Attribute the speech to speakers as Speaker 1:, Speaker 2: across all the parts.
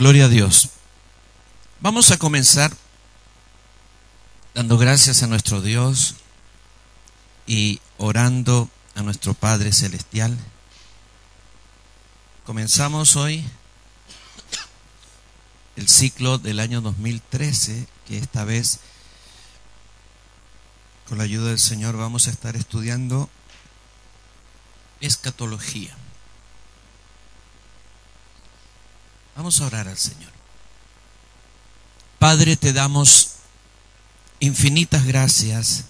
Speaker 1: Gloria a Dios. Vamos a comenzar dando gracias a nuestro Dios y orando a nuestro Padre Celestial. Comenzamos hoy el ciclo del año 2013, que esta vez, con la ayuda del Señor, vamos a estar estudiando escatología. Vamos a orar al Señor. Padre, te damos infinitas gracias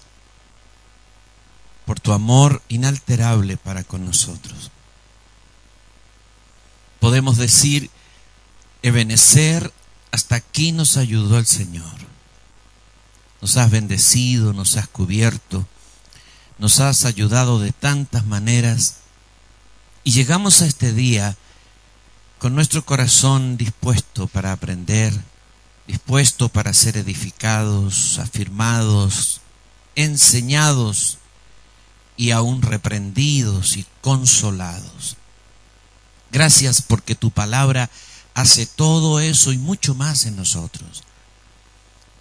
Speaker 1: por tu amor inalterable para con nosotros. Podemos decir, Ebenecer, hasta aquí nos ayudó el Señor. Nos has bendecido, nos has cubierto, nos has ayudado de tantas maneras y llegamos a este día con nuestro corazón dispuesto para aprender, dispuesto para ser edificados, afirmados, enseñados y aún reprendidos y consolados. Gracias porque tu palabra hace todo eso y mucho más en nosotros.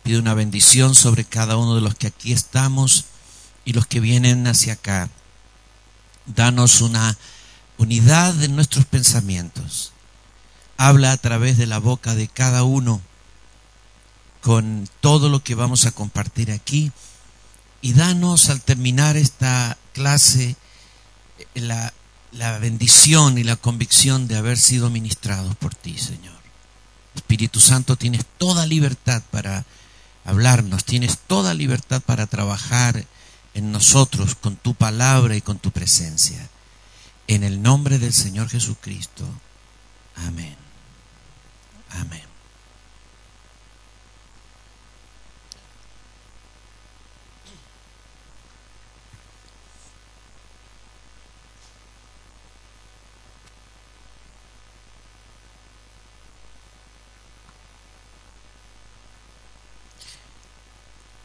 Speaker 1: Pido una bendición sobre cada uno de los que aquí estamos y los que vienen hacia acá. Danos una unidad en nuestros pensamientos habla a través de la boca de cada uno con todo lo que vamos a compartir aquí y danos al terminar esta clase la, la bendición y la convicción de haber sido ministrados por ti, Señor. Espíritu Santo, tienes toda libertad para hablarnos, tienes toda libertad para trabajar en nosotros con tu palabra y con tu presencia. En el nombre del Señor Jesucristo. Amén. Amén.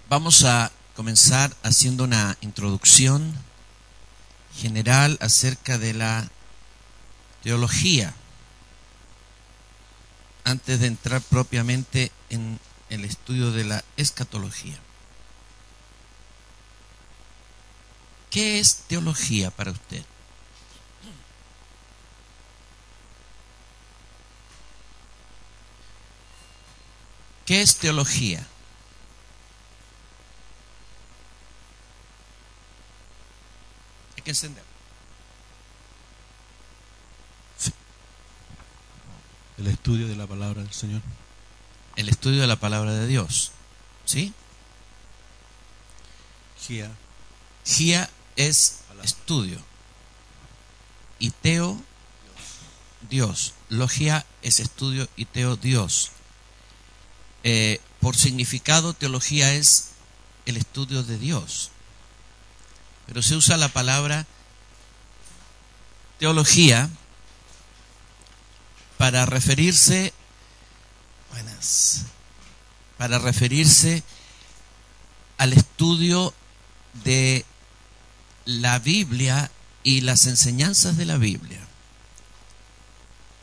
Speaker 1: Vamos a comenzar haciendo una introducción general acerca de la teología antes de entrar propiamente en el estudio de la escatología. ¿Qué es teología para usted? ¿Qué es teología? Hay que encender.
Speaker 2: El estudio de la palabra del Señor.
Speaker 1: El estudio de la palabra de Dios. ¿Sí?
Speaker 2: Gia.
Speaker 1: Gia es estudio. Y teo, Dios. Logia es estudio y teo, Dios. Eh, por significado, teología es el estudio de Dios. Pero se usa la palabra teología para referirse, buenas, para referirse al estudio de la Biblia y las enseñanzas de la Biblia.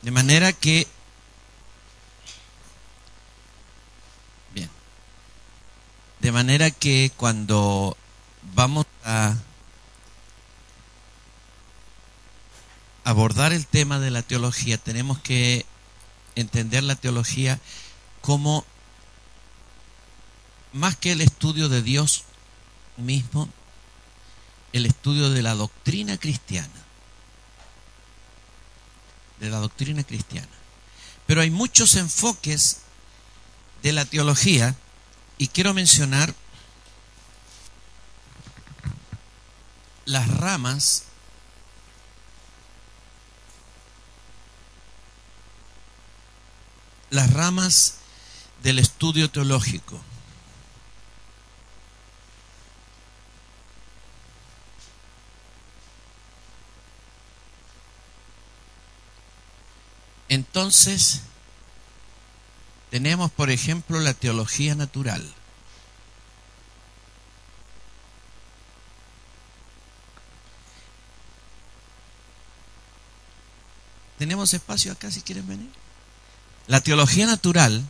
Speaker 1: De manera que, bien, de manera que cuando vamos a abordar el tema de la teología, tenemos que entender la teología como más que el estudio de Dios mismo, el estudio de la doctrina cristiana. De la doctrina cristiana. Pero hay muchos enfoques de la teología y quiero mencionar las ramas las ramas del estudio teológico. Entonces, tenemos, por ejemplo, la teología natural. ¿Tenemos espacio acá si quieren venir? La teología natural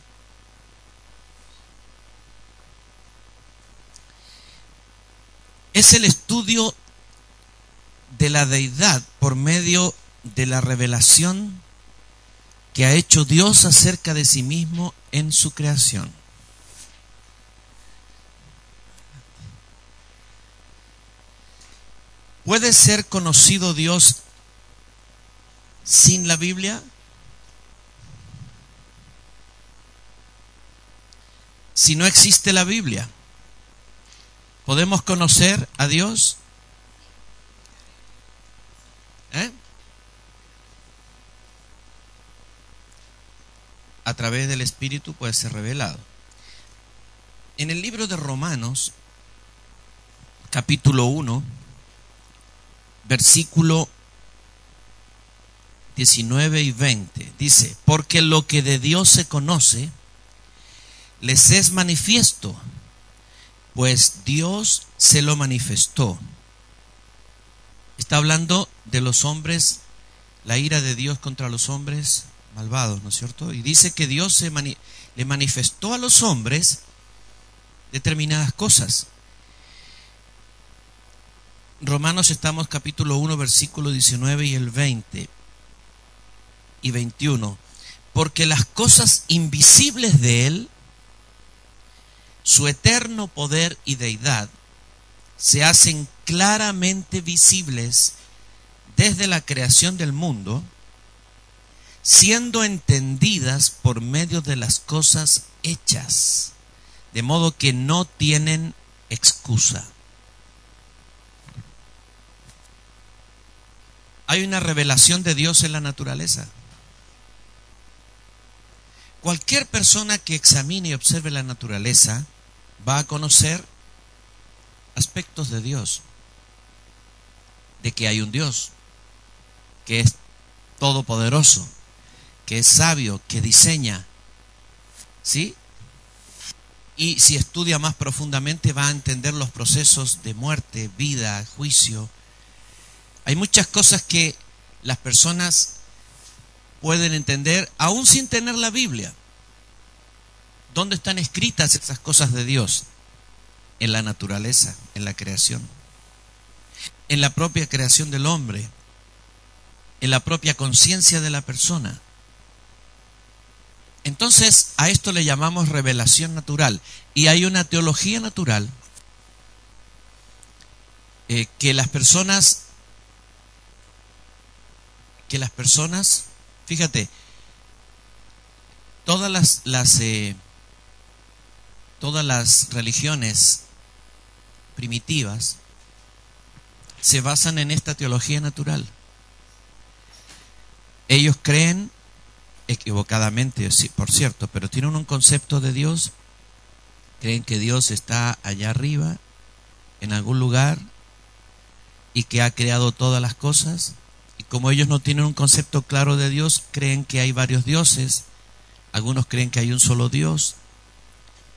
Speaker 1: es el estudio de la deidad por medio de la revelación que ha hecho Dios acerca de sí mismo en su creación. ¿Puede ser conocido Dios sin la Biblia? Si no existe la Biblia, ¿podemos conocer a Dios? ¿Eh? A través del Espíritu puede ser revelado. En el libro de Romanos, capítulo 1, versículo 19 y 20, dice, porque lo que de Dios se conoce, les es manifiesto, pues Dios se lo manifestó. Está hablando de los hombres, la ira de Dios contra los hombres malvados, ¿no es cierto? Y dice que Dios se le manifestó a los hombres determinadas cosas. Romanos estamos capítulo 1, versículo 19 y el 20 y 21. Porque las cosas invisibles de Él, su eterno poder y deidad, se hacen claramente visibles desde la creación del mundo, siendo entendidas por medio de las cosas hechas, de modo que no tienen excusa. Hay una revelación de Dios en la naturaleza. Cualquier persona que examine y observe la naturaleza va a conocer aspectos de Dios, de que hay un Dios, que es todopoderoso, que es sabio, que diseña, ¿sí? Y si estudia más profundamente va a entender los procesos de muerte, vida, juicio, hay muchas cosas que las personas pueden entender aún sin tener la Biblia. ¿Dónde están escritas esas cosas de Dios? En la naturaleza, en la creación, en la propia creación del hombre, en la propia conciencia de la persona. Entonces, a esto le llamamos revelación natural. Y hay una teología natural eh, que las personas que las personas, fíjate, todas las, las eh, todas las religiones primitivas se basan en esta teología natural. Ellos creen equivocadamente, por cierto, pero tienen un concepto de Dios, creen que Dios está allá arriba, en algún lugar, y que ha creado todas las cosas, como ellos no tienen un concepto claro de Dios, creen que hay varios dioses, algunos creen que hay un solo Dios,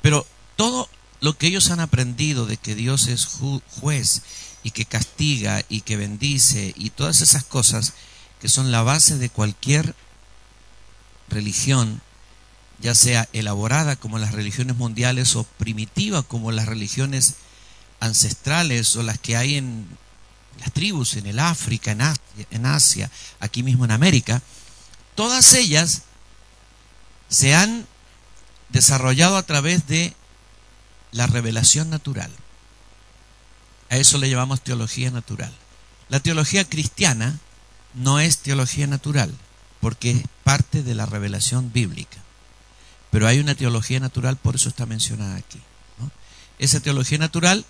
Speaker 1: pero todo lo que ellos han aprendido de que Dios es juez y que castiga y que bendice y todas esas cosas que son la base de cualquier religión, ya sea elaborada como las religiones mundiales o primitiva como las religiones ancestrales o las que hay en las tribus en el África, en Asia, aquí mismo en América, todas ellas se han desarrollado a través de la revelación natural. A eso le llamamos teología natural. La teología cristiana no es teología natural, porque es parte de la revelación bíblica. Pero hay una teología natural, por eso está mencionada aquí. Esa teología natural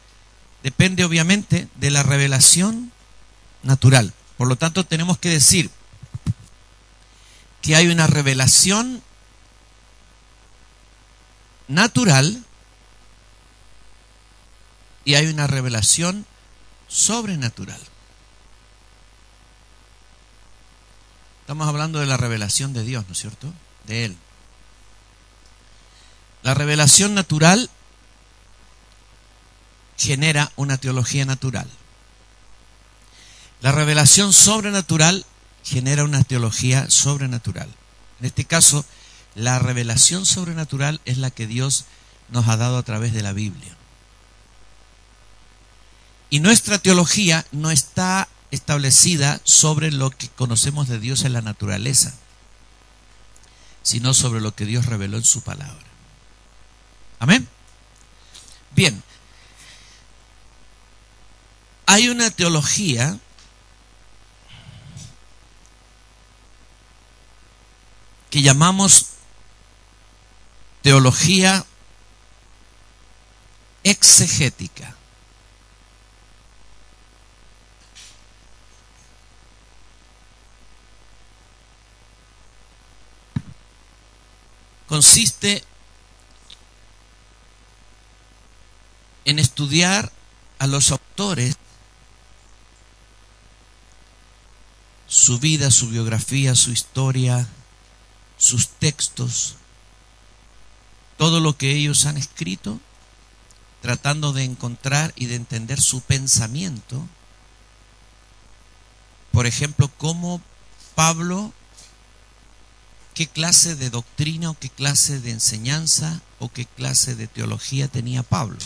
Speaker 1: depende obviamente de la revelación natural. Por lo tanto, tenemos que decir que hay una revelación natural y hay una revelación sobrenatural. Estamos hablando de la revelación de Dios, ¿no es cierto? De Él. La revelación natural genera una teología natural. La revelación sobrenatural genera una teología sobrenatural. En este caso, La revelación sobrenatural es la que Dios nos ha dado a través de la Biblia. Y nuestra teología no está establecida sobre lo que conocemos de Dios en la naturaleza, sino sobre lo que Dios reveló en su palabra. Amén. Bien, hay una teología que llamamos teología exegética. Consiste en estudiar a los autores, su vida, su biografía, su historia, sus textos, todo lo que ellos han escrito, tratando de encontrar y de entender su pensamiento. Por ejemplo, cómo Pablo, qué clase de doctrina o qué clase de enseñanza o qué clase de teología tenía Pablo.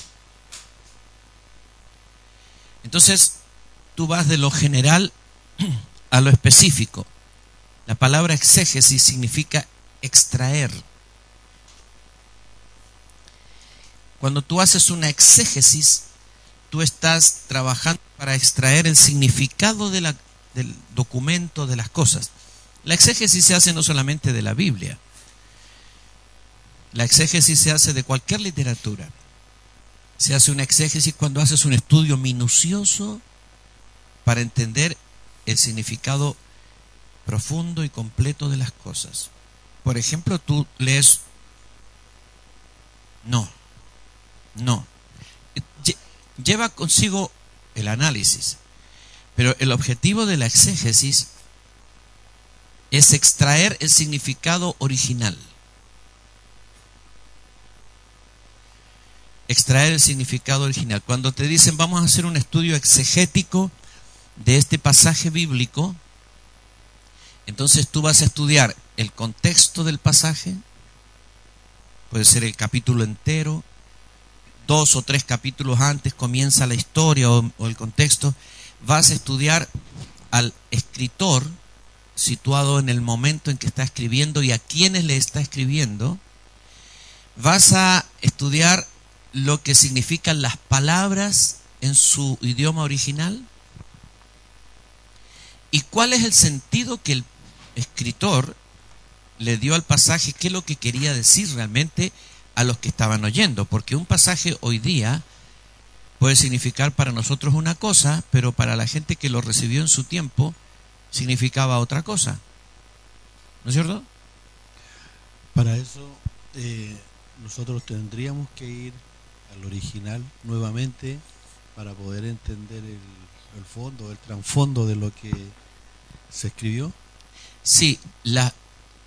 Speaker 1: Entonces, tú vas de lo general a lo específico. La palabra exégesis significa extraer. Cuando tú haces una exégesis, tú estás trabajando para extraer el significado del documento, de las cosas. La exégesis se hace no solamente de la Biblia, la exégesis se hace de cualquier literatura. Se hace una exégesis cuando haces un estudio minucioso para entender el significado profundo y completo de las cosas. Por ejemplo, tú lees, no, no, lleva consigo el análisis, pero el objetivo de la exégesis es extraer el significado original. extraer el significado original. Cuando te dicen vamos a hacer un estudio exegético de este pasaje bíblico, entonces tú vas a estudiar el contexto del pasaje, puede ser el capítulo entero, dos o tres capítulos antes comienza la historia o, el contexto, vas a estudiar al escritor situado en el momento en que está escribiendo y a quienes le está escribiendo, vas a estudiar lo que significan las palabras en su idioma original? ¿Y cuál es el sentido que el escritor le dio al pasaje? ¿Qué es lo que quería decir realmente a los que estaban oyendo? Porque un pasaje hoy día puede significar para nosotros una cosa, pero para la gente que lo recibió en su tiempo significaba otra cosa. ¿No es cierto?
Speaker 2: Para eso eh, nosotros tendríamos que ir al original nuevamente para poder entender el, fondo, el trasfondo de lo que se escribió?
Speaker 1: Sí, la,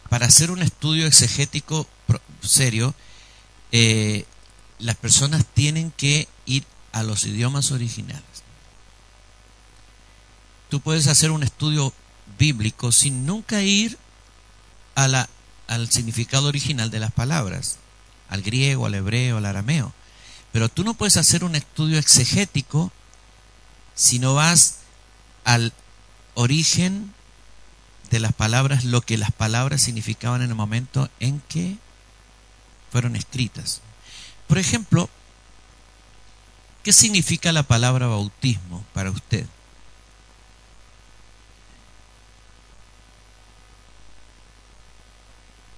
Speaker 1: para hacer un estudio exegético serio, eh, las personas tienen que ir a los idiomas originales. Tú puedes hacer un estudio bíblico sin nunca ir a la, al significado original de las palabras, al griego, al hebreo, al arameo. Pero tú no puedes hacer un estudio exegético si no vas al origen de las palabras, lo que las palabras significaban en el momento en que fueron escritas. Por ejemplo, ¿qué significa la palabra bautismo para usted?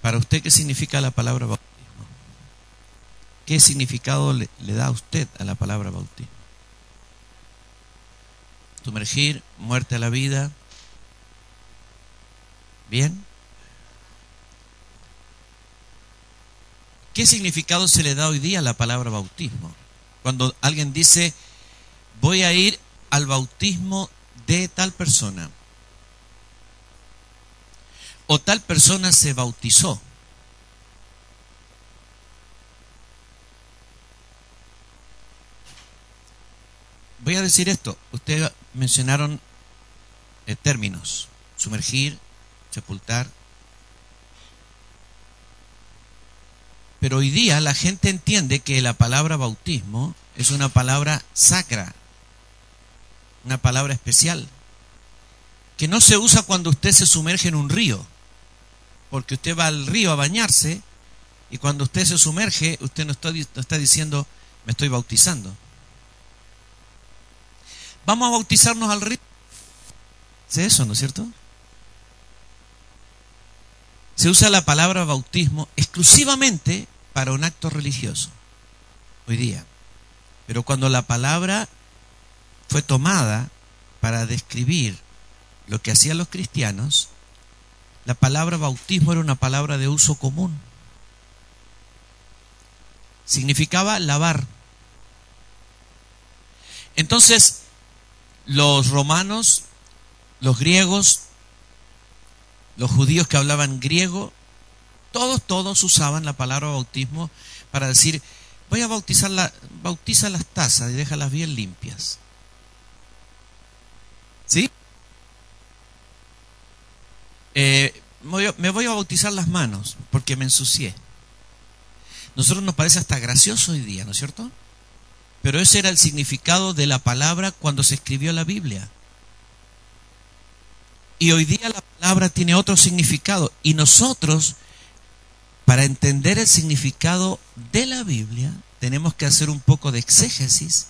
Speaker 1: Para usted, ¿qué significa la palabra bautismo? ¿Qué significado le, da a usted a la palabra bautismo? Sumergir, muerte a la vida. ¿Bien? ¿Qué significado se le da hoy día a la palabra bautismo? Cuando alguien dice, voy a ir al bautismo de tal persona. O tal persona se bautizó. Voy a decir esto. Ustedes mencionaron eh, términos, sumergir, sepultar. Pero hoy día la gente entiende que la palabra bautismo es una palabra sacra, una palabra especial, que no se usa cuando usted se sumerge en un río, porque usted va al río a bañarse y cuando usted se sumerge, usted no está, no está diciendo, me estoy bautizando. Vamos a bautizarnos al río. ¿Es eso, no es cierto? Se usa la palabra bautismo exclusivamente para un acto religioso, hoy día. Pero cuando la palabra fue tomada para describir lo que hacían los cristianos, la palabra bautismo era una palabra de uso común. Significaba lavar. Entonces, los romanos, los griegos, los judíos que hablaban griego, todos, todos usaban la palabra bautismo para decir, voy a bautizar la, bautiza las tazas y déjalas bien limpias. ¿Sí? Eh, me voy a bautizar las manos porque me ensucié. Nosotros nos parece hasta gracioso hoy día, ¿no es cierto? Pero ese era el significado de la palabra cuando se escribió la Biblia. Y hoy día la palabra tiene otro significado. Y nosotros, para entender el significado de la Biblia, tenemos que hacer un poco de exégesis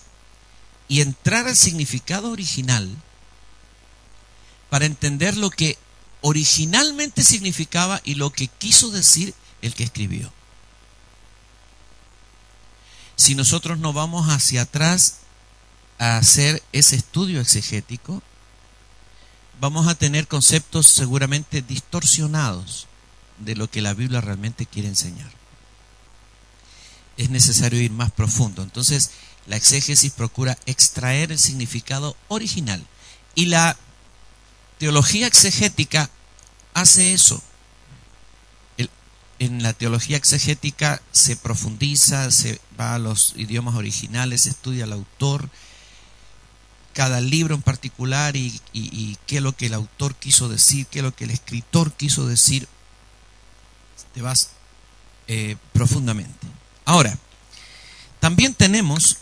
Speaker 1: y entrar al significado original para entender lo que originalmente significaba y lo que quiso decir el que escribió. Si nosotros no vamos hacia atrás a hacer ese estudio exegético, vamos a tener conceptos seguramente distorsionados de lo que la Biblia realmente quiere enseñar. Es necesario ir más profundo. Entonces, la exégesis procura extraer el significado original. Y la teología exegética hace eso. en la teología exegética se profundiza, se va a los idiomas originales, estudia al autor, cada libro en particular y, qué es lo que el autor quiso decir, qué es lo que el escritor quiso decir, te vas eh, profundamente. Ahora, también tenemos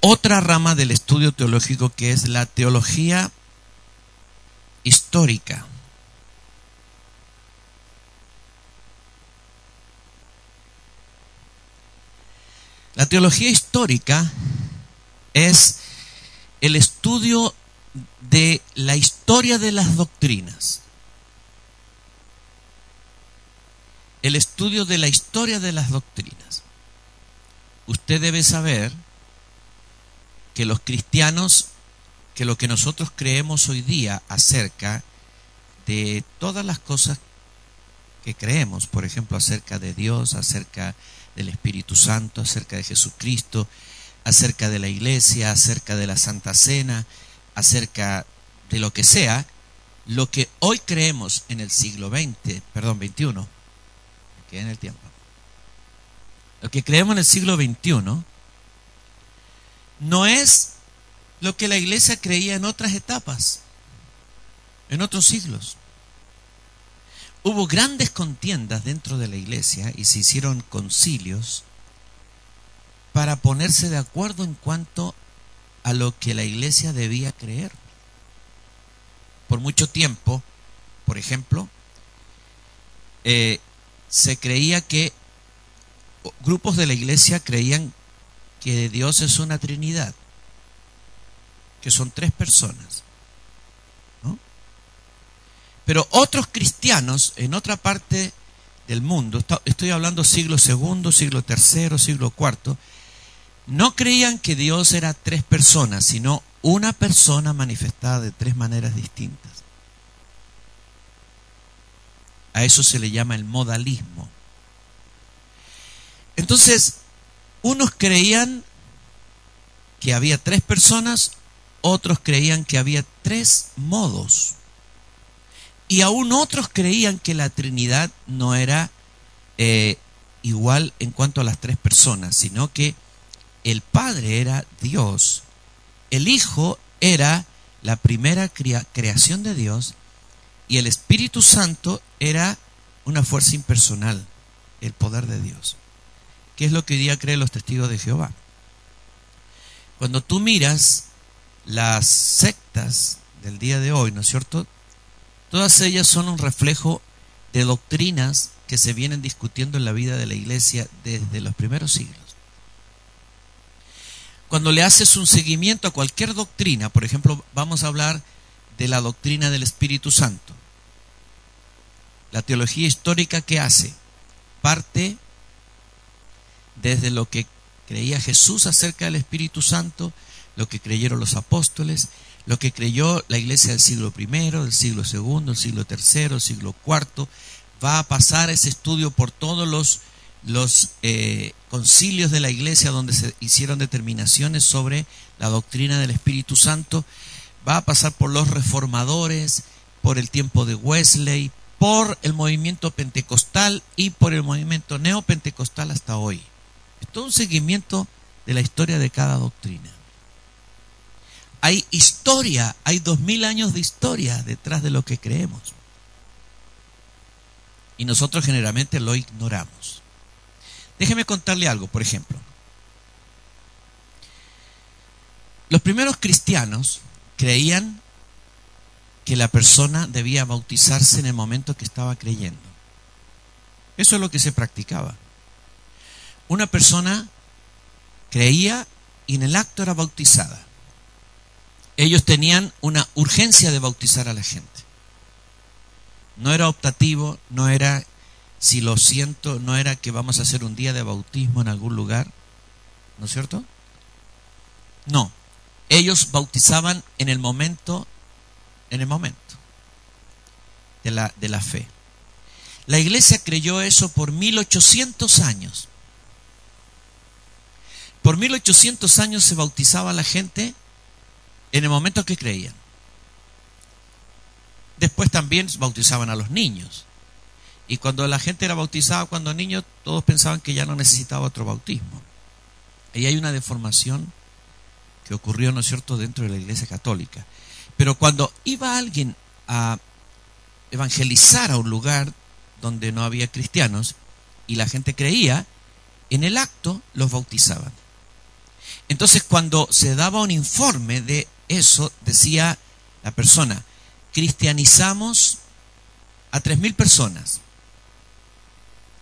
Speaker 1: otra rama del estudio teológico que es la teología histórica. La teología histórica es el estudio de la historia de las doctrinas. El estudio de la historia de las doctrinas. Usted debe saber que los cristianos, que lo que nosotros creemos hoy día acerca de todas las cosas que creemos, por ejemplo, acerca de Dios, acerca del Espíritu Santo, acerca de Jesucristo, acerca de la iglesia, acerca de la Santa Cena, acerca de lo que sea, lo que hoy creemos en el siglo XX, perdón, XXI, que en el tiempo, lo que creemos en el siglo XXI no es lo que la iglesia creía en otras etapas, en otros siglos. Hubo grandes contiendas dentro de la iglesia y se hicieron concilios para ponerse de acuerdo en cuanto a lo que la iglesia debía creer. Por mucho tiempo, por ejemplo, eh, se creía que grupos de la iglesia creían que Dios es una Trinidad, que son tres personas. Pero otros cristianos en otra parte del mundo, estoy hablando siglo segundo, siglo tercero, siglo cuarto, no creían que Dios era tres personas, sino una persona manifestada de tres maneras distintas. A eso se le llama el modalismo. Entonces, unos creían que había tres personas, otros creían que había tres modos. Y aún otros creían que la Trinidad no era eh, igual en cuanto a las tres personas, sino que el Padre era Dios, el Hijo era la primera creación de Dios y el Espíritu Santo era una fuerza impersonal, el poder de Dios. ¿Qué es lo que hoy día creen los testigos de Jehová? Cuando tú miras las sectas del día de hoy, ¿no es cierto? Todas ellas son un reflejo de doctrinas que se vienen discutiendo en la vida de la iglesia desde los primeros siglos. Cuando le haces un seguimiento a cualquier doctrina, por ejemplo, vamos a hablar de la doctrina del Espíritu Santo. La teología histórica que hace parte desde lo que creía Jesús acerca del Espíritu Santo, lo que creyeron los apóstoles, lo que creyó la iglesia del siglo I, del siglo II, del siglo III, del siglo IV, va a pasar ese estudio por todos los, eh, concilios de la iglesia donde se hicieron determinaciones sobre la doctrina del Espíritu Santo, va a pasar por los reformadores, por el tiempo de Wesley, por el movimiento pentecostal y por el movimiento neopentecostal hasta hoy. Es todo un seguimiento de la historia de cada doctrina. Hay historia, hay dos mil años de historia detrás de lo que creemos. Y nosotros generalmente lo ignoramos. Déjeme contarle algo, por ejemplo. Los primeros cristianos creían que la persona debía bautizarse en el momento que estaba creyendo. Eso es lo que se practicaba. Una persona creía y en el acto era bautizada. Ellos tenían una urgencia de bautizar a la gente. No era optativo, no era, si lo siento, no era que vamos a hacer un día de bautismo en algún lugar. ¿No es cierto? No. Ellos bautizaban en el momento, en el momento de la, de la fe. La iglesia creyó eso por 1800 años. Por 1800 años se bautizaba la gente en el momento que creían. Después también bautizaban a los niños. Y cuando la gente era bautizada cuando niño, todos pensaban que ya no necesitaba otro bautismo. Y hay una deformación que ocurrió, ¿no es cierto?, dentro de la Iglesia Católica. Pero cuando iba alguien a evangelizar a un lugar donde no había cristianos y la gente creía, en el acto los bautizaban. Entonces, cuando se daba un informe de eso, decía la persona, cristianizamos a tres mil personas.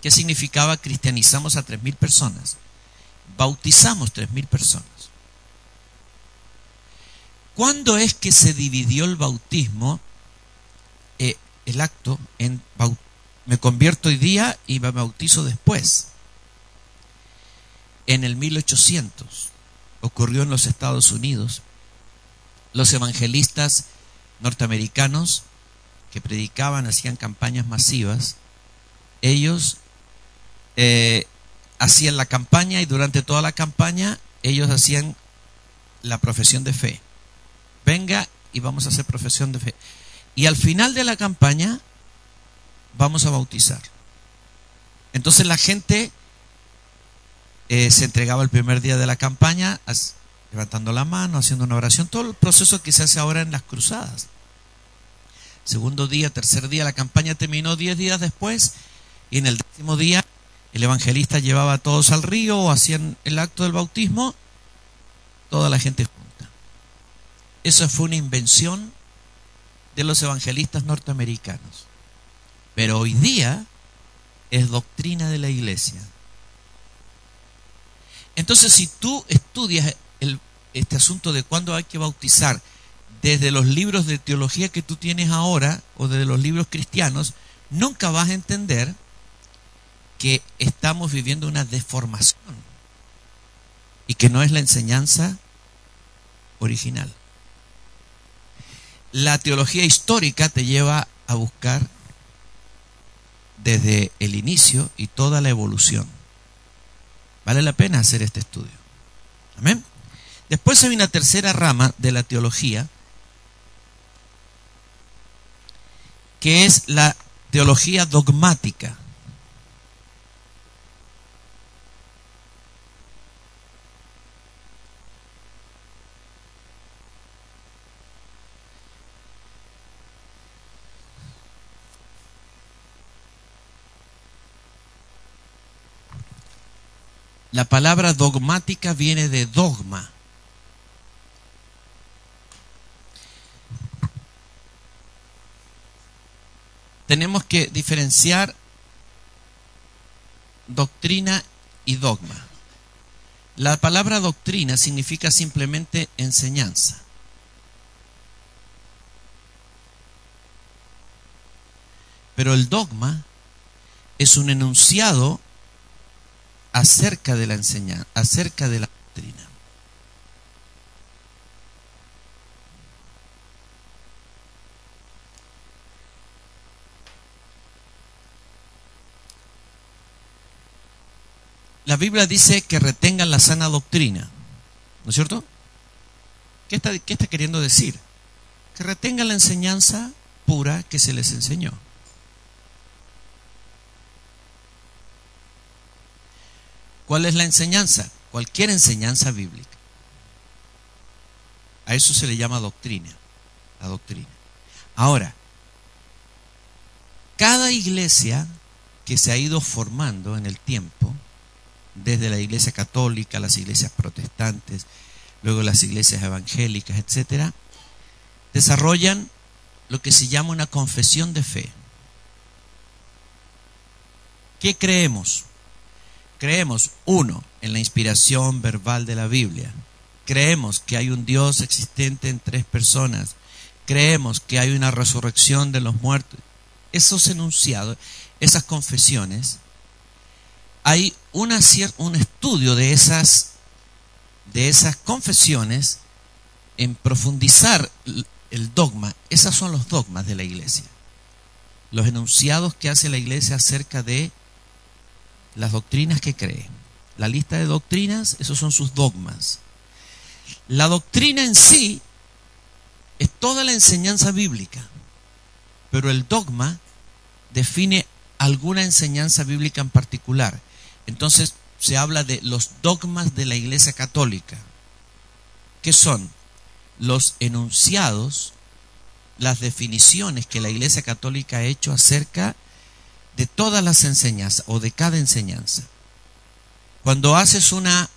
Speaker 1: ¿Qué significaba cristianizamos a tres mil personas? Bautizamos tres mil personas. ¿Cuándo es que se dividió el bautismo, eh, el acto, en me convierto hoy día y me bautizo después? En el 1800 ocurrió en los Estados Unidos. Los evangelistas norteamericanos que predicaban, hacían campañas masivas, ellos eh, hacían la campaña y durante toda la campaña ellos hacían la profesión de fe. Venga y vamos a hacer profesión de fe. Y al final de la campaña vamos a bautizar. Entonces la gente eh, se entregaba el primer día de la campaña, levantando la mano, haciendo una oración, todo el proceso que se hace ahora en las cruzadas. Segundo día, tercer día, la campaña terminó diez días después y en el décimo día el evangelista llevaba a todos al río o hacían el acto del bautismo, toda la gente junta. Eso fue una invención de los evangelistas norteamericanos. Pero hoy día es doctrina de la iglesia. Entonces, si tú estudias este asunto de cuándo hay que bautizar desde los libros de teología que tú tienes ahora o desde los libros cristianos, nunca vas a entender que estamos viviendo una deformación y que no es la enseñanza original. La teología histórica te lleva a buscar desde el inicio y toda la evolución. Vale la pena hacer este estudio. Amén. Después hay una tercera rama de la teología, que es la teología dogmática. La palabra dogmática viene de dogma. Tenemos que diferenciar doctrina y dogma. La palabra doctrina significa simplemente enseñanza. Pero el dogma es un enunciado acerca de la enseñanza, acerca de la doctrina. La Biblia dice que retengan la sana doctrina, ¿no es cierto? ¿Qué está, qué está queriendo decir? Que retengan la enseñanza pura que se les enseñó. ¿Cuál es la enseñanza? Cualquier enseñanza bíblica. A eso se le llama doctrina, la doctrina. Ahora, cada iglesia que se ha ido formando en el tiempo, desde la iglesia católica, las iglesias protestantes, luego las iglesias evangélicas, etcétera, desarrollan lo que se llama una confesión de fe. ¿Qué creemos? Creemos, uno, en la inspiración verbal de la Biblia. Creemos que hay un Dios existente en tres personas. Creemos que hay una resurrección de los muertos. Esos enunciados, esas confesiones, hay un estudio de esas, de esas confesiones en profundizar el dogma. Esos son los dogmas de la iglesia. Los enunciados que hace la iglesia acerca de las doctrinas que cree. La lista de doctrinas, esos son sus dogmas. La doctrina en sí es toda la enseñanza bíblica, pero el dogma define alguna enseñanza bíblica en particular. Entonces se habla de los dogmas de la Iglesia Católica, que son los enunciados, las definiciones que la Iglesia Católica ha hecho acerca de todas las enseñanzas o de cada enseñanza. Cuando haces una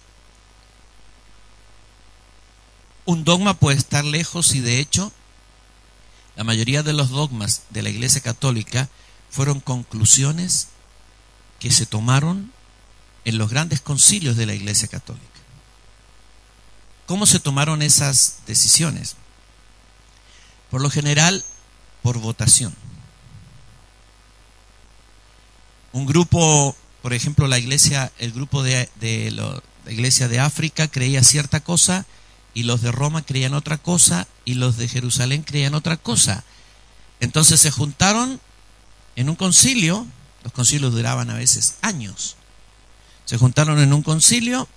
Speaker 1: un dogma puede estar lejos y de hecho la mayoría de los dogmas de la Iglesia Católica fueron conclusiones que se tomaron en los grandes concilios de la Iglesia Católica. ¿Cómo se tomaron esas decisiones? Por lo general, por votación un grupo, por ejemplo, la iglesia, el grupo de, la iglesia de África creía cierta cosa y los de Roma creían otra cosa y los de Jerusalén creían otra cosa. Entonces se juntaron en un concilio, los concilios duraban a veces años. Se juntaron en un concilio,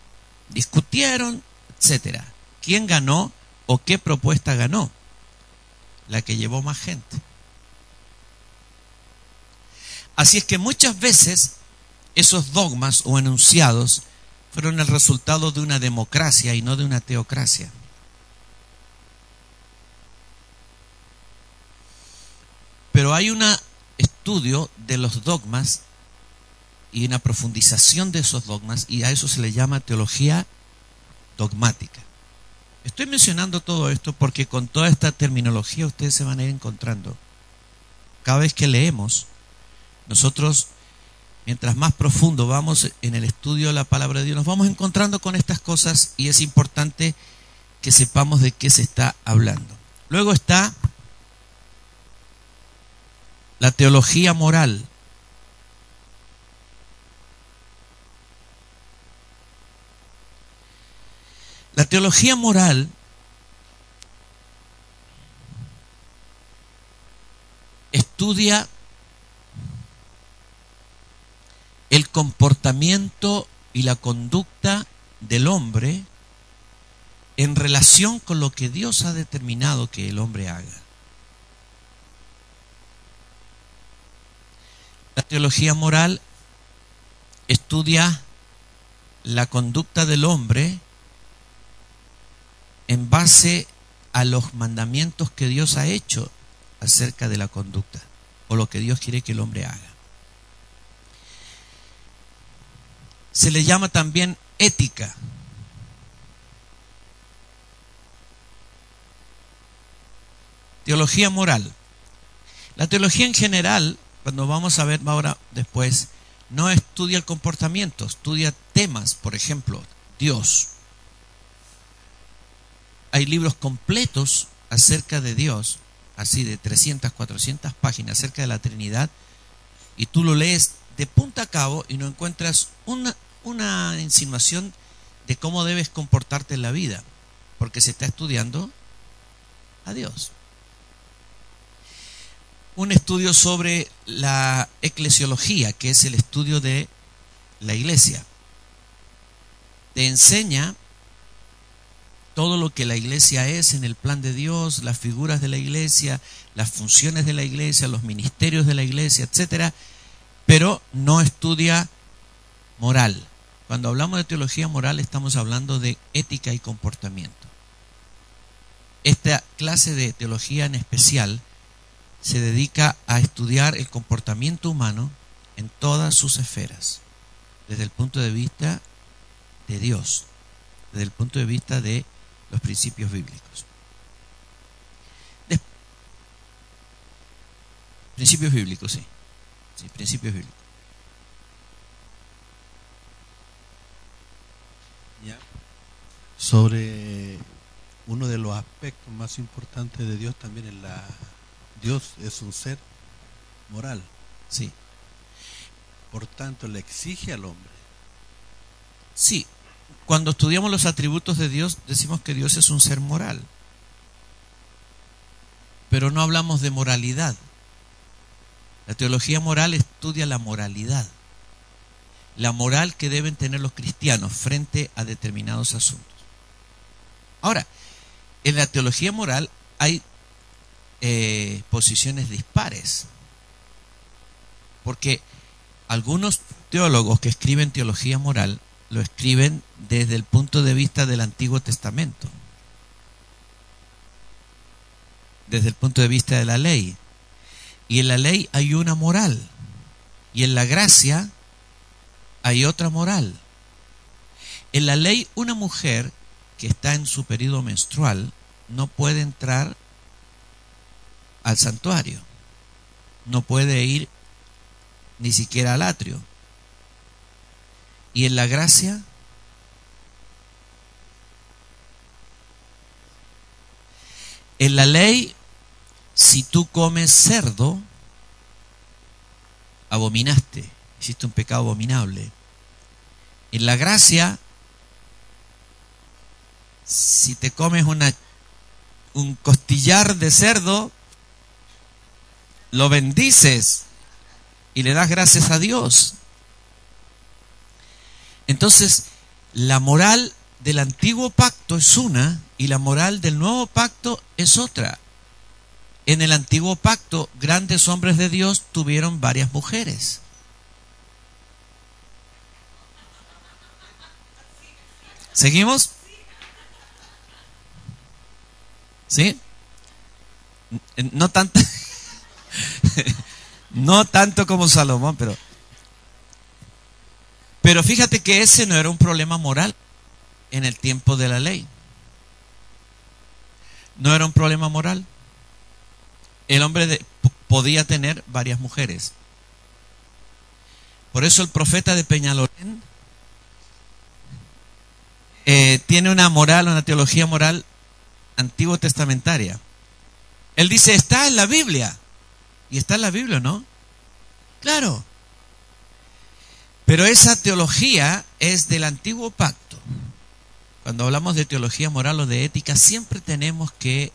Speaker 1: discutieron, etcétera. ¿Quién ganó o qué propuesta ganó? La que llevó más gente. Así es que muchas veces esos dogmas o enunciados fueron el resultado de una democracia y no de una teocracia. Pero hay un estudio de los dogmas y una profundización de esos dogmas y a eso se le llama teología dogmática. Estoy mencionando todo esto porque con toda esta terminología ustedes se van a ir encontrando. Cada vez que leemos nosotros, mientras más profundo vamos en el estudio de la palabra de Dios, nos vamos encontrando con estas cosas y es importante que sepamos de qué se está hablando. Luego está la teología moral. La teología moral estudia el comportamiento y la conducta del hombre en relación con lo que Dios ha determinado que el hombre haga. La teología moral estudia la conducta del hombre en base a los mandamientos que Dios ha hecho acerca de la conducta o lo que Dios quiere que el hombre haga. se le llama también ética. Teología moral. La teología en general, cuando vamos a ver ahora después, no estudia el comportamiento, estudia temas, por ejemplo, Dios. Hay libros completos acerca de Dios, así de 300, 400 páginas acerca de la Trinidad, y tú lo lees de punta a cabo y no encuentras una, una insinuación de cómo debes comportarte en la vida, porque se está estudiando a Dios. Un estudio sobre la eclesiología, que es el estudio de la iglesia. Te enseña todo lo que la iglesia es en el plan de Dios, las figuras de la iglesia, las funciones de la iglesia, los ministerios de la iglesia, etcétera, pero no estudia moral. Cuando hablamos de teología moral estamos hablando de ética y comportamiento. Esta clase de teología en especial se dedica a estudiar el comportamiento humano en todas sus esferas, desde el punto de vista de Dios, desde el punto de vista de los principios bíblicos. principios bíblicos, sí. Sí, principios bíblicos.
Speaker 2: Sobre uno de los aspectos más importantes de Dios también es la Dios es un ser moral.
Speaker 1: Sí.
Speaker 2: Por tanto, le exige al hombre.
Speaker 1: Sí. Cuando estudiamos los atributos de Dios, decimos que Dios es un ser moral. Pero no hablamos de moralidad. La teología moral estudia la moralidad, la moral que deben tener los cristianos frente a determinados asuntos. Ahora, en la teología moral hay eh, posiciones dispares, porque algunos teólogos que escriben teología moral lo escriben desde el punto de vista del Antiguo Testamento, desde el punto de vista de la ley, y en la ley hay una moral. Y en la gracia hay otra moral. En la ley una mujer que está en su periodo menstrual no puede entrar al santuario. No puede ir ni siquiera al atrio. Y en la gracia en la ley si tú comes cerdo, abominaste, hiciste un pecado abominable. En la gracia, si te comes una, un costillar de cerdo, lo bendices y le das gracias a Dios. Entonces, la moral del antiguo pacto es una y la moral del nuevo pacto es otra. En el antiguo pacto, grandes hombres de Dios tuvieron varias mujeres. ¿Seguimos? ¿Sí? No tanto, no tanto como Salomón, pero, pero fíjate que ese no era un problema moral en el tiempo de la ley. No era un problema moral el hombre podía tener varias mujeres. Por eso el profeta de Peñalolén eh, tiene una moral, una teología moral antiguo testamentaria. Él dice, está en la Biblia. Y está en la Biblia, ¿no? Claro. Pero esa teología es del antiguo pacto. Cuando hablamos de teología moral o de ética, siempre tenemos que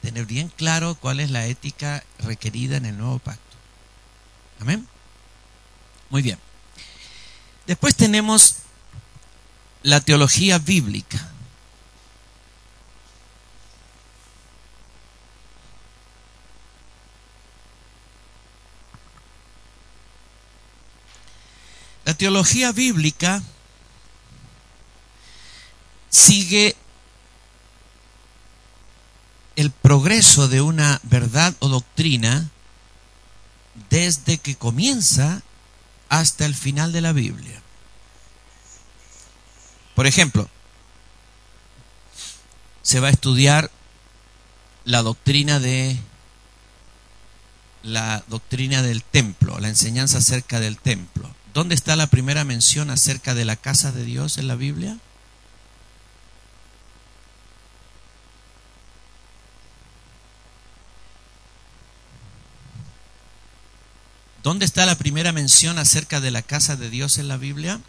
Speaker 1: tener bien claro cuál es la ética requerida en el nuevo pacto. Amén. Muy bien. Después tenemos la teología bíblica. La teología bíblica sigue el progreso de una verdad o doctrina desde que comienza hasta el final de la Biblia. Por ejemplo, se va a estudiar la doctrina de la doctrina del templo, la enseñanza acerca del templo. ¿Dónde está la primera mención acerca de la casa de Dios en la Biblia? ¿Dónde está la primera mención acerca de la casa de Dios en la Biblia?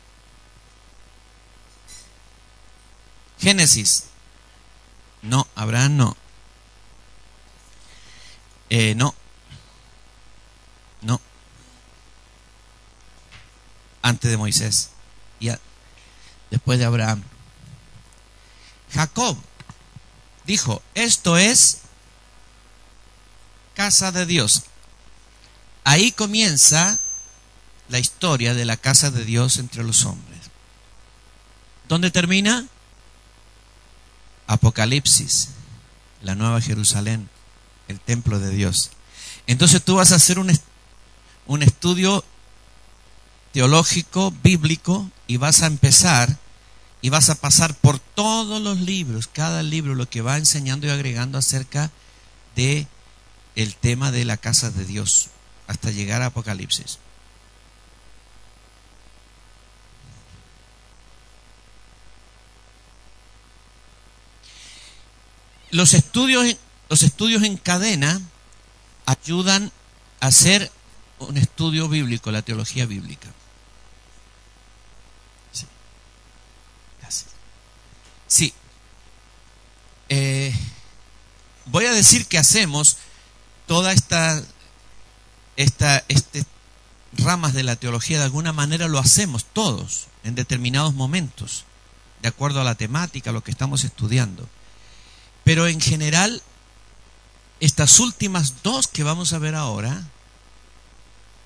Speaker 1: Génesis. No, Abraham no. Eh, no. Antes de Moisés. Y después de Abraham. Jacob dijo, esto es casa de Dios. Ahí comienza la historia de la casa de Dios entre los hombres. ¿Dónde termina? Apocalipsis, la nueva Jerusalén, el templo de Dios. Entonces tú vas a hacer un, un estudio teológico, bíblico, y vas a empezar y vas a pasar por todos los libros, cada libro lo que va enseñando y agregando acerca de el tema de la casa de Dios hasta llegar a Apocalipsis. Los estudios, los estudios en cadena ayudan a hacer un estudio bíblico, la teología bíblica. Sí. Sí. Eh, voy a decir que hacemos toda esta esta, este, ramas de la teología de alguna manera lo hacemos todos en determinados momentos, de acuerdo a la temática, lo que estamos estudiando. Pero en general, estas últimas dos que vamos a ver ahora,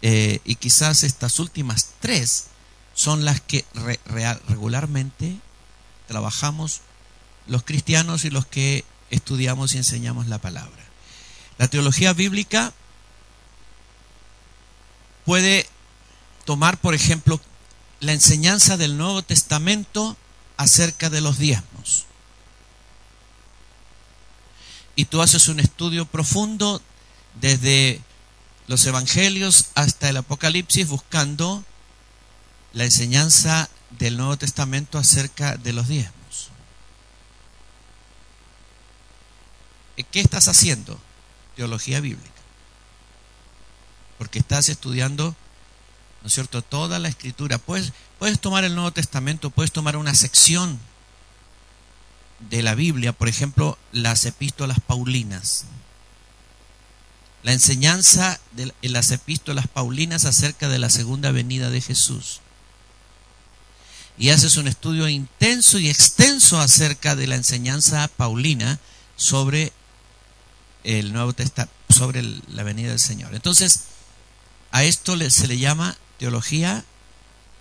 Speaker 1: eh, y quizás estas últimas tres, son las que regularmente trabajamos los cristianos y los que estudiamos y enseñamos la palabra. La teología bíblica puede tomar, por ejemplo, la enseñanza del Nuevo Testamento acerca de los diezmos. Y tú haces un estudio profundo desde los evangelios hasta el Apocalipsis buscando la enseñanza del Nuevo Testamento acerca de los diezmos. ¿Qué estás haciendo? Teología bíblica porque estás estudiando, ¿no es cierto?, toda la escritura. Puedes, puedes tomar el Nuevo Testamento, puedes tomar una sección de la Biblia, por ejemplo, las epístolas paulinas. La enseñanza de las epístolas paulinas acerca de la segunda venida de Jesús. Y haces un estudio intenso y extenso acerca de la enseñanza paulina sobre el Nuevo Testamento, sobre la venida del Señor. Entonces, a esto se le llama teología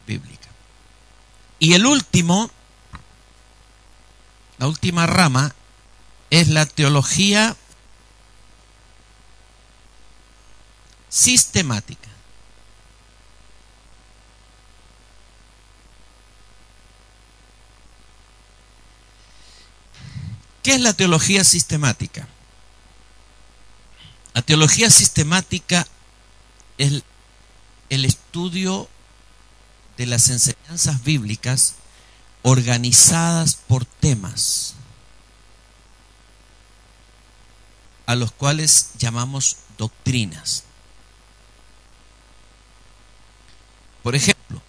Speaker 1: bíblica. Y el último, la última rama, es la teología sistemática. ¿Qué es la teología sistemática? La teología sistemática es el estudio de las enseñanzas bíblicas organizadas por temas, a los cuales llamamos doctrinas. Por ejemplo,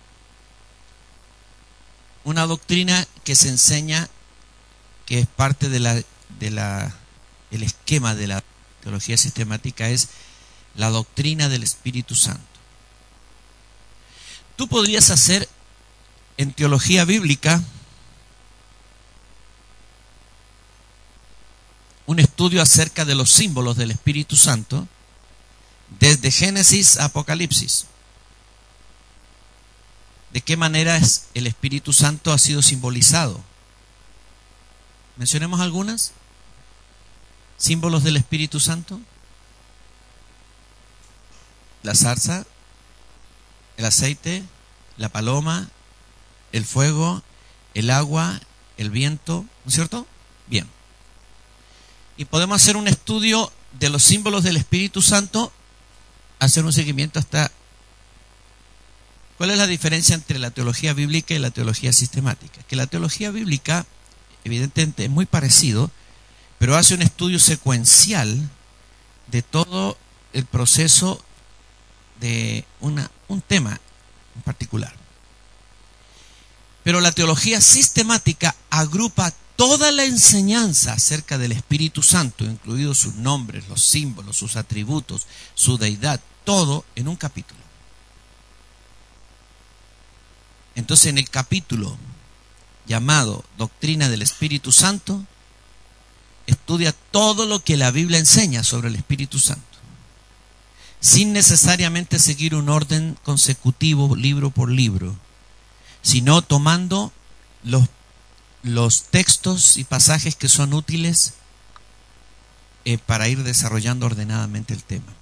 Speaker 1: una doctrina que se enseña que es parte de la, de la, el esquema de la teología sistemática es la doctrina del Espíritu Santo. Tú podrías hacer en teología bíblica un estudio acerca de los símbolos del Espíritu Santo desde Génesis a Apocalipsis. ¿De qué manera el Espíritu Santo ha sido simbolizado? Mencionemos algunas. Símbolos del Espíritu Santo la zarza, el aceite, la paloma, el fuego el agua, el viento, ¿no es cierto? Bien. Y podemos hacer un estudio de los símbolos del Espíritu Santo, hacer un seguimiento hasta... ¿Cuál es la diferencia entre la teología bíblica y la teología sistemática? Que la teología bíblica, evidentemente, es muy parecido, pero hace un estudio secuencial de todo el proceso de una, un tema en particular. Pero la teología sistemática agrupa toda la enseñanza acerca del Espíritu Santo, incluidos sus nombres, los símbolos, sus atributos, su deidad, todo en un capítulo. Entonces en el capítulo llamado Doctrina del Espíritu Santo, estudia todo lo que la Biblia enseña sobre el Espíritu Santo, sin necesariamente seguir un orden consecutivo libro por libro, sino tomando los los textos y pasajes que son útiles eh, para ir desarrollando ordenadamente el tema.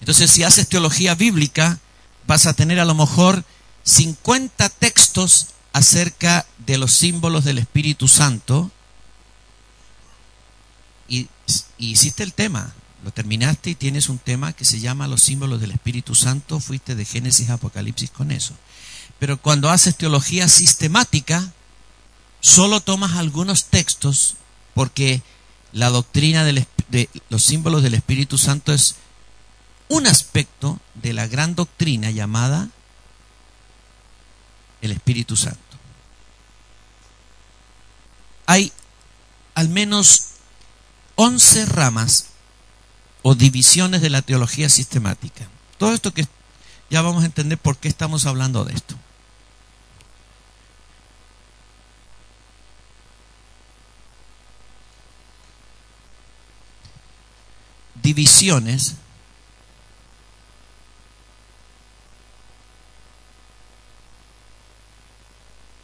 Speaker 1: Entonces, si haces teología bíblica, vas a tener a lo mejor 50 textos acerca de los símbolos del Espíritu Santo y, hiciste el tema, lo terminaste y tienes un tema que se llama los símbolos del Espíritu Santo, fuiste de Génesis a Apocalipsis con eso. Pero cuando haces teología sistemática, solo tomas algunos textos porque la doctrina de los símbolos del Espíritu Santo es un aspecto de la gran doctrina llamada el Espíritu Santo. Hay al menos 11 ramas o divisiones de la teología sistemática. Todo esto que ya vamos a entender por qué estamos hablando de esto. divisiones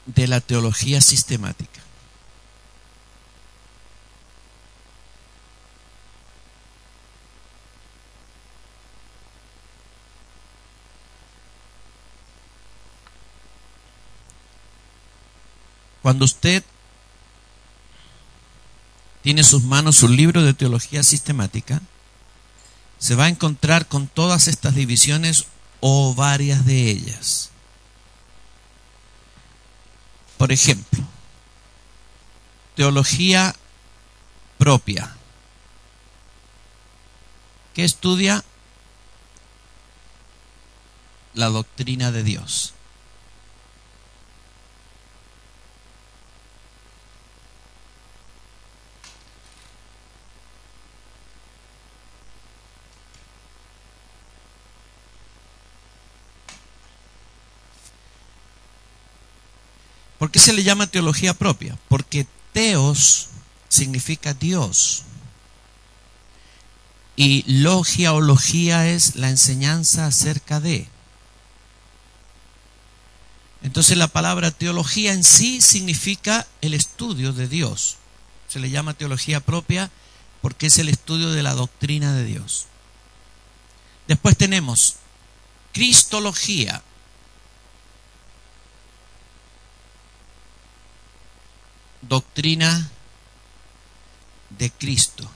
Speaker 1: de la teología sistemática. Cuando usted tiene en sus manos su libro de teología sistemática, se va a encontrar con todas estas divisiones o varias de ellas. Por ejemplo, teología propia, que estudia la doctrina de Dios. ¿Por qué se le llama teología propia? Porque teos significa Dios. Y logia o logía es la enseñanza acerca de. Entonces la palabra teología en sí significa el estudio de Dios. Se le llama teología propia porque es el estudio de la doctrina de Dios. Después tenemos cristología, doctrina de Cristo.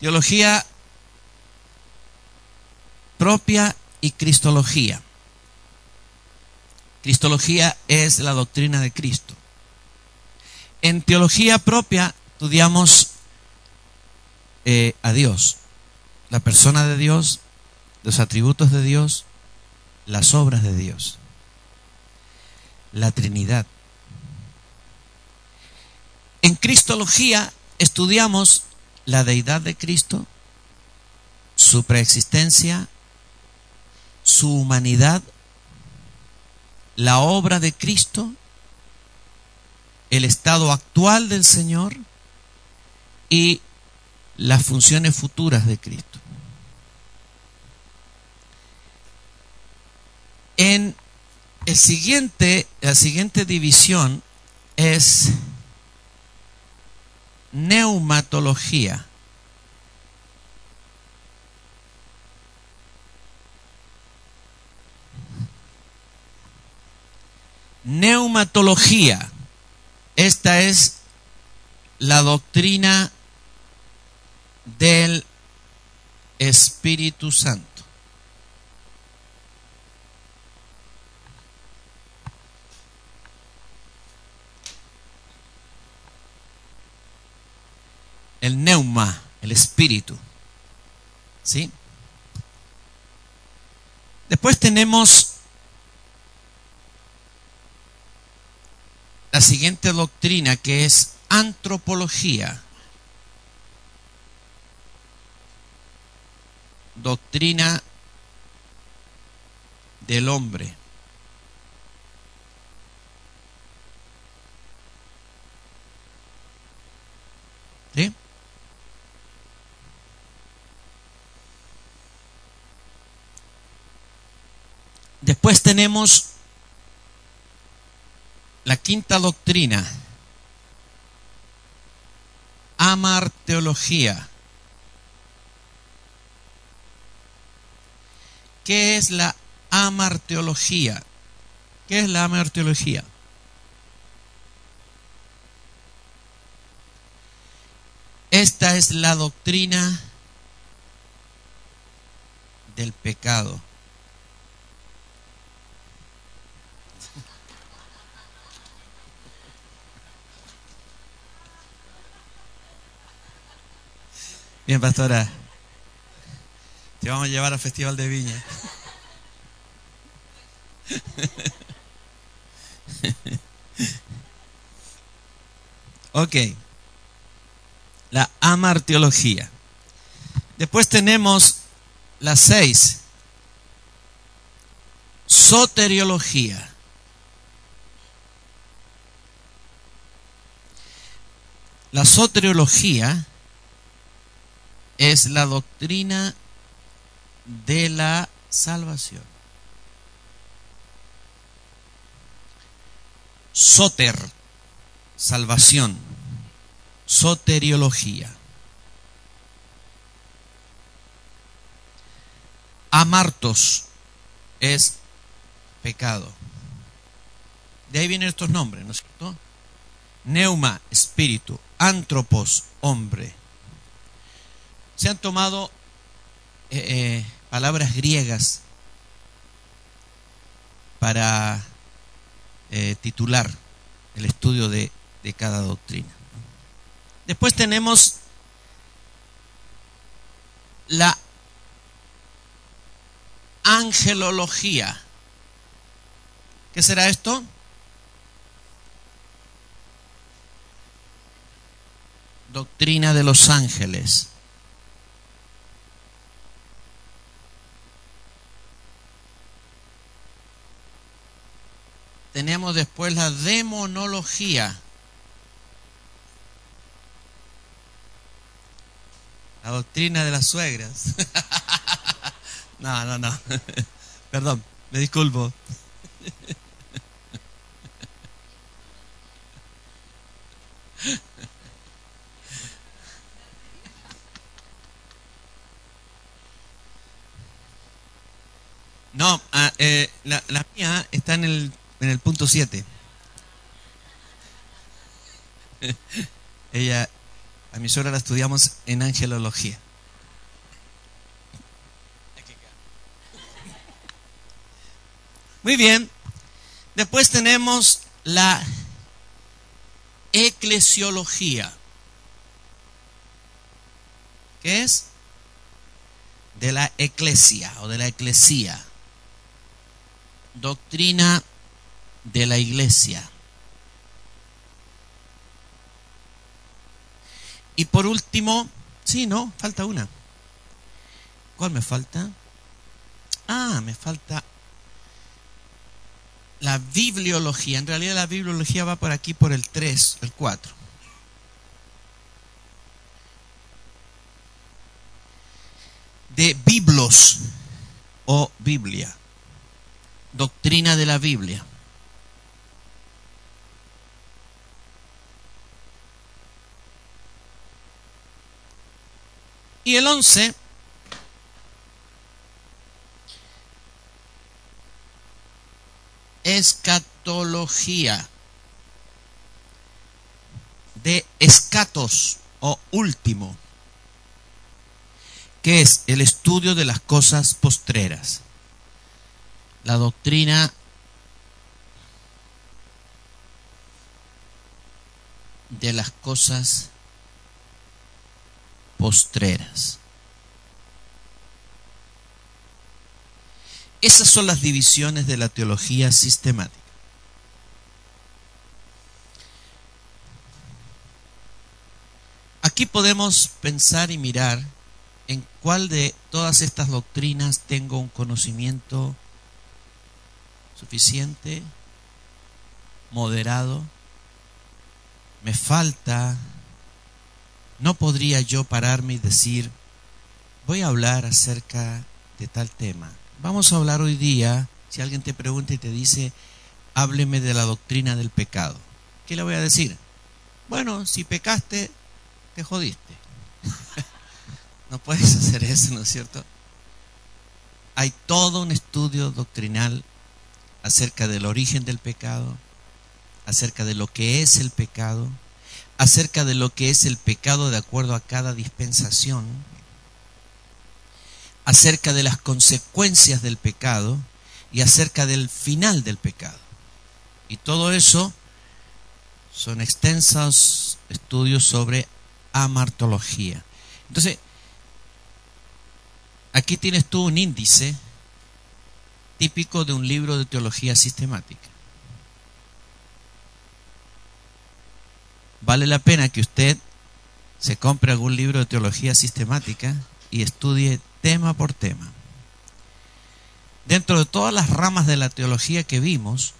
Speaker 1: Teología propia y cristología. Cristología es la doctrina de Cristo. En teología propia estudiamos eh, a Dios, la persona de Dios, los atributos de Dios, las obras de Dios, la Trinidad. En Cristología estudiamos la deidad de Cristo, su preexistencia su humanidad, la obra de Cristo, el estado actual del Señor y las funciones futuras de Cristo. En el siguiente, la siguiente división es neumatología. Neumatología. Esta es la doctrina del Espíritu Santo. El neuma, el espíritu. ¿Sí? Después tenemos la siguiente doctrina que es antropología. Doctrina del hombre. ¿Sí? Después tenemos la quinta doctrina, amarteología. ¿Qué es la amarteología? ¿Qué es la amarteología? Esta es la doctrina del pecado. Bien, pastora. Te vamos a llevar al Festival de Viña. ok. La amarteología. Después tenemos las seis. Soteriología. La soteriología es la doctrina de la salvación. Soter, salvación. Soteriología. Amartos es pecado. De ahí vienen estos nombres, ¿no es cierto? Neuma, espíritu. Antropos, hombre se han tomado eh, eh, palabras griegas para eh, titular el estudio de, de cada doctrina. Después tenemos la angelología. ¿Qué será esto? Doctrina de los ángeles. Tenemos después la demonología. La doctrina de las suegras. no, no, no. Perdón, me disculpo. No, ah, eh, la, la, mía está en el en el punto 7. Ella, a mi suegra la estudiamos en angelología. Muy bien. Después tenemos la eclesiología. ¿Qué es? De la eclesia o de la eclesía. Doctrina de la iglesia. Y por último, sí, no, falta una. ¿Cuál me falta? Ah, me falta la bibliología. En realidad la bibliología va por aquí por el 3, el 4. De biblos o Biblia. Doctrina de la Biblia. Y el 11 escatología de escatos o último, que es el estudio de las cosas postreras. La doctrina de las cosas postreras. Esas son las divisiones de la teología sistemática. Aquí podemos pensar y mirar en cuál de todas estas doctrinas tengo un conocimiento suficiente, moderado, me falta, no podría yo pararme y decir, voy a hablar acerca de tal tema. Vamos a hablar hoy día, si alguien te pregunta y te dice, hábleme de la doctrina del pecado. ¿Qué le voy a decir? Bueno, si pecaste, te jodiste. no puedes hacer eso, ¿no es cierto? Hay todo un estudio doctrinal acerca del origen del pecado, acerca de lo que es el pecado, acerca de lo que es el pecado de acuerdo a cada dispensación, acerca de las consecuencias del pecado y acerca del final del pecado. Y todo eso son extensos estudios sobre amartología. Entonces, aquí tienes tú un índice típico de un libro de teología sistemática. Vale la pena que usted se compre algún libro de teología sistemática y estudie tema por tema. Dentro de todas las ramas de la teología que vimos,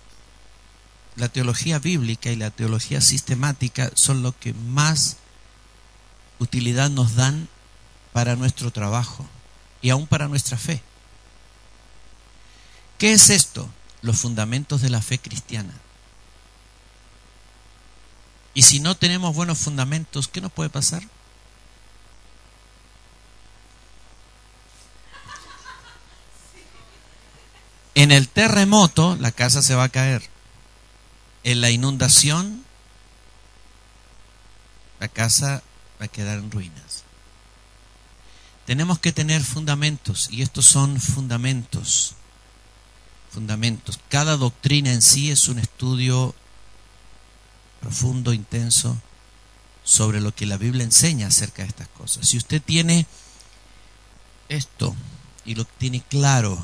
Speaker 1: la teología bíblica y la teología sistemática son lo que más utilidad nos dan para nuestro trabajo y aún para nuestra fe. ¿Qué es esto? Los fundamentos de la fe cristiana. Y si no tenemos buenos fundamentos, ¿qué nos puede pasar? En el terremoto la casa se va a caer. En la inundación la casa va a quedar en ruinas. Tenemos que tener fundamentos y estos son fundamentos fundamentos. Cada doctrina en sí es un estudio profundo, intenso, sobre lo que la Biblia enseña acerca de estas cosas. Si usted tiene esto y lo tiene claro,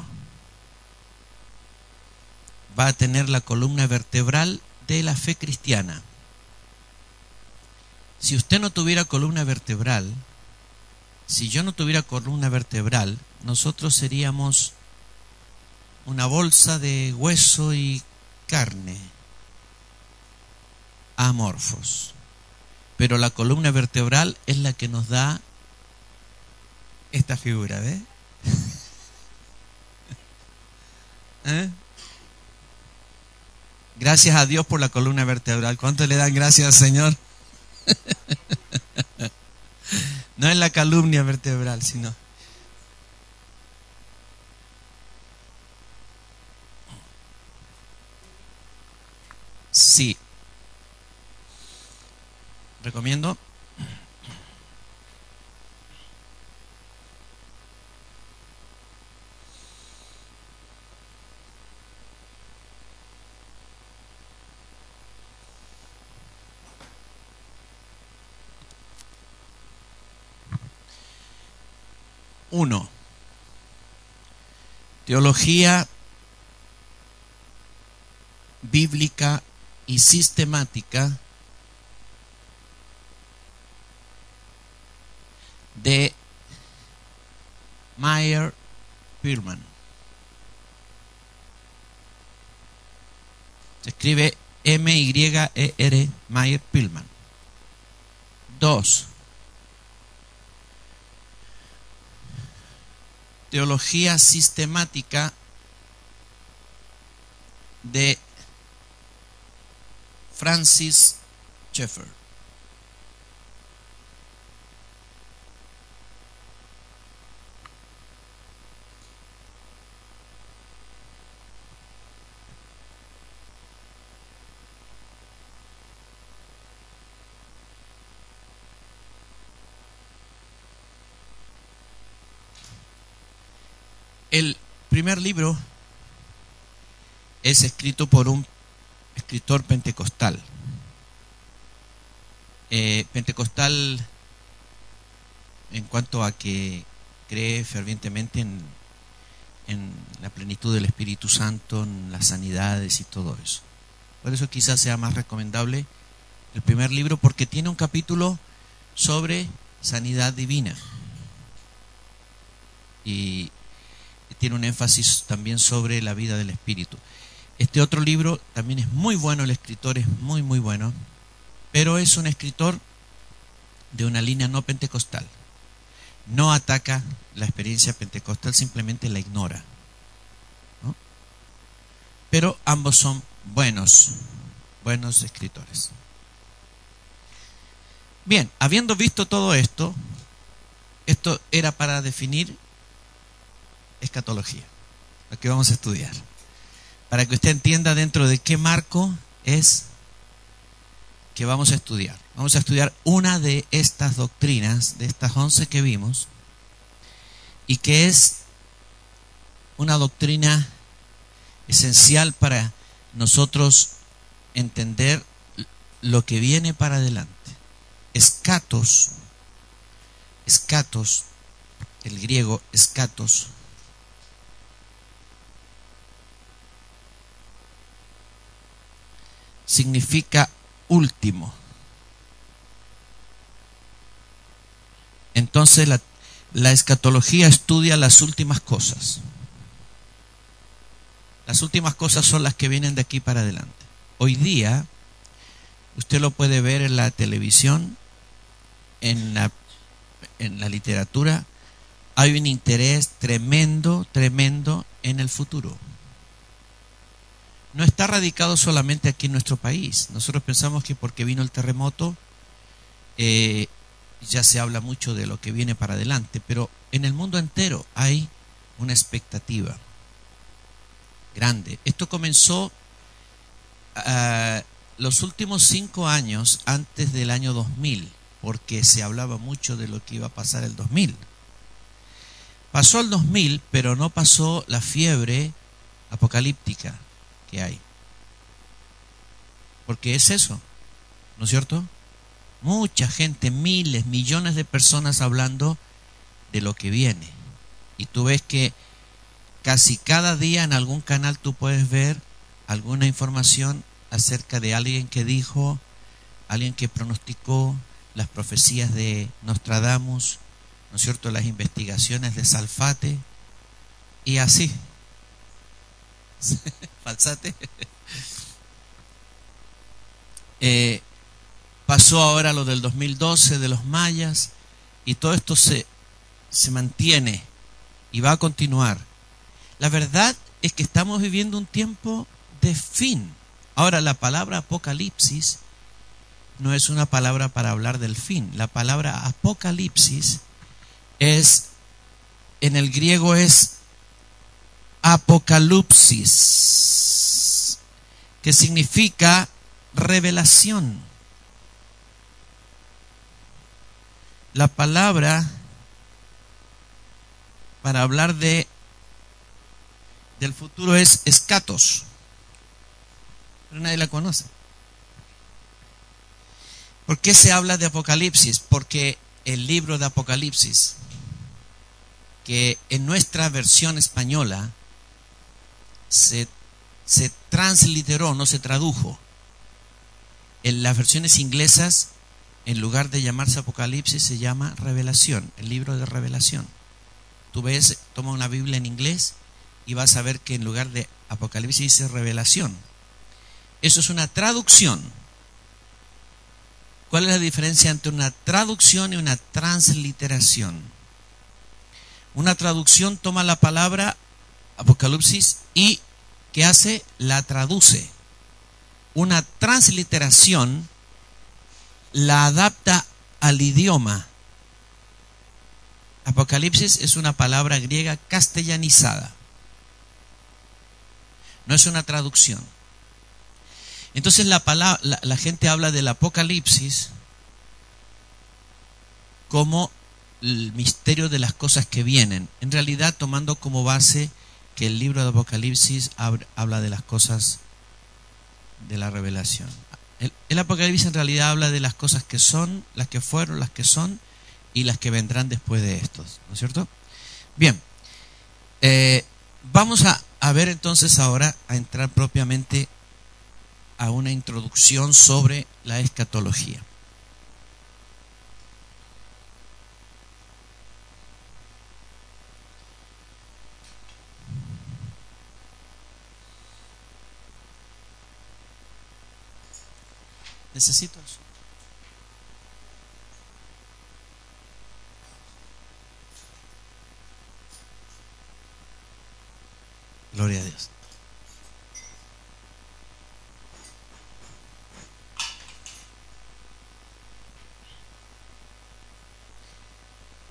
Speaker 1: va a tener la columna vertebral de la fe cristiana. Si usted no tuviera columna vertebral, si yo no tuviera columna vertebral, nosotros seríamos una bolsa de hueso y carne, amorfos. Pero la columna vertebral es la que nos da esta figura, ¿ve? ¿Eh? Gracias a Dios por la columna vertebral. ¿Cuánto le dan gracias al Señor? no es la calumnia vertebral, sino Sí. Recomiendo. Uno. Teología bíblica y sistemática de Meyer Pirman. Se escribe M-Y-E-R Meyer Pirman. 2. Teología sistemática de Francis Schaeffer. El primer libro es escrito por un escritor pentecostal. Eh, pentecostal en cuanto a que cree fervientemente en, en la plenitud del Espíritu Santo, en las sanidades y todo eso. Por eso quizás sea más recomendable el primer libro porque tiene un capítulo sobre sanidad divina. Y tiene un énfasis también sobre la vida del Espíritu. Este otro libro también es muy bueno, el escritor es muy, muy bueno, pero es un escritor de una línea no pentecostal. No ataca la experiencia pentecostal, simplemente la ignora. Pero ambos son buenos, buenos escritores. Bien, habiendo visto todo esto, esto era para definir escatología, lo que vamos a estudiar para que usted entienda dentro de qué marco es que vamos a estudiar. Vamos a estudiar una de estas doctrinas, de estas once que vimos, y que es una doctrina esencial para nosotros entender lo que viene para adelante. Escatos, escatos, el griego escatos, significa último. Entonces la, escatología estudia las últimas cosas. Las últimas cosas son las que vienen de aquí para adelante. Hoy día, usted lo puede ver en la televisión, en la, en la literatura, hay un interés tremendo, tremendo en el futuro no está radicado solamente aquí en nuestro país. Nosotros pensamos que porque vino el terremoto eh, ya se habla mucho de lo que viene para adelante, pero en el mundo entero hay una expectativa grande. Esto comenzó uh, los últimos cinco años antes del año 2000, porque se hablaba mucho de lo que iba a pasar el 2000. Pasó el 2000, pero no pasó la fiebre apocalíptica que hay. Porque es eso, ¿no es cierto? Mucha gente, miles, millones de personas hablando de lo que viene. Y tú ves que casi cada día en algún canal tú puedes ver alguna información acerca de alguien que dijo, alguien que pronosticó las profecías de Nostradamus, ¿no es cierto? Las investigaciones de Salfate y así. Falsate. Eh, pasó ahora lo del 2012 de los mayas y todo esto se, se mantiene y va a continuar. La verdad es que estamos viviendo un tiempo de fin. Ahora, la palabra apocalipsis no es una palabra para hablar del fin. La palabra apocalipsis es, en el griego es apocalipsis, que significa revelación. La palabra para hablar de del futuro es escatos. Pero nadie la conoce. ¿Por qué se habla de Apocalipsis? Porque el libro de Apocalipsis, que en nuestra versión española se, se transliteró, no se tradujo. En las versiones inglesas, en lugar de llamarse Apocalipsis, se llama Revelación, el libro de Revelación. Tú ves, toma una Biblia en inglés y vas a ver que en lugar de Apocalipsis dice Revelación. Eso es una traducción. ¿Cuál es la diferencia entre una traducción y una transliteración? Una traducción toma la palabra Apocalipsis y ¿qué hace? La traduce. Una transliteración la adapta al idioma. Apocalipsis es una palabra griega castellanizada. No es una traducción. Entonces la, palabra, la, gente habla del Apocalipsis como el misterio de las cosas que vienen. En realidad tomando como base que el libro de Apocalipsis habla de las cosas de la revelación. El, Apocalipsis en realidad habla de las cosas que son, las que fueron, las que son y las que vendrán después de estos, ¿no es cierto? Bien, eh, vamos a, a ver entonces ahora, a entrar propiamente a una introducción sobre la escatología. Necesito eso. Gloria a Dios.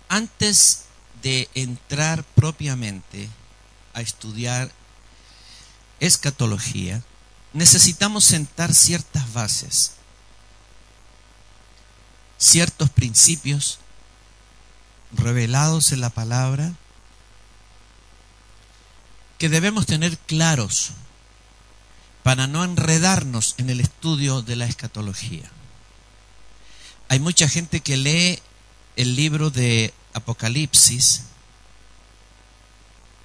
Speaker 1: Antes de entrar propiamente a estudiar escatología, necesitamos sentar ciertas bases ciertos principios revelados en la palabra que debemos tener claros para no enredarnos en el estudio de la escatología. Hay mucha gente que lee el libro de Apocalipsis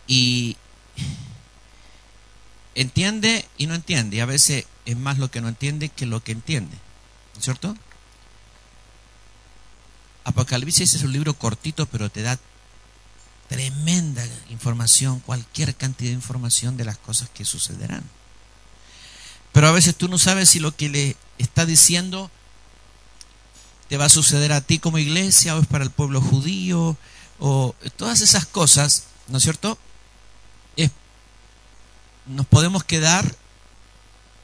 Speaker 1: y entiende y no entiende. Y a veces es más lo que no entiende que lo que entiende. ¿No es cierto? Apocalipsis es un libro cortito, pero te da tremenda información, cualquier cantidad de información de las cosas que sucederán. Pero a veces tú no sabes si lo que le está diciendo te va a suceder a ti como iglesia o es para el pueblo judío o todas esas cosas, ¿no es cierto? nos podemos quedar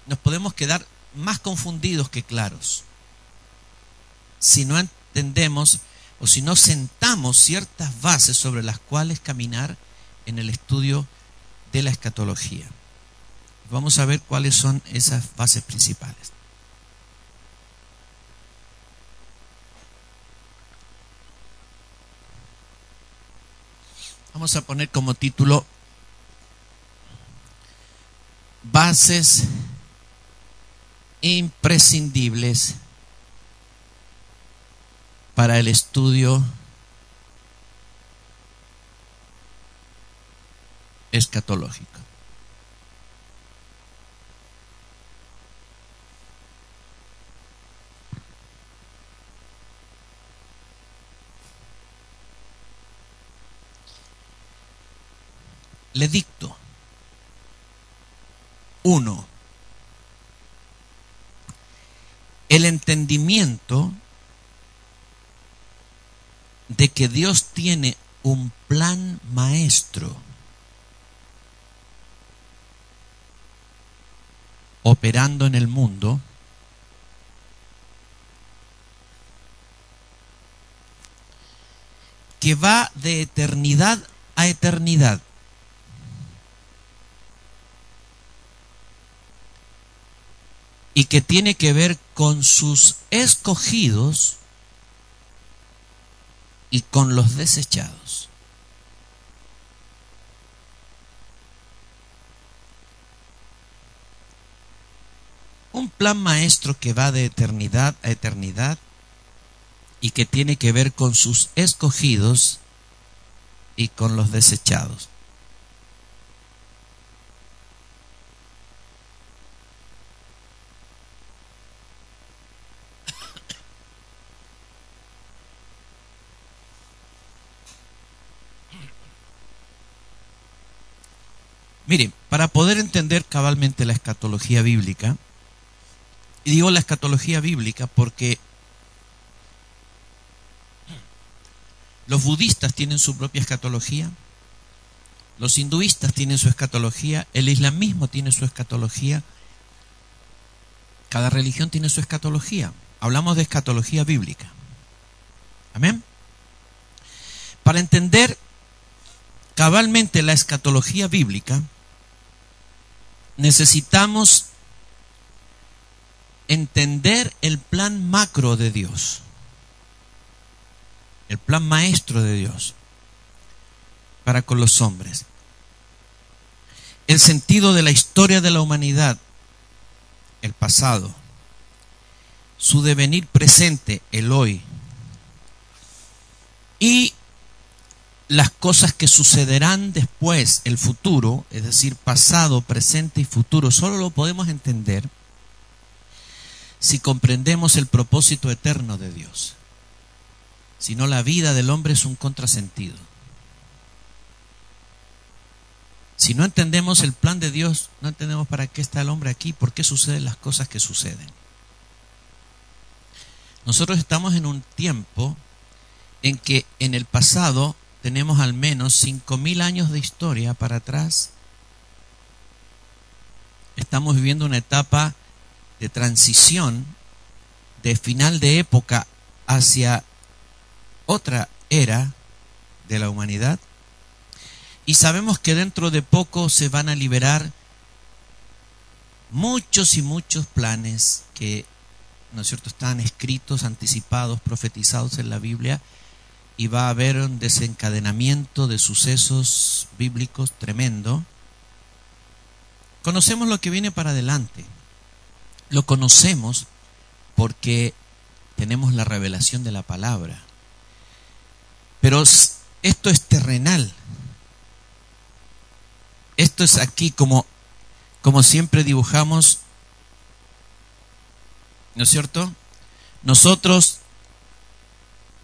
Speaker 1: nos podemos quedar más confundidos que claros si no entendemos o si no sentamos ciertas bases sobre las cuales caminar en el estudio de la escatología. Vamos a ver cuáles son esas bases principales. Vamos a poner como título Bases imprescindibles para el estudio escatológico. Le. El entendimiento de que Dios tiene un plan maestro operando en el mundo que va de eternidad a eternidad. Y que tiene que ver con sus escogidos y con los desechados. Un plan maestro que va de eternidad a eternidad y que tiene que ver con sus escogidos y con los desechados. Miren, para poder entender cabalmente la escatología bíblica, Y digo la escatología bíblica porque los budistas tienen su propia escatología, los hinduistas tienen su escatología, el islamismo tiene su escatología, cada religión tiene su escatología. Hablamos de escatología bíblica. Amén. Para entender cabalmente la escatología bíblica, necesitamos entender el plan macro de Dios, el plan maestro de Dios para con los hombres, el sentido de la historia de la humanidad, el pasado, su devenir presente, el hoy, y las cosas que sucederán después, el futuro, es decir, pasado, presente y futuro, solo lo podemos entender si comprendemos el propósito eterno de Dios. Si no, la vida del hombre es un contrasentido. Si no entendemos el plan de Dios, no entendemos para qué está el hombre aquí, por qué suceden las cosas que suceden. Nosotros estamos en un tiempo en que en el pasado tenemos al menos cinco mil años de historia para atrás. Estamos viviendo una etapa de transición, de final de época hacia otra era de la humanidad. Y sabemos que dentro de poco se van a liberar muchos y muchos planes que, ¿no es cierto?, están escritos, anticipados, profetizados en la Biblia y va a haber un desencadenamiento de sucesos bíblicos tremendo. Conocemos lo que viene para adelante. Lo conocemos porque tenemos la revelación de la palabra. Pero esto es terrenal. Esto es aquí como, como siempre dibujamos, ¿no es cierto? Nosotros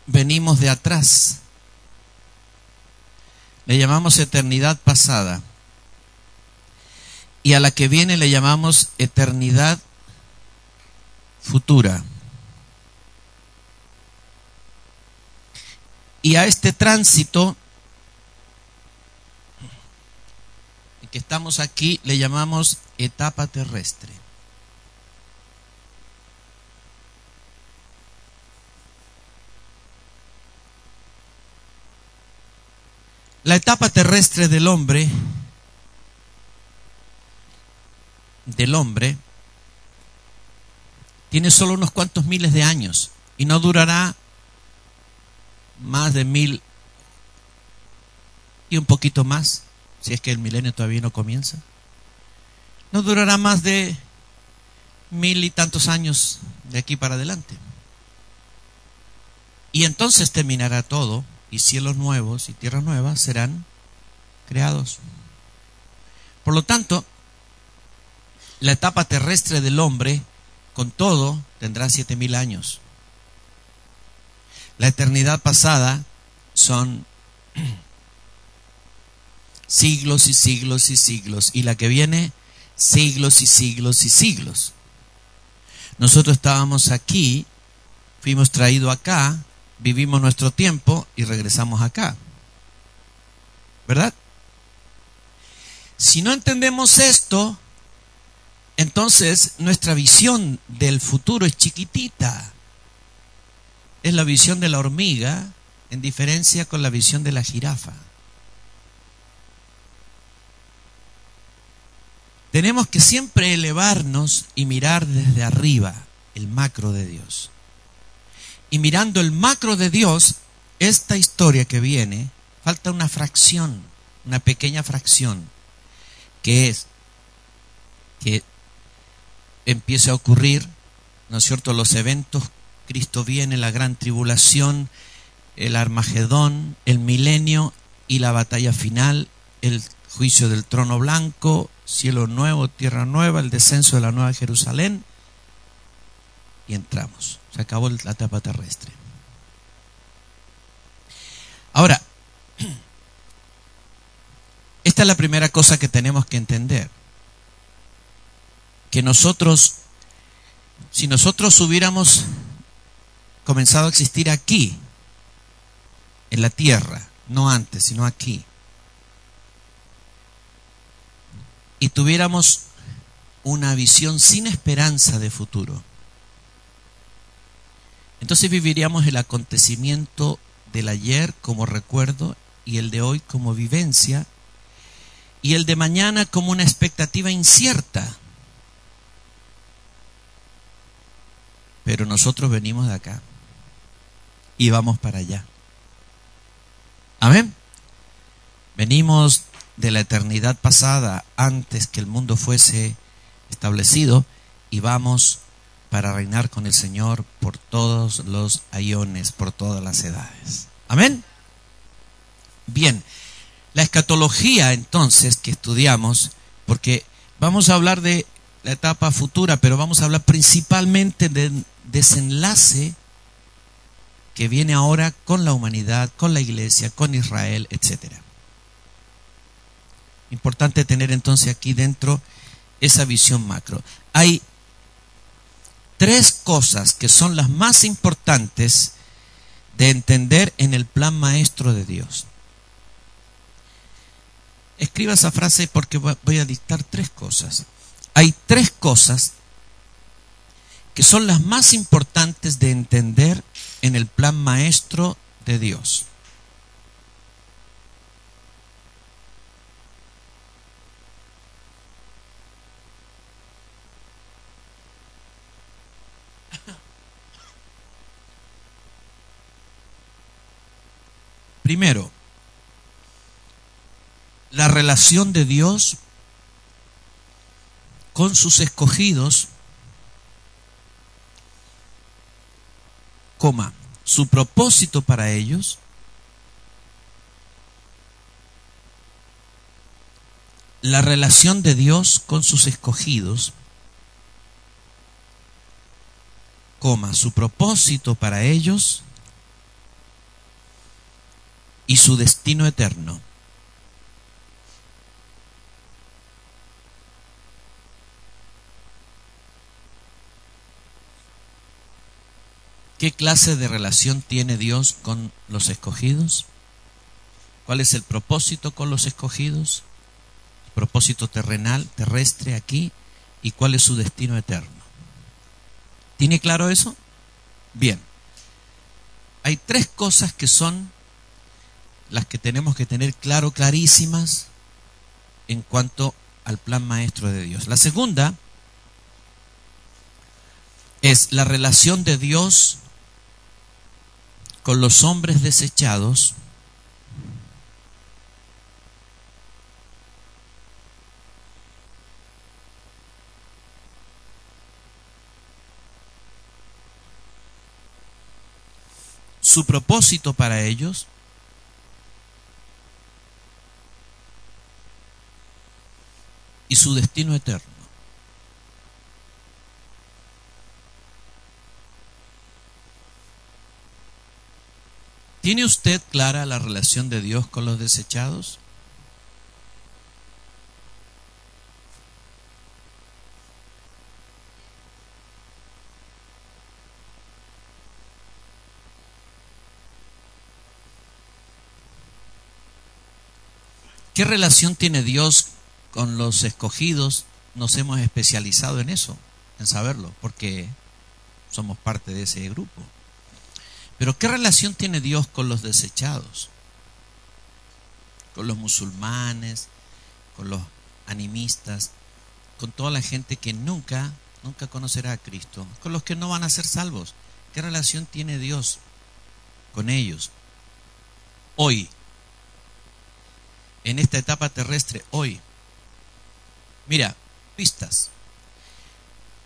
Speaker 1: venimos de atrás. Le llamamos eternidad pasada. Y a la que viene le llamamos eternidad futura. Y a este tránsito que estamos aquí le llamamos etapa terrestre. La etapa terrestre del hombre, del hombre, tiene solo unos cuantos miles de años y no durará más de mil y un poquito más, si es que el milenio todavía no comienza. No durará más de mil y tantos años de aquí para adelante. Y entonces terminará todo y cielos nuevos y tierras nuevas serán creados. Por lo tanto, la etapa terrestre del hombre, con todo, tendrá siete mil años. La eternidad pasada son siglos y siglos y siglos. Y la que viene, siglos y siglos y siglos. Nosotros estábamos aquí, fuimos traídos acá, vivimos nuestro tiempo y regresamos acá. ¿Verdad? Si no entendemos esto, entonces nuestra visión del futuro es chiquitita. Es la visión de la hormiga en diferencia con la visión de la jirafa. Tenemos que siempre elevarnos y mirar desde arriba el macro de Dios y mirando el macro de Dios, esta historia que viene, falta una fracción, una pequeña fracción, que es que empiece a ocurrir, ¿no es cierto?, los eventos, Cristo viene, la gran tribulación, el Armagedón, el milenio y la batalla final, el juicio del trono blanco, cielo nuevo, tierra nueva, el descenso de la nueva Jerusalén, y entramos. Se acabó la etapa terrestre. Ahora, esta es la primera cosa que tenemos que entender. Que nosotros si nosotros hubiéramos comenzado a existir aquí, en la tierra, no antes, sino aquí, y tuviéramos una visión sin esperanza de futuro, entonces viviríamos el acontecimiento del ayer como recuerdo y el de hoy como vivencia y el de mañana como una expectativa incierta. Pero nosotros venimos de acá y vamos para allá. Amén. Venimos de la eternidad pasada antes que el mundo fuese establecido y vamos para reinar con el Señor por todos los ayones, por todas las edades. Amén. Bien, la escatología entonces que estudiamos, porque vamos a hablar de la etapa futura, pero vamos a hablar principalmente del desenlace que viene ahora con la humanidad, con la iglesia, con Israel, etc. Importante tener entonces aquí dentro esa visión macro. Hay tres cosas que son las más importantes de entender en el plan maestro de Dios. Escriba esa frase porque voy a dictar tres cosas. Hay tres cosas que son las más importantes de entender en el plan maestro de Dios. Primero, la relación de Dios con sus escogidos, coma, su propósito para ellos, la relación de Dios con sus escogidos, coma, su propósito para ellos y su destino eterno. ¿Qué clase de relación tiene Dios con los escogidos? ¿Cuál es el propósito con los escogidos? El propósito terrenal, terrestre aquí, y cuál es su destino eterno. ¿Tiene claro eso? Bien. Hay tres cosas que son las que tenemos que tener claro, clarísimas, en cuanto al plan maestro de Dios. La segunda es la relación de Dios con los hombres desechados, su propósito para ellos y su destino eterno. ¿Tiene usted clara la relación de Dios con los desechados? ¿Qué relación tiene Dios con los escogidos? Nos hemos especializado en eso, en saberlo, porque somos parte de ese grupo. Pero ¿qué relación tiene Dios con los desechados? Con los musulmanes, con los animistas, con toda la gente que nunca, nunca conocerá a Cristo, con los que no van a ser salvos. ¿Qué relación tiene Dios con ellos? Hoy, en esta etapa terrestre, hoy. Mira, pistas.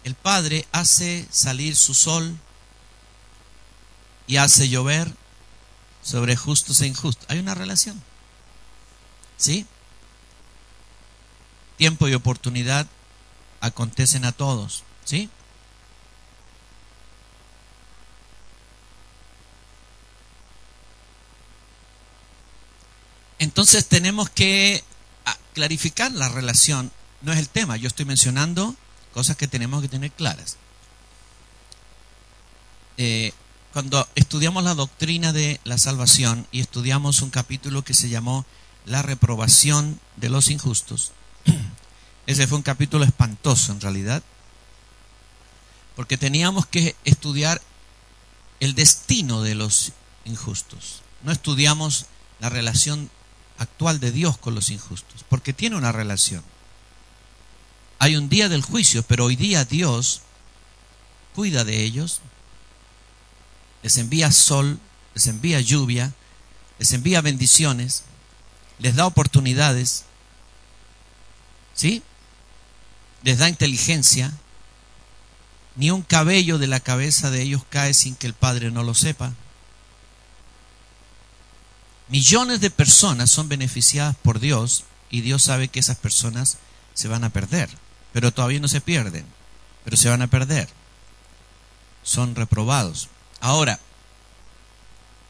Speaker 1: El Padre hace salir su sol y hace llover sobre justos e injustos. Hay una relación. ¿Sí? Tiempo y oportunidad acontecen a todos. ¿Sí? Entonces tenemos que clarificar la relación. No es el tema, yo estoy mencionando cosas que tenemos que tener claras. eh, cuando estudiamos la doctrina de la salvación y estudiamos un capítulo que se llamó La reprobación de los injustos, ese fue un capítulo espantoso en realidad, porque teníamos que estudiar el destino de los injustos. No estudiamos la relación actual de Dios con los injustos, porque tiene una relación. Hay un día del juicio, pero hoy día Dios cuida de ellos, les envía sol, les envía lluvia, les envía bendiciones, les da oportunidades, ¿sí? Les da inteligencia. Ni un cabello de la cabeza de ellos cae sin que el Padre no lo sepa. Millones de personas son beneficiadas por Dios y Dios sabe que esas personas se van a perder, pero todavía no se pierden, pero se van a perder. Son reprobados. Ahora,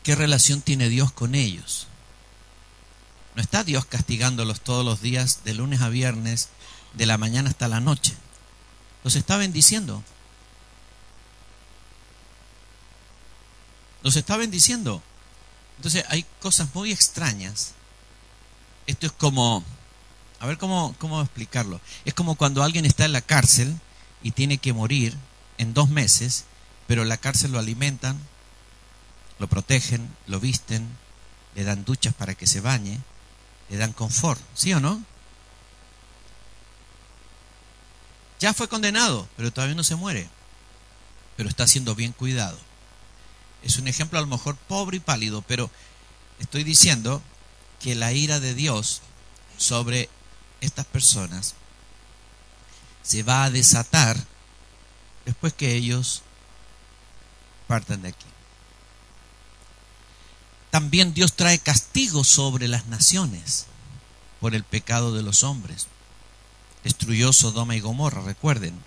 Speaker 1: ¿qué relación tiene Dios con ellos? No está Dios castigándolos todos los días, de lunes a viernes, de la mañana hasta la noche. Los está bendiciendo. Los está bendiciendo. Entonces hay cosas muy extrañas. Esto es como, a ver cómo, cómo explicarlo. Es como cuando alguien está en la cárcel y tiene que morir en dos meses, pero la cárcel lo alimentan, lo protegen, lo visten, le dan duchas para que se bañe, le dan confort, ¿sí o no? Ya fue condenado, pero todavía no se muere, pero está siendo bien cuidado. Es un ejemplo a lo mejor pobre y pálido, pero estoy diciendo que la ira de Dios sobre estas personas se va a desatar después que ellos partan de aquí. También Dios trae castigo sobre las naciones por el pecado de los hombres. Destruyó Sodoma y Gomorra, recuerden.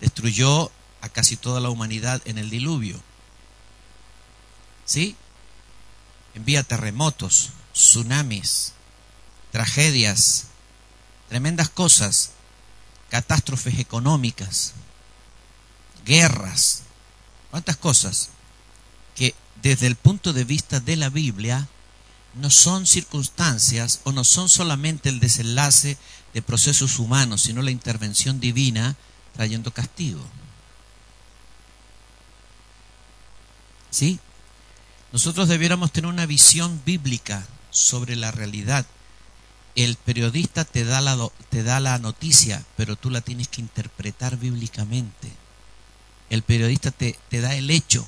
Speaker 1: Destruyó a casi toda la humanidad en el diluvio. ¿Sí? Envía terremotos, tsunamis, tragedias, tremendas cosas, catástrofes económicas, guerras, cuántas cosas que desde el punto de vista de la Biblia no son circunstancias o no son solamente el desenlace de procesos humanos, sino la intervención divina trayendo castigo. ¿Sí? Nosotros debiéramos tener una visión bíblica sobre la realidad. El periodista te da la, te da la noticia, pero tú la tienes que interpretar bíblicamente. El periodista te, te da el hecho,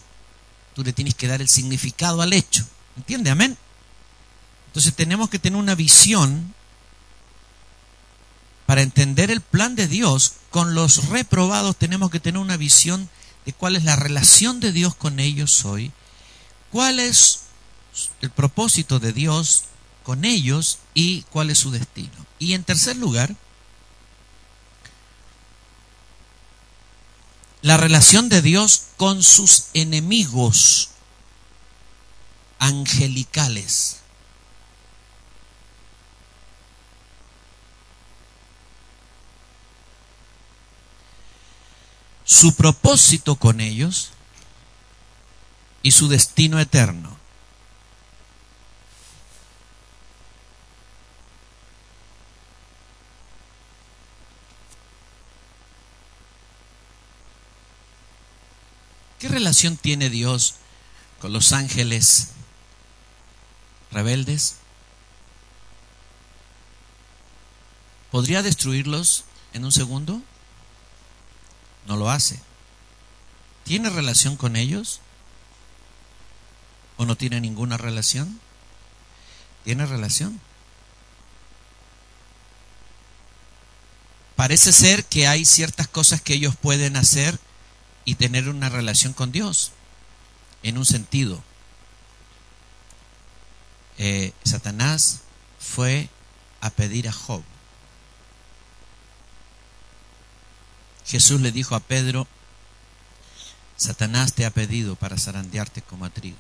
Speaker 1: tú le tienes que dar el significado al hecho. ¿Entiende? Amén. Entonces tenemos que tener una visión para entender el plan de Dios. Con los reprobados tenemos que tener una visión de cuál es la relación de Dios con ellos hoy cuál es el propósito de Dios con ellos y cuál es su destino. Y en tercer lugar, la relación de Dios con sus enemigos angelicales. Su propósito con ellos y su destino eterno. ¿Qué relación tiene Dios con los ángeles rebeldes? ¿Podría destruirlos en un segundo? No lo hace. ¿Tiene relación con ellos? ¿O no tiene ninguna relación? ¿Tiene relación? Parece ser que hay ciertas cosas que ellos pueden hacer y tener una relación con Dios, en un sentido. Eh, Satanás fue a pedir a Job. Jesús le dijo a Pedro, Satanás te ha pedido para zarandearte como a trigo.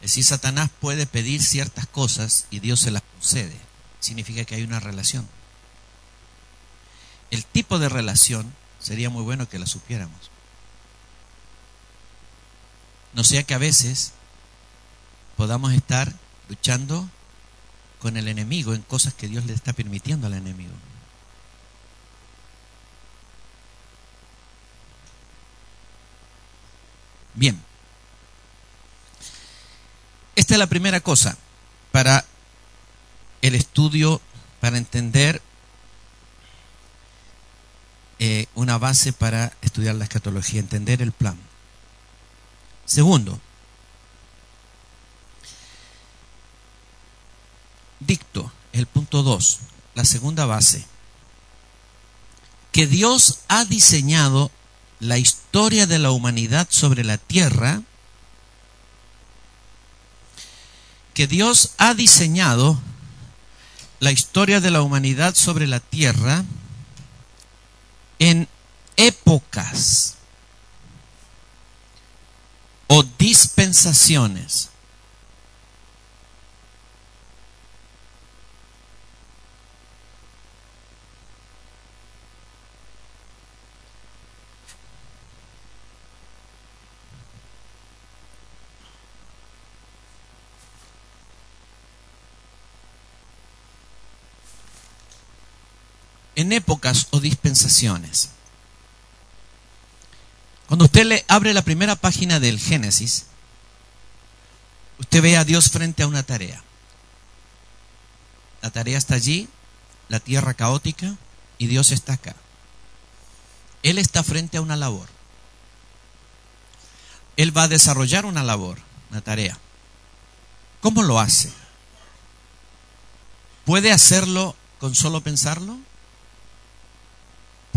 Speaker 1: Es decir, Satanás puede pedir ciertas cosas y Dios se las concede. Significa que hay una relación. El tipo de relación, sería muy bueno que la supiéramos. No sea que a veces podamos estar luchando con el enemigo en cosas que Dios le está permitiendo al enemigo. Bien. Esta es la primera cosa para el estudio, para entender eh, una base para estudiar la escatología, entender el plan. Segundo, dicto, el punto 2, la segunda base, que Dios ha diseñado la historia de la humanidad sobre la tierra, que Dios ha diseñado la historia de la humanidad sobre la tierra en épocas o dispensaciones. En épocas o dispensaciones. Cuando usted le abre la primera página del Génesis, usted ve a Dios frente a una tarea. La tarea está allí, la tierra caótica, y Dios está acá. Él está frente a una labor. Él va a desarrollar una labor, una tarea. ¿Cómo lo hace? ¿Puede hacerlo con solo pensarlo?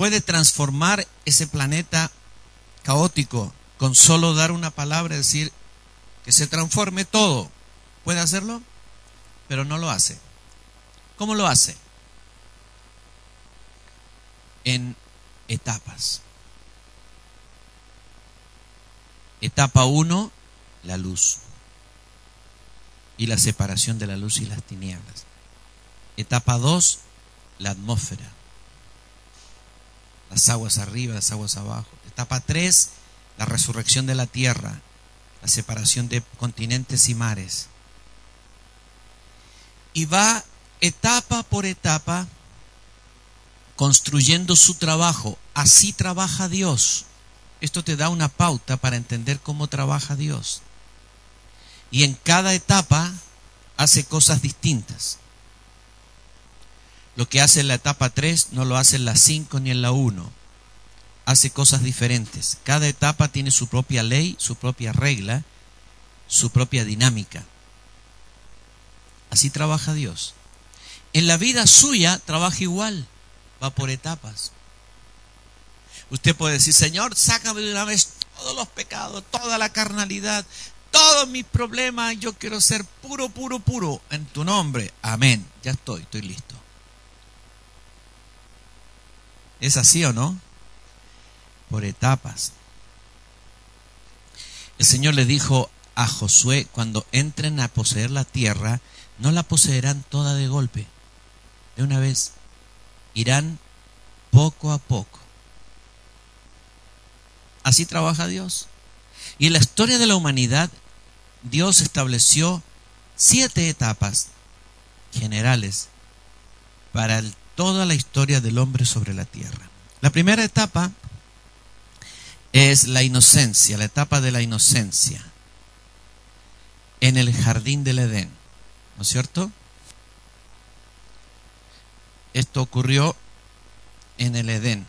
Speaker 1: Puede transformar ese planeta caótico con solo dar una palabra, decir que se transforme todo. ¿Puede hacerlo? Pero no lo hace. ¿Cómo lo hace? En etapas. Etapa 1, la luz y la separación de la luz y las tinieblas. Etapa 2, la atmósfera las aguas arriba, las aguas abajo. Etapa 3, la resurrección de la tierra, la separación de continentes y mares. Y va etapa por etapa construyendo su trabajo. Así trabaja Dios. Esto te da una pauta para entender cómo trabaja Dios. Y en cada etapa hace cosas distintas. Lo que hace en la etapa 3 no lo hace en la 5 ni en la 1. Hace cosas diferentes. Cada etapa tiene su propia ley, su propia regla, su propia dinámica. Así trabaja Dios. En la vida suya trabaja igual, va por etapas. Usted puede decir, Señor, sácame de una vez todos los pecados, toda la carnalidad, todos mis problemas, yo quiero ser puro, puro, puro en tu nombre. Amén. Ya estoy, estoy listo. ¿Es así o no? Por etapas. El Señor le dijo a Josué, cuando entren a poseer la tierra, no la poseerán toda de golpe, de una vez. Irán poco a poco. Así trabaja Dios. Y en la historia de la humanidad, Dios estableció siete etapas generales para el toda la historia del hombre sobre la tierra. La primera etapa es la inocencia, la etapa de la inocencia en el jardín del Edén, ¿no es cierto? Esto ocurrió en el Edén.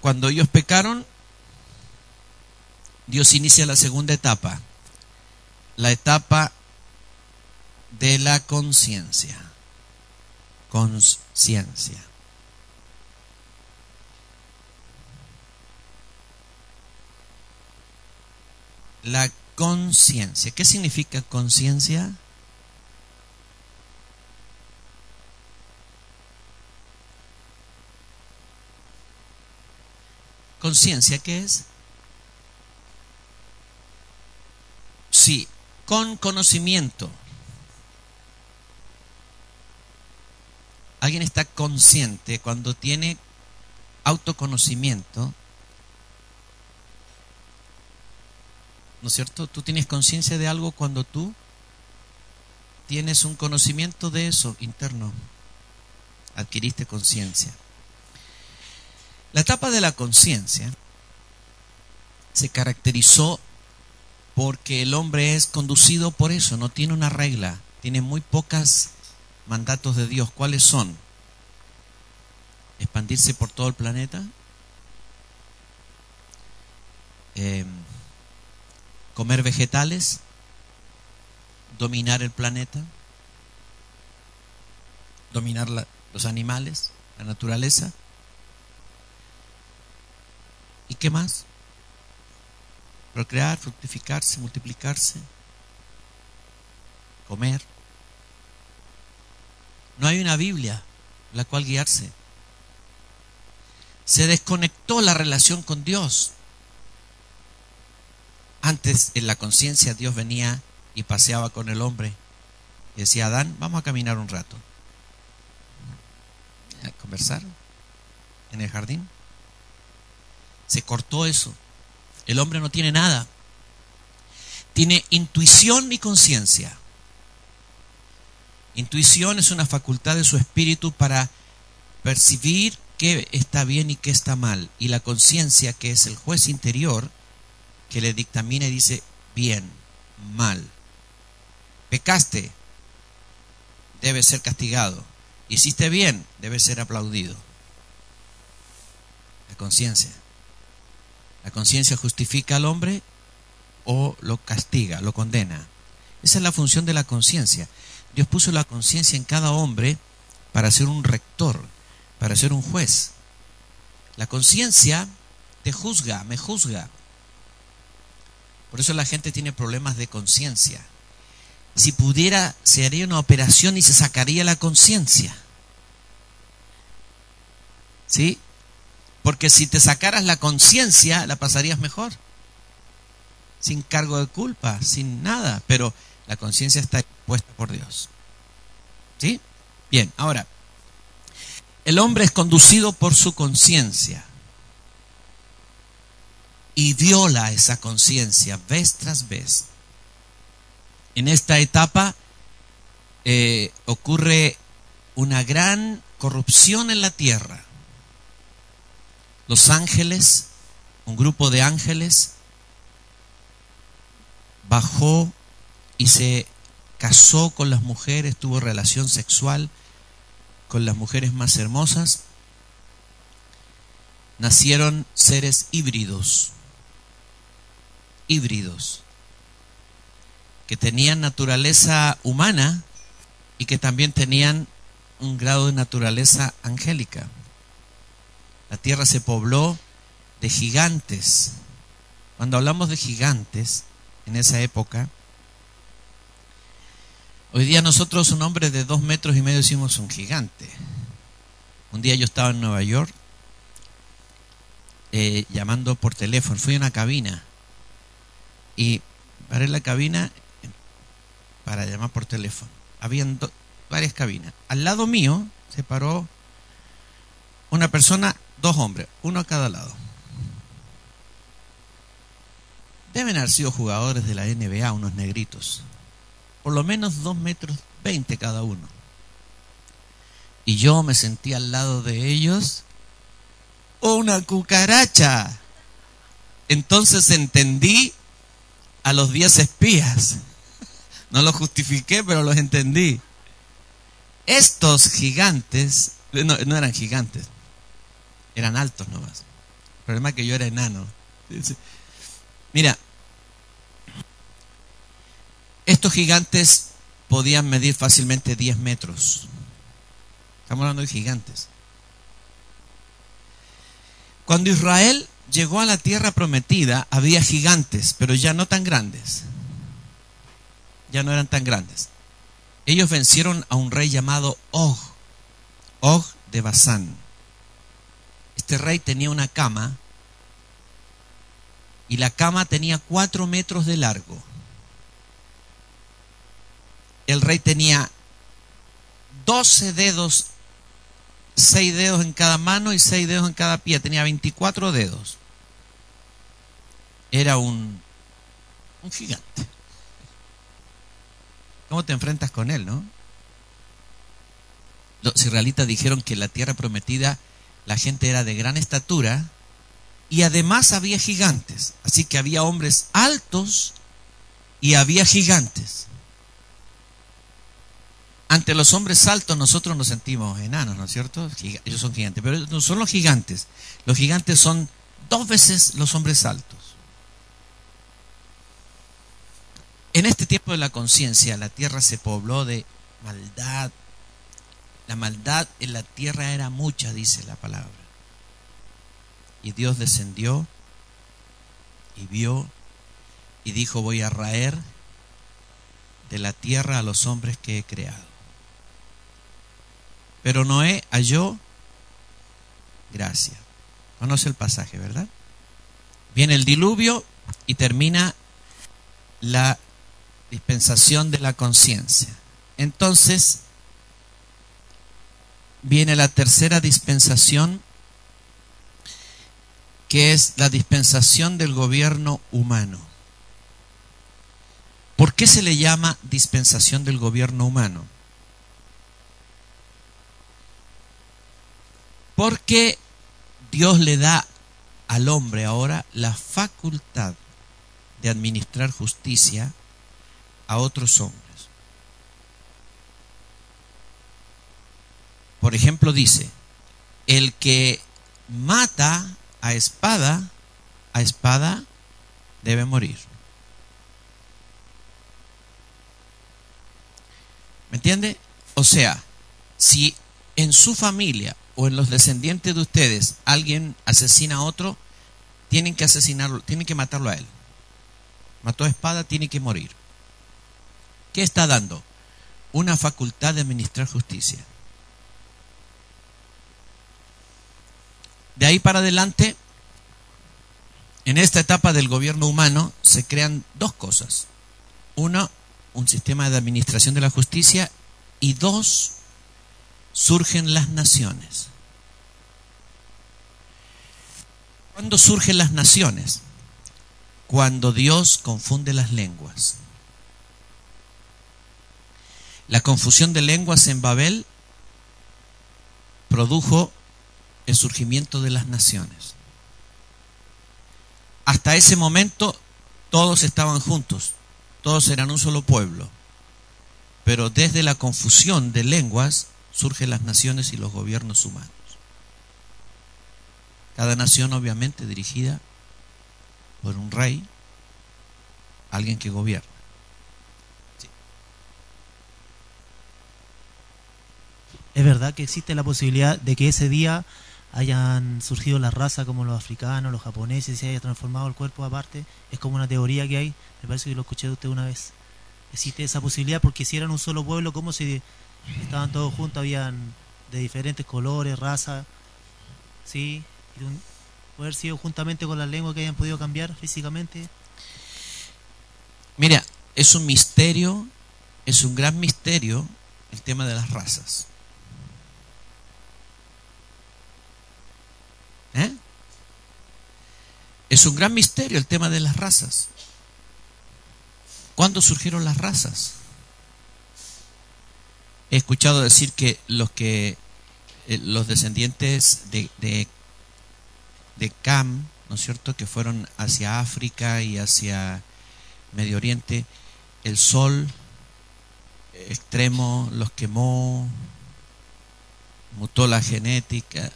Speaker 1: Cuando ellos pecaron, Dios inicia la segunda etapa, la etapa de la conciencia. Conciencia. La conciencia. ¿Qué significa conciencia? Conciencia, ¿qué es? Sí, con conocimiento. Alguien está consciente cuando tiene autoconocimiento. ¿No es cierto? Tú tienes conciencia de algo cuando tú tienes un conocimiento de eso interno. Adquiriste conciencia. La etapa de la conciencia se caracterizó porque el hombre es conducido por eso, no tiene una regla, tiene muy pocas mandatos de Dios. ¿Cuáles son? Expandirse por todo el planeta, em, comer vegetales, dominar el planeta, dominar los animales, la naturaleza. ¿Y qué más? Procrear, fructificarse, multiplicarse, comer. No hay una Biblia la cual guiarse. Se desconectó la relación con Dios. Antes en la conciencia Dios venía y paseaba con el hombre. Y decía, Adán, vamos a caminar un rato. A conversar en el jardín. Se cortó eso. El hombre no tiene nada. Tiene intuición y conciencia. Intuición es una facultad de su espíritu para percibir qué está bien y qué está mal. Y la conciencia, que es el juez interior, que le dictamina y dice bien, mal. Pecaste, debe ser castigado. Hiciste bien, debe ser aplaudido. La conciencia. La conciencia justifica al hombre o lo castiga, lo condena. Esa es la función de la conciencia. Dios puso la conciencia en cada hombre para ser un rector, para ser un juez. La conciencia te juzga, me juzga. Por eso la gente tiene problemas de conciencia. Si pudiera, se haría una operación y se sacaría la conciencia. ¿Sí? Porque si te sacaras la conciencia, la pasarías mejor. Sin cargo de culpa, sin nada. Pero la conciencia está puesta por Dios. ¿Sí? Bien, ahora, el hombre es conducido por su conciencia y viola esa conciencia vez tras vez. En esta etapa eh, ocurre una gran corrupción en la tierra los ángeles, un grupo de ángeles, bajó y se casó con las mujeres, tuvo relación sexual con las mujeres más hermosas. Nacieron seres híbridos, híbridos, que tenían naturaleza humana y que también tenían un grado de naturaleza angélica. La tierra se pobló de gigantes. Cuando hablamos de gigantes, en esa época, hoy día nosotros un hombre de dos metros y medio decimos un gigante. Un día yo estaba en Nueva York eh, llamando por teléfono, fui a una cabina y paré la cabina para llamar por teléfono. Habían varias cabinas. Al lado mío se paró una persona Dos hombres, uno a cada lado. Deben haber sido jugadores de la NBA, unos negritos. Por lo menos dos metros veinte cada uno. Y yo me sentí al lado de ellos. ¡Una cucaracha! Entonces entendí a los diez espías. No los justifiqué, pero los entendí. Estos gigantes, no eran gigantes, eran altos nomás. El problema es que yo era enano. Mira, estos gigantes podían medir fácilmente 10 metros. Estamos hablando de gigantes. Cuando Israel llegó a la tierra prometida, había gigantes, pero ya no tan grandes. Ya no eran tan grandes. Ellos vencieron a un rey llamado Og, Og de Basán. Este rey tenía una cama y la cama tenía cuatro metros de largo el rey tenía 12 dedos, 6 dedos en cada mano y 6 dedos en cada pie, tenía 24 dedos. Era un, un gigante. ¿Cómo te enfrentas con él, no? Los israelitas dijeron que la tierra prometida la gente era de gran estatura y además había gigantes. Así que había hombres altos y había gigantes. Ante los hombres altos nosotros nos sentimos enanos, ¿no es cierto? Ellos son gigantes, pero no son los gigantes. Los gigantes son dos veces los hombres altos. En este tiempo de la conciencia, la tierra se pobló de maldad. La maldad en la tierra era mucha, dice la palabra. Y Dios descendió y vio y dijo, voy a raer de la tierra a los hombres que he creado. Pero Noé halló gracia. Conoce el pasaje, ¿verdad? Viene el diluvio y termina la dispensación de la conciencia. Entonces, viene la tercera dispensación, que es la dispensación del gobierno humano. ¿Por qué se le llama dispensación del gobierno humano? Porque Dios le da al hombre ahora la facultad de administrar justicia a otros hombres. Por ejemplo, dice, el que mata a espada, a espada debe morir. ¿Me entiende? O sea, si en su familia o en los descendientes de ustedes alguien asesina a otro, tienen que asesinarlo, tienen que matarlo a él. Mató a espada, tiene que morir. ¿Qué está dando? Una facultad de administrar justicia. De ahí para adelante, en esta etapa del gobierno humano se crean dos cosas. Uno, un sistema de administración de la justicia y dos, surgen las naciones. ¿Cuándo surgen las naciones? Cuando Dios confunde las lenguas. La confusión de lenguas en Babel produjo el surgimiento de las naciones. Hasta ese momento todos estaban juntos, todos eran un solo pueblo. Pero desde la confusión de lenguas surgen las naciones y los gobiernos humanos. Cada nación obviamente dirigida por un rey, alguien que gobierna.
Speaker 3: ¿Es verdad que existe la posibilidad de que ese día hayan surgido las razas como los africanos, los japoneses, y se haya transformado el cuerpo aparte? Es como una teoría que hay, me parece que lo escuché de usted una vez. ¿Existe esa posibilidad? Porque si eran un solo pueblo, ¿cómo si estaban todos juntos? Habían de diferentes colores, razas, ¿sí? ¿Puede haber sido juntamente con las lenguas que hayan podido cambiar físicamente?
Speaker 1: Mira, es un misterio, es un gran misterio el tema de las razas. ¿Eh? Es un gran misterio el tema de las razas. ¿Cuándo surgieron las razas? He escuchado decir que los que eh, los descendientes de, de, de Cam, ¿no es cierto?, que fueron hacia África y hacia Medio Oriente, el sol extremo los quemó, mutó la genética,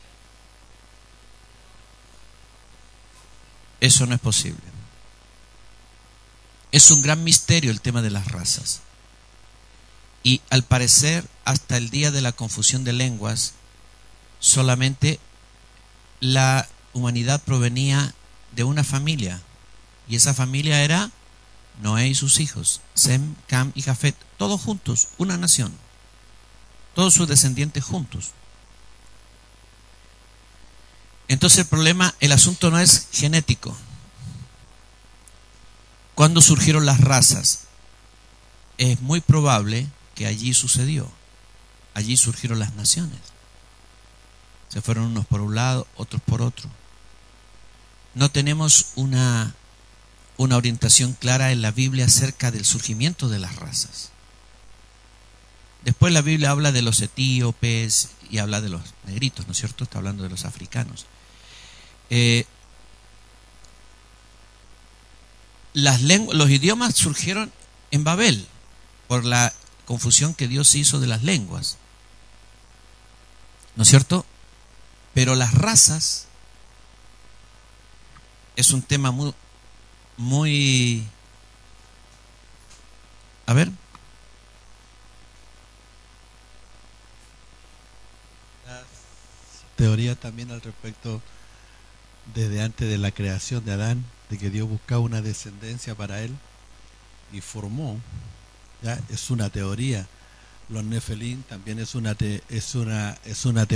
Speaker 1: Eso no es posible. Es un gran misterio el tema de las razas. Y al parecer, hasta el día de la confusión de lenguas, solamente la humanidad provenía de una familia. Y esa familia era Noé y sus hijos, Sem, Cam y Jafet, todos juntos, una nación. Todos sus descendientes juntos. Entonces el problema, el asunto no es genético. ¿Cuándo surgieron las razas? Es muy probable que allí sucedió. Allí surgieron las naciones. Se fueron unos por un lado, otros por otro. No tenemos una, una orientación clara en la Biblia acerca del surgimiento de las razas. Después la Biblia habla de los etíopes y habla de los negritos, ¿no es cierto? Está hablando de los africanos. Eh, las los idiomas surgieron en Babel por la confusión que Dios hizo de las lenguas. ¿No es cierto? Pero las razas es un tema muy, muy... A ver.
Speaker 2: Teoría también al respecto desde antes de la creación de Adán, de que Dios buscaba una descendencia para él y formó, ya es una teoría. Los Nefelín también es una es una es una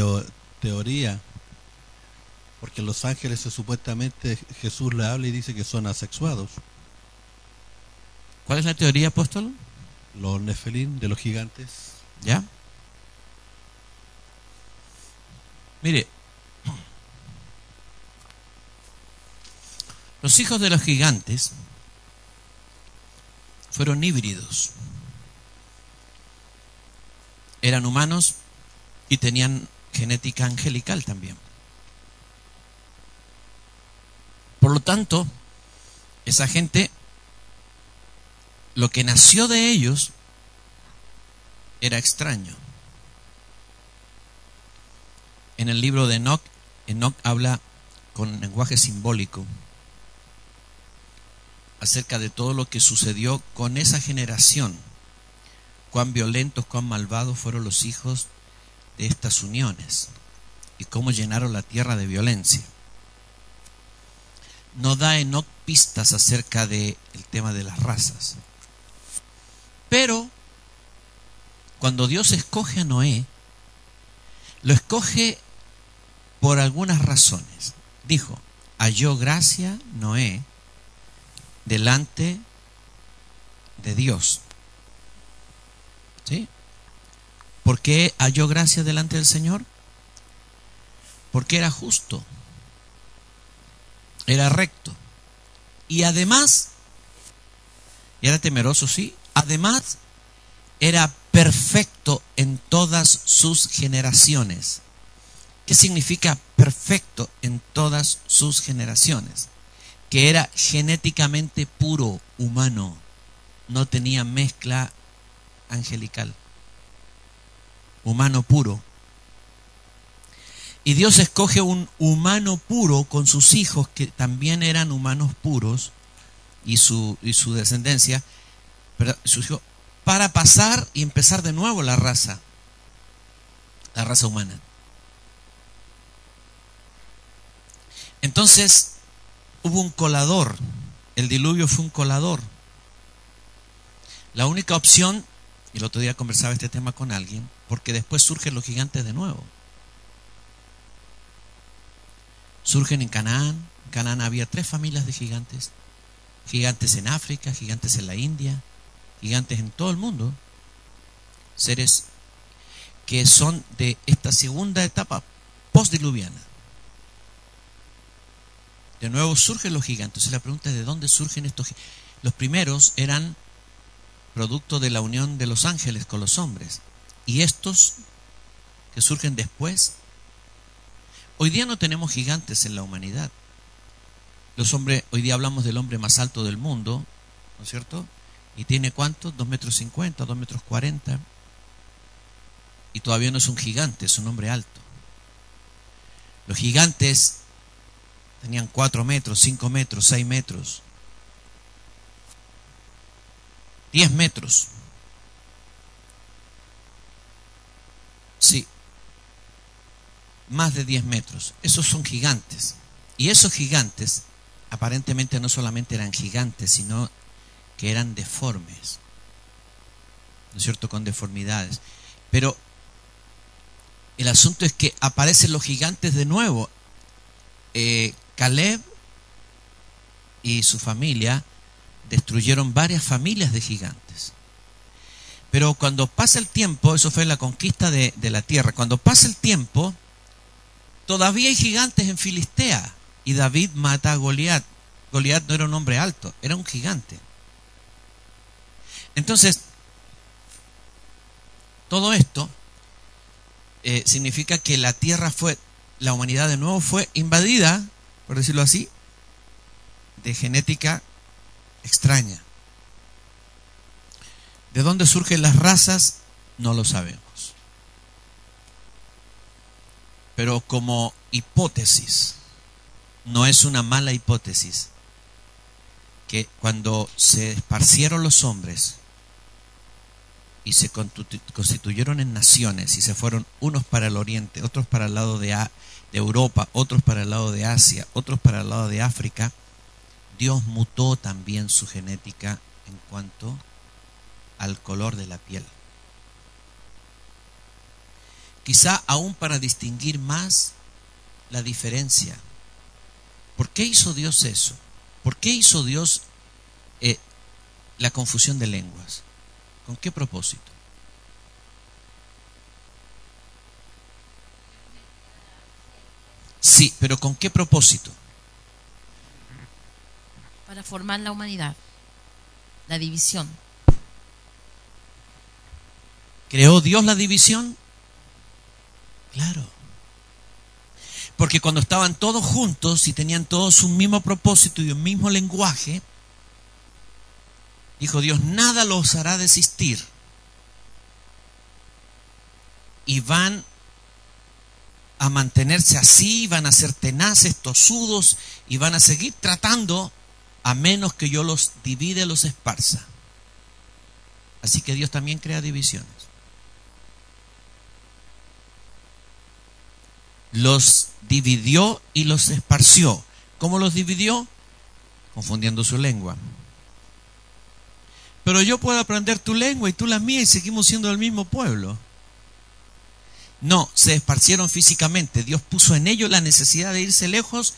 Speaker 2: teoría porque los ángeles supuestamente Jesús le habla y dice que son asexuados.
Speaker 1: ¿Cuál es la teoría, apóstol?
Speaker 2: Los Nefelín de los gigantes.
Speaker 1: ¿Ya? Mire, los hijos de los gigantes fueron híbridos. Eran humanos y tenían genética angelical también. Por lo tanto, esa gente, lo que nació de ellos era extraño. En el libro de Enoch, Enoch habla con lenguaje simbólico acerca de todo lo que sucedió con esa generación, cuán violentos, cuán malvados fueron los hijos de estas uniones y cómo llenaron la tierra de violencia. No da Enoch pistas acerca del tema de las razas. Pero cuando Dios escoge a Noé, lo escoge por algunas razones. Dijo, halló gracia Noé delante de Dios. ¿Sí? ¿Por qué halló gracia delante del Señor? Porque era justo, era recto. Y además, era temeroso, sí, además era perfecto en todas sus generaciones. ¿Qué significa perfecto en todas sus generaciones? Que era genéticamente puro, humano, no tenía mezcla angelical, humano puro. Y Dios escoge un humano puro con sus hijos, que también eran humanos puros, y su, y su descendencia, para pasar y empezar de nuevo la raza, la raza humana. Entonces hubo un colador, el diluvio fue un colador. La única opción, y el otro día conversaba este tema con alguien, porque después surgen los gigantes de nuevo. Surgen en Canaán. En Canaán había tres familias de gigantes. Gigantes en África, gigantes en la India, gigantes en todo el mundo. Seres que son de esta segunda etapa postdiluviana. De nuevo surgen los gigantes. la pregunta es de dónde surgen estos gigantes. Los primeros eran producto de la unión de los ángeles con los hombres. Y estos que surgen después, hoy día no tenemos gigantes en la humanidad. Los hombres, hoy día hablamos del hombre más alto del mundo, ¿no es cierto? Y tiene cuánto? Dos metros cincuenta, dos metros cuarenta. Y todavía no es un gigante, es un hombre alto. Los gigantes Tenían cuatro metros, cinco metros, seis metros, diez metros. Sí, más de diez metros. Esos son gigantes. Y esos gigantes aparentemente no solamente eran gigantes, sino que eran deformes. ¿No es cierto? Con deformidades. Pero el asunto es que aparecen los gigantes de nuevo. Eh, Caleb y su familia destruyeron varias familias de gigantes. Pero cuando pasa el tiempo, eso fue la conquista de, la tierra, cuando pasa el tiempo, todavía hay gigantes en Filistea y David mata a Goliat. Goliat no era un hombre alto, era un gigante. Entonces, todo esto eh, significa que la tierra fue, la humanidad de nuevo fue invadida, por decirlo así, de genética extraña. ¿De dónde surgen las razas? No lo sabemos. Pero como hipótesis, no es una mala hipótesis, que cuando se esparcieron los hombres y se constituyeron en naciones y se fueron unos para el oriente, otros para el lado de, de Europa, otros para el lado de Asia, otros para el lado de África, Dios mutó también su genética en cuanto al color de la piel. Quizá aún para distinguir más la diferencia. ¿Por qué hizo Dios eso? ¿Por qué hizo Dios eh, la confusión de lenguas? ¿Con qué propósito? Sí, pero ¿con qué propósito?
Speaker 4: Para formar la humanidad, la división.
Speaker 1: ¿Creó Dios la división? Claro. Porque cuando estaban todos juntos y tenían todos un mismo propósito y un mismo lenguaje, dijo Dios, nada los hará desistir. Y van a mantenerse así, van a ser tenaces, tosudos y van a seguir tratando a menos que yo los divide, los esparza. Así que Dios también crea divisiones. Los dividió y los esparció. ¿Cómo los dividió? Confundiendo su lengua. Pero yo puedo aprender tu lengua y tú la mía y seguimos siendo el mismo pueblo. No, se esparcieron físicamente. Dios puso en ellos la necesidad de irse lejos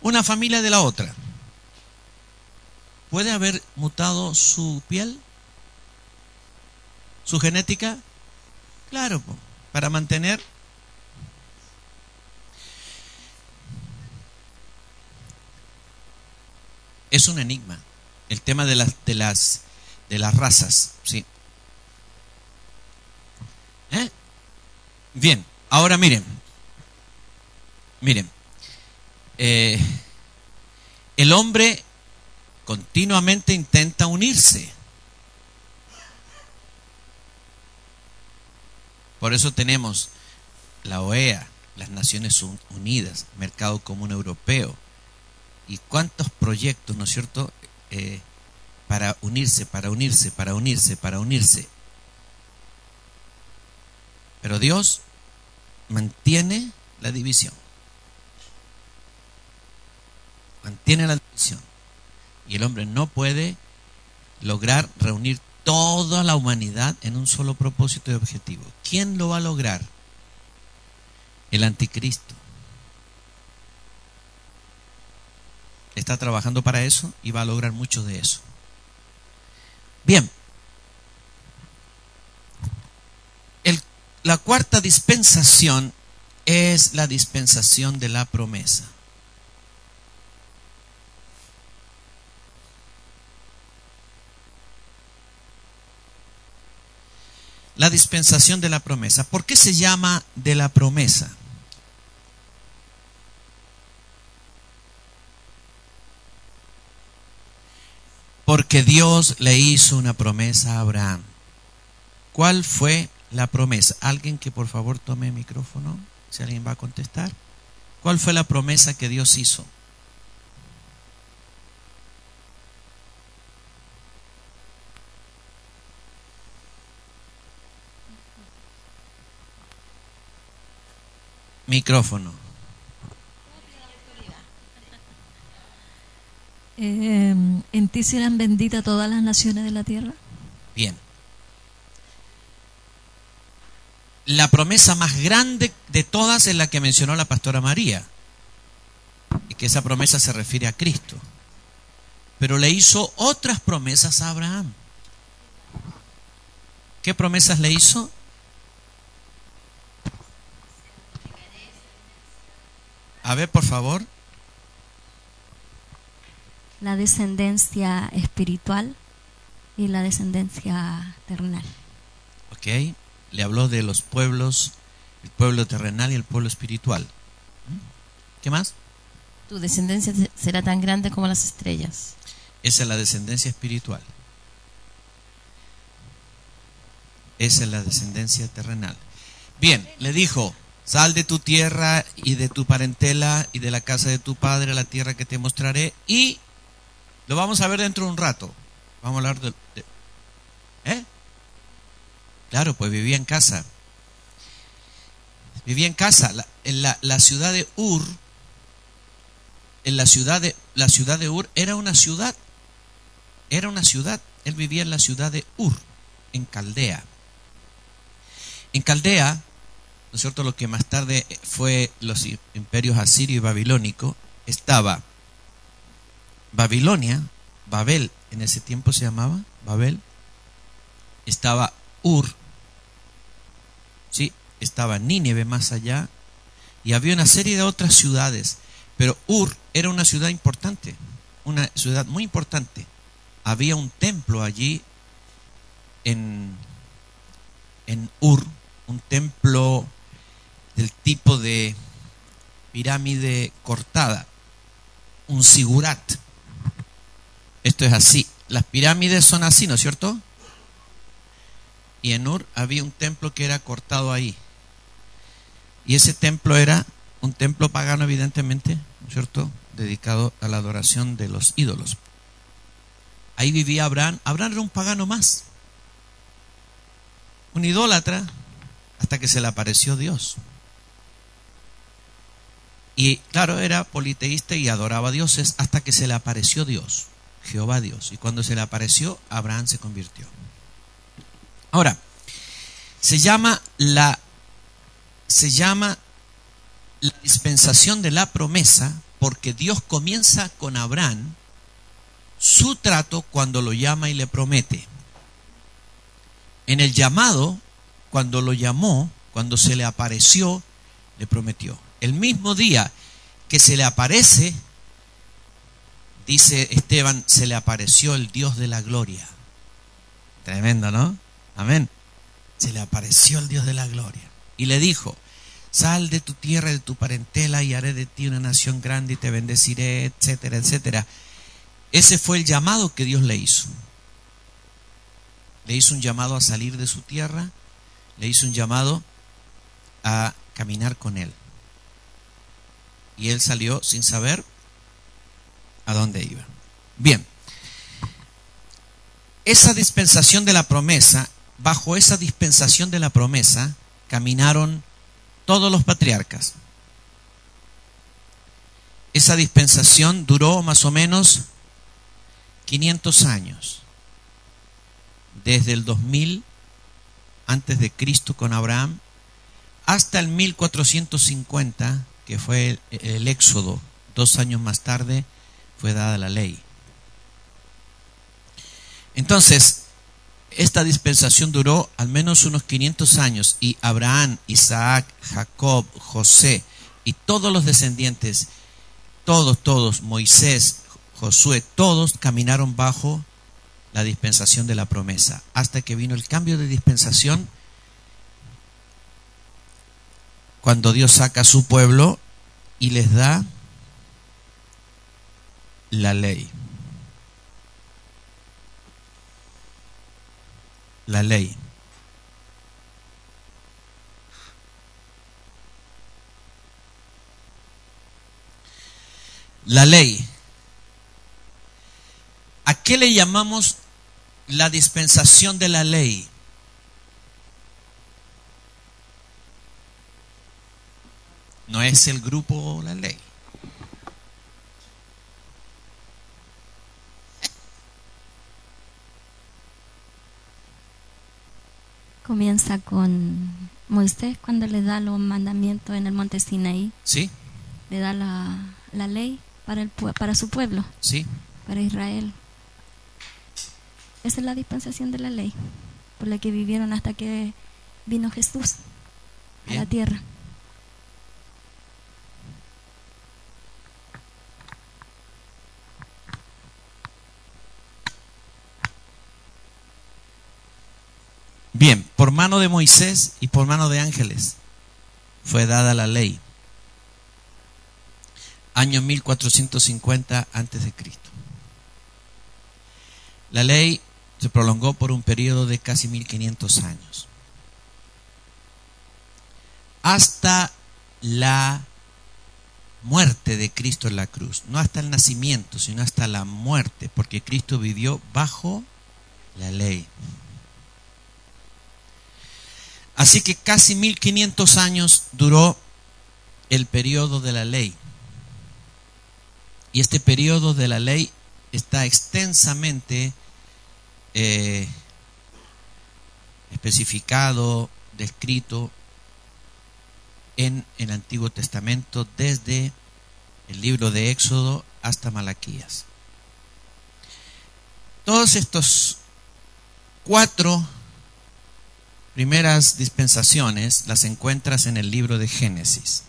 Speaker 1: una familia de la otra. ¿Puede haber mutado su piel? ¿Su genética? Claro, para mantener es un enigma. El tema de las, de las, de las razas, ¿sí? ¿Eh? Bien, ahora miren, miren, eh, el hombre continuamente intenta unirse. Por eso tenemos la OEA, las Naciones Unidas, Mercado Común Europeo, y cuántos proyectos, ¿no es cierto?, eh, para unirse, para unirse, para unirse, para unirse. Pero Dios mantiene la división. Mantiene la división. Y el hombre no puede lograr reunir toda la humanidad en un solo propósito y objetivo. ¿Quién lo va a lograr? El anticristo. está trabajando para eso y va a lograr mucho de eso. Bien. La cuarta dispensación es la dispensación de la promesa. La dispensación de la promesa. ¿Por qué se llama de la promesa? Porque Dios le hizo una promesa a Abraham. ¿Cuál fue la promesa? Alguien que por favor tome el micrófono, si alguien va a contestar. ¿Cuál fue la promesa que Dios hizo? Micrófono.
Speaker 5: Eh, ¿En ti serán benditas todas las naciones de la tierra?
Speaker 1: Bien. La promesa más grande de todas es la que mencionó la pastora María. Y que esa promesa se refiere a Cristo. Pero le hizo otras promesas a Abraham. ¿Qué promesas le hizo? A ver, por favor.
Speaker 5: La descendencia espiritual y la descendencia terrenal.
Speaker 1: Ok. Le habló de los pueblos, el pueblo terrenal y el pueblo espiritual. ¿Qué más?
Speaker 4: Tu descendencia será tan grande como las estrellas.
Speaker 1: Esa es la descendencia espiritual. Esa es la descendencia terrenal. Bien, le dijo, sal de tu tierra y de tu parentela y de la casa de tu padre a la tierra que te mostraré y lo vamos a ver dentro de un rato. Vamos a hablar de... de-. Claro, pues vivía en casa. Vivía en casa. La, en la, la ciudad de Ur, en la ciudad de, la ciudad de Ur era una ciudad. Era una ciudad. Él vivía en la ciudad de Ur, en Caldea. En Caldea, ¿no es cierto? Lo que más tarde fue los imperios asirio y babilónico, estaba Babilonia, Babel, en ese tiempo se llamaba Babel, estaba Ur, estaba Nínive más allá, y había una serie de otras ciudades, pero Ur era una ciudad importante, una ciudad muy importante. Había un templo allí en, en Ur, un templo del tipo de pirámide cortada, un sigurat. Esto es así. Las pirámides son así, ¿no es cierto? Y en Ur había un templo que era cortado ahí. Y ese templo era un templo pagano, evidentemente, ¿no es cierto? Dedicado a la adoración de los ídolos. Ahí vivía Abraham. Abraham era un pagano más. Un idólatra hasta que se le apareció Dios. Y claro, era politeísta y adoraba a dioses hasta que se le apareció Dios, Jehová Dios. Y cuando se le apareció, Abraham se convirtió. Ahora, se llama la se llama la dispensación de la promesa porque Dios comienza con Abraham su trato cuando lo llama y le promete. En el llamado, cuando lo llamó, cuando se le apareció, le prometió. El mismo día que se le aparece, dice Esteban, se le apareció el Dios de la gloria. Tremendo, ¿no? Amén. Se le apareció el Dios de la gloria. Y le dijo, sal de tu tierra, de tu parentela, y haré de ti una nación grande y te bendeciré, etcétera, etcétera. Ese fue el llamado que Dios le hizo. Le hizo un llamado a salir de su tierra, le hizo un llamado a caminar con él. Y él salió sin saber a dónde iba. Bien, esa dispensación de la promesa, bajo esa dispensación de la promesa, caminaron todos los patriarcas. Esa dispensación duró más o menos 500 años, desde el 2000 antes de Cristo con Abraham hasta el 1450, que fue el, el éxodo, dos años más tarde fue dada la ley. Entonces, esta dispensación duró al menos unos 500 años y Abraham, Isaac, Jacob, José y todos los descendientes, todos, todos, Moisés, Josué, todos caminaron bajo la dispensación de la promesa, hasta que vino el cambio de dispensación cuando Dios saca a su pueblo y les da la ley. La ley. La ley. ¿A qué le llamamos la dispensación de la ley? No es el grupo la ley.
Speaker 5: Comienza con Moisés cuando le da los mandamientos en el monte Sinaí,
Speaker 1: ¿Sí?
Speaker 5: le da la, la ley para, el, para su pueblo,
Speaker 1: ¿Sí?
Speaker 5: para Israel. Esa es la dispensación de la ley. por la que vivieron hasta que vino Jesús a la tierra.
Speaker 1: Bien, por mano de Moisés y por mano de ángeles fue dada la ley. Año 1450 antes de Cristo. La ley se prolongó por un periodo de casi 1500 años. Hasta la muerte de Cristo en la cruz, no hasta el nacimiento, sino hasta la muerte, porque Cristo vivió bajo la ley. Así que casi 1500 años duró el periodo de la ley. Y este periodo de la ley está extensamente eh, especificado, descrito en el Antiguo Testamento desde el libro de Éxodo hasta Malaquías. Todos estos cuatro primeras dispensaciones las encuentras en el libro de Génesis.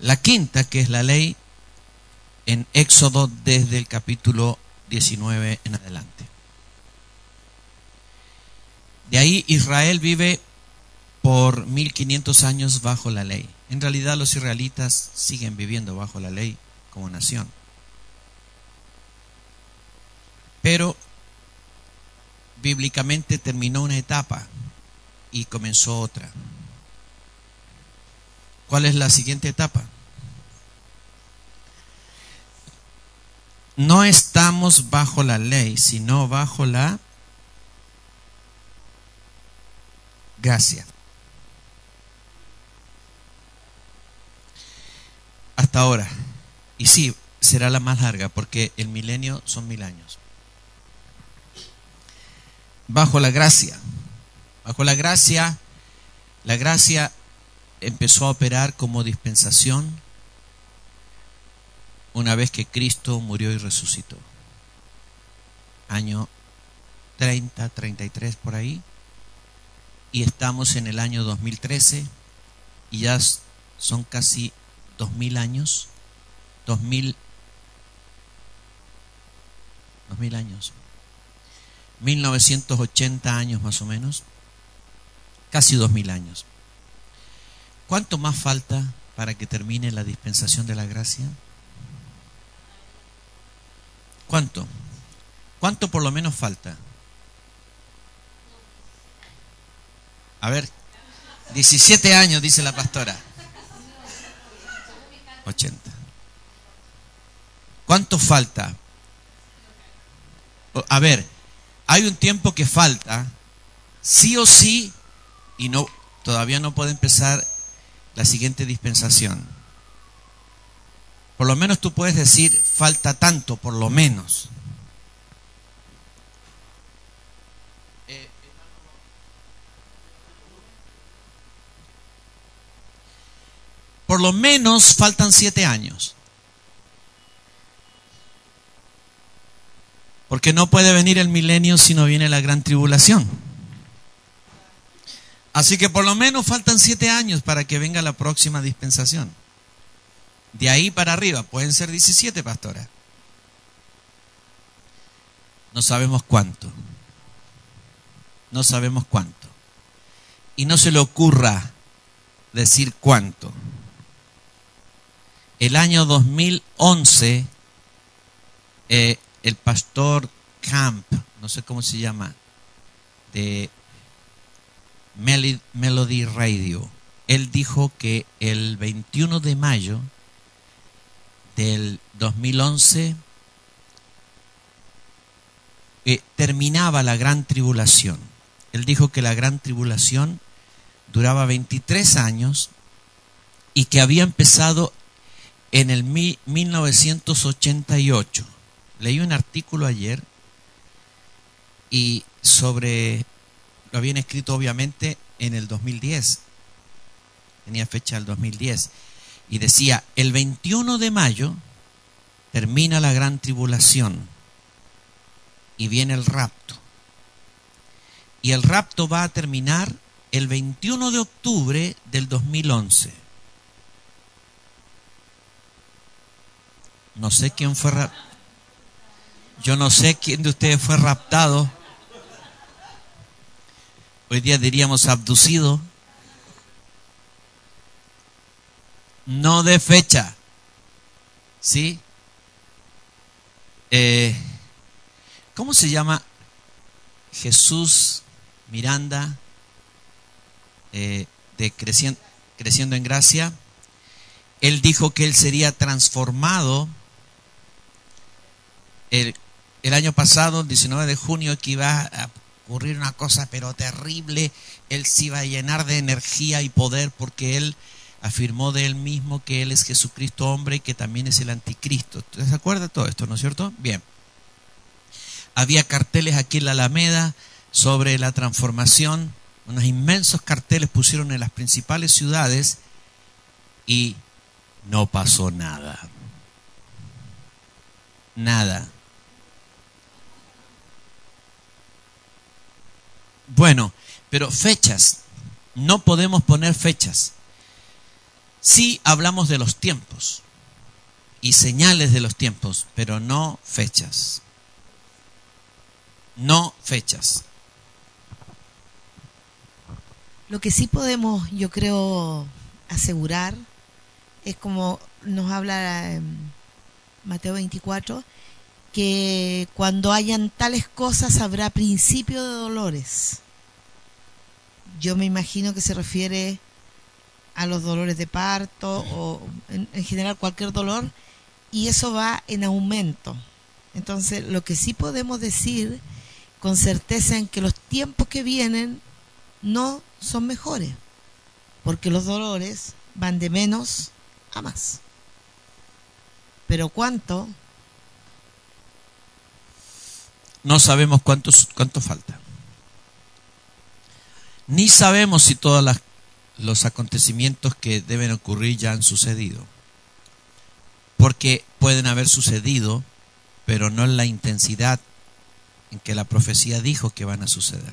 Speaker 1: La quinta, que es la ley, en Éxodo desde el capítulo 19 en adelante. De ahí Israel vive por 1500 años bajo la ley. En realidad los israelitas siguen viviendo bajo la ley como nación. Pero bíblicamente terminó una etapa y comenzó otra. ¿Cuál es la siguiente etapa? No estamos bajo la ley, sino bajo la gracia. Hasta ahora. Y sí, será la más larga porque el milenio son mil años bajo la gracia. Bajo la gracia, la gracia empezó a operar como dispensación una vez que Cristo murió y resucitó. Año 30, 33 por ahí. Y estamos en el año 2013 y ya son casi 2000 años. 2000 2000 años. 1980 años más o menos, casi 2000 años. ¿Cuánto más falta para que termine la dispensación de la gracia? ¿Cuánto? ¿Cuánto por lo menos falta? A ver, 17 años, dice la pastora. 80. ¿Cuánto falta? A ver, hay un tiempo que falta, sí o sí, y no todavía no puede empezar la siguiente dispensación. Por lo menos tú puedes decir falta tanto, por lo menos. Por lo menos faltan siete años. Porque no puede venir el milenio si no viene la gran tribulación. Así que por lo menos faltan siete años para que venga la próxima dispensación. De ahí para arriba, pueden ser 17, pastora. No sabemos cuánto. No sabemos cuánto. Y no se le ocurra decir cuánto. El año 2011, eh, el pastor Camp, no sé cómo se llama, de Melody Radio, él dijo que el 21 de mayo del 2011 eh, terminaba la gran tribulación. Él dijo que la gran tribulación duraba 23 años y que había empezado en el mi- 1988. Leí un artículo ayer y sobre lo habían escrito obviamente en el 2010. Tenía fecha del 2010 y decía, el 21 de mayo termina la gran tribulación y viene el rapto. Y el rapto va a terminar el 21 de octubre del 2011. No sé quién fue raptado. Yo no sé quién de ustedes fue raptado. Hoy día diríamos abducido. No de fecha. ¿Sí? Eh, ¿Cómo se llama Jesús Miranda eh, de creciendo, en Gracia? Él dijo que él sería transformado el año pasado, el 19 de junio, que iba a ocurrir una cosa pero terrible. Él se iba a llenar de energía y poder porque él afirmó de él mismo que él es Jesucristo hombre y que también es el anticristo. ¿Se acuerda todo esto, no es cierto? Bien. Había carteles aquí en la Alameda sobre la transformación. Unos inmensos carteles pusieron en las principales ciudades y no pasó nada. Nada. Bueno, pero fechas. No podemos poner fechas. Sí hablamos de los tiempos y señales de los tiempos, pero no fechas. No fechas.
Speaker 6: Lo que sí podemos, yo creo, asegurar es como nos habla eh, Mateo 24, que cuando hayan tales cosas habrá principio de dolores. Yo me imagino que se refiere a los dolores de parto o en, en general cualquier dolor y eso va en aumento. Entonces, lo que sí podemos decir con certeza en que los tiempos que vienen no son mejores, porque los dolores van de menos a más. Pero cuánto,
Speaker 1: No sabemos cuántos, cuánto falta. Ni sabemos si todos los acontecimientos que deben ocurrir ya han sucedido. Porque pueden haber sucedido, pero no en la intensidad en que la profecía dijo que van a suceder.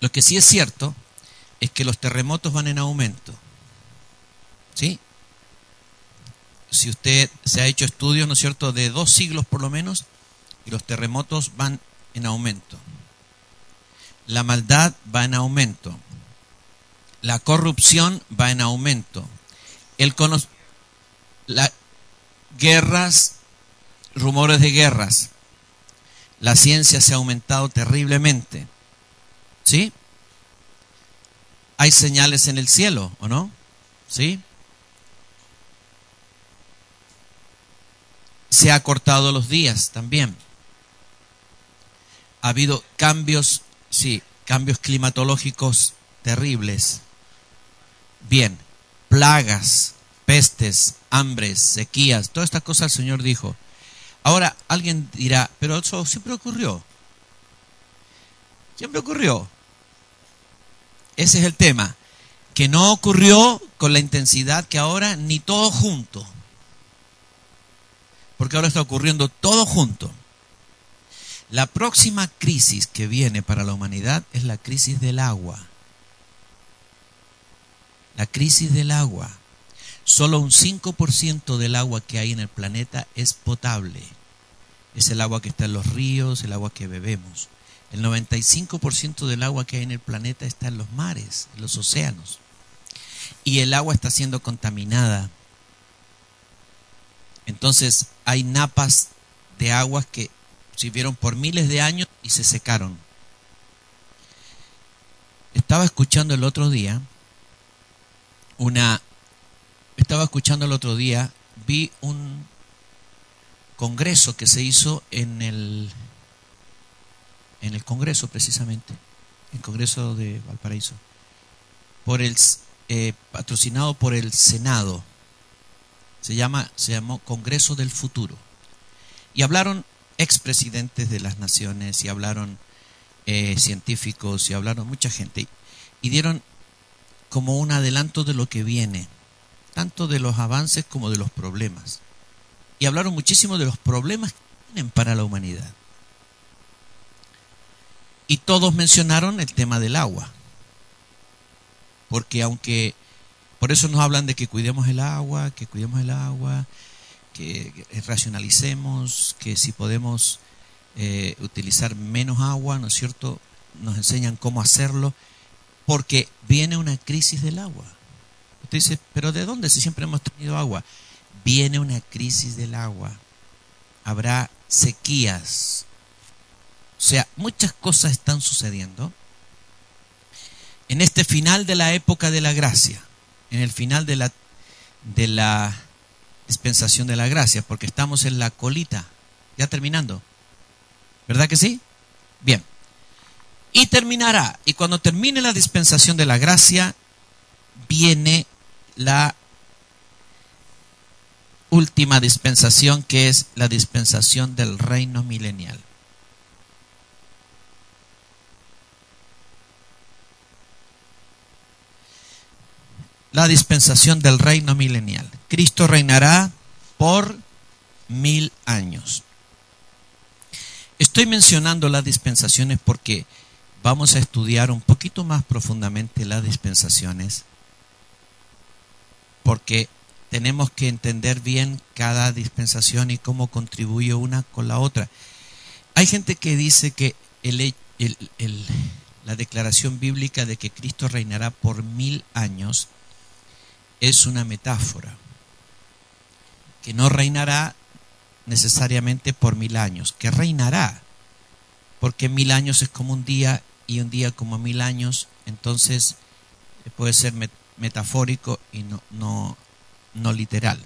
Speaker 1: Lo que sí es cierto es que los terremotos van en aumento. ¿Sí? Si usted se ha hecho estudios, ¿no es cierto?, de dos siglos por lo menos, y los terremotos van en aumento. La maldad va en aumento. La corrupción va en aumento. El cono- la- guerras, rumores de guerras. La ciencia se ha aumentado terriblemente. ¿Sí? Hay señales en el cielo, ¿o no? ¿Sí? Se ha cortado los días también. Ha habido cambios, sí, cambios climatológicos terribles. Bien, plagas, pestes, hambres, sequías, todas estas cosas el Señor dijo. Ahora alguien dirá, pero eso siempre ocurrió. Siempre ocurrió. Ese es el tema. Que no ocurrió con la intensidad que ahora, ni todo junto. Porque ahora está ocurriendo todo junto. La próxima crisis que viene para la humanidad es la crisis del agua. La crisis del agua. Solo un 5% del agua que hay en el planeta es potable. Es el agua que está en los ríos, el agua que bebemos. El 95% del agua que hay en el planeta está en los mares, en los océanos. Y el agua está siendo contaminada. Entonces hay napas de aguas que sirvieron por miles de años y se secaron. Estaba escuchando el otro día una estaba escuchando el otro día, vi un congreso que se hizo en el en el Congreso precisamente, el Congreso de Valparaíso, por el eh, patrocinado por el Senado. Se llama se llamó Congreso del Futuro. Y hablaron expresidentes de las naciones y hablaron eh, científicos y hablaron mucha gente y dieron como un adelanto de lo que viene, tanto de los avances como de los problemas. Y hablaron muchísimo de los problemas que vienen para la humanidad. Y todos mencionaron el tema del agua. Porque aunque, por eso nos hablan de que cuidemos el agua, que cuidemos el agua, que racionalicemos, que si podemos eh, utilizar menos agua, ¿no es cierto? Nos enseñan cómo hacerlo, porque viene una crisis del agua. Usted dice, pero ¿de dónde si siempre hemos tenido agua? Viene una crisis del agua. Habrá sequías. O sea, muchas cosas están sucediendo en este final de la época de la gracia, en el final de la, de la dispensación de la gracia, porque estamos en la colita, ya terminando. ¿Verdad que sí? Bien. Y terminará. Y cuando termine la dispensación de la gracia, viene la última dispensación, que es la dispensación del reino milenial. La dispensación del reino milenial. Cristo reinará por mil años. Estoy mencionando las dispensaciones porque vamos a estudiar un poquito más profundamente las dispensaciones, porque tenemos que entender bien cada dispensación y cómo contribuye una con la otra. Hay gente que dice que la declaración bíblica de que Cristo reinará por mil años es una metáfora, que no reinará necesariamente por mil años, que reinará, porque mil años es como un día y un día como mil años, entonces eh, puede ser metafórico y no, no, no literal.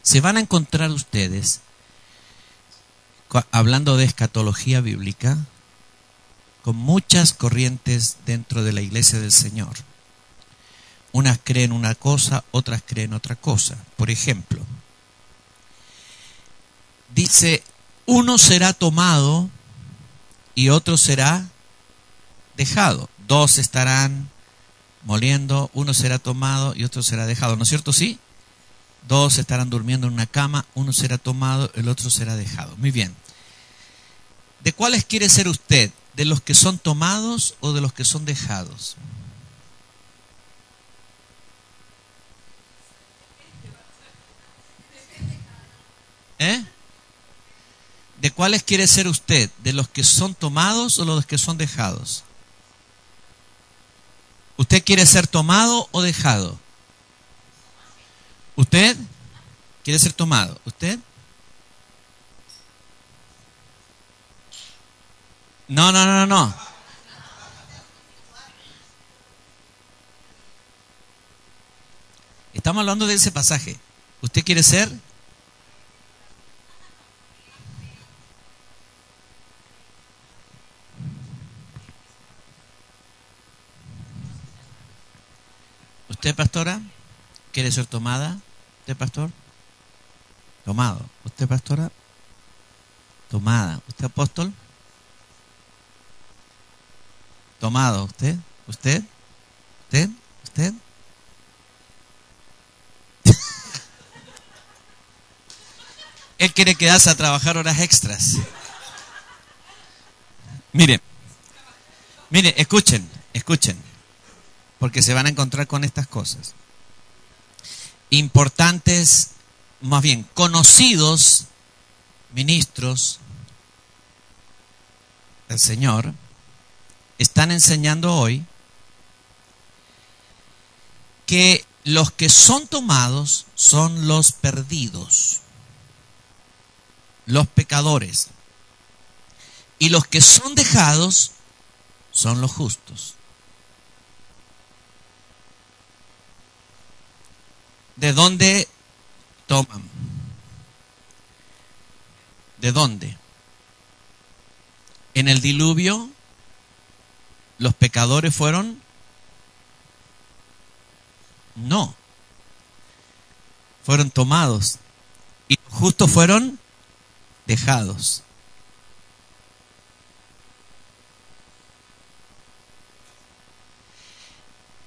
Speaker 1: Se van a encontrar ustedes, hablando de escatología bíblica, con muchas corrientes dentro de la iglesia del Señor. Unas creen una cosa, otras creen otra cosa. Por ejemplo, dice, uno será tomado y otro será dejado. Dos estarán moliendo, uno será tomado y otro será dejado. ¿No es cierto? Sí. Dos estarán durmiendo en una cama, uno será tomado, el otro será dejado. Muy bien. ¿De cuáles quiere ser usted? ¿De los que son tomados o de los que son dejados? ¿Eh? ¿De cuáles quiere ser usted? ¿De los que son tomados o los que son dejados? ¿Usted quiere ser tomado o dejado? ¿Usted quiere ser tomado? ¿Usted? No, no, no, no. Estamos hablando de ese pasaje. ¿Usted quiere ser ¿Usted, pastora? ¿Quiere ser tomada? ¿Usted, pastor? Tomado. ¿Usted, pastora? Tomada. ¿Usted, apóstol? Tomado. ¿Usted? ¿Usted? ¿Usted? ¿Usted? Él quiere quedarse a trabajar horas extras. Miren, miren, escuchen, escuchen porque se van a encontrar con estas cosas. Importantes, más bien conocidos ministros del Señor, están enseñando hoy que los que son tomados son los perdidos, los pecadores, y los que son dejados son los justos. ¿De dónde toman? ¿De dónde? En el diluvio los pecadores fueron no. Fueron tomados y los justos fueron dejados.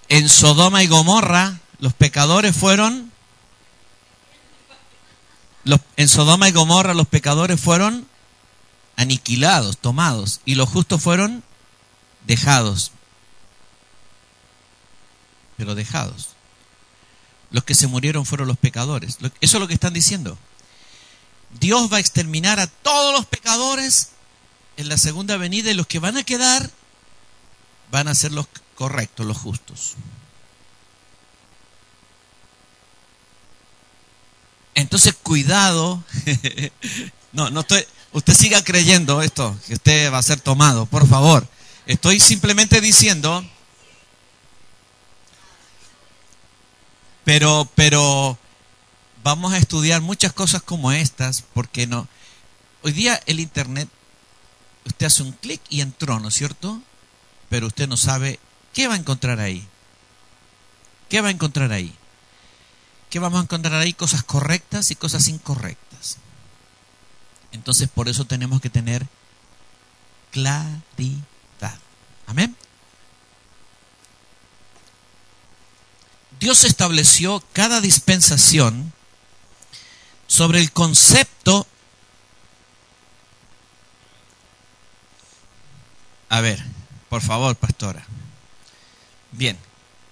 Speaker 1: En Sodoma y Gomorra los pecadores fueron, los, en Sodoma y Gomorra los pecadores fueron aniquilados, tomados, y los justos fueron dejados. Pero dejados. Los que se murieron fueron los pecadores. Eso es lo que están diciendo. Dios va a exterminar a todos los pecadores en la segunda venida y los que van a quedar van a ser los correctos, los justos. Entonces, cuidado. no, no estoy. Usted siga creyendo esto, que usted va a ser tomado, por favor. Estoy simplemente diciendo. Pero, pero vamos a estudiar muchas cosas como estas, porque no. Hoy día el internet, usted hace un clic y entró, ¿no es cierto? Pero usted no sabe qué va a encontrar ahí. ¿Qué va a encontrar ahí? ¿Qué vamos a encontrar ahí? Cosas correctas y cosas incorrectas. Entonces por eso tenemos que tener claridad. Amén. Dios estableció cada dispensación sobre el concepto... A ver, por favor, pastora. Bien,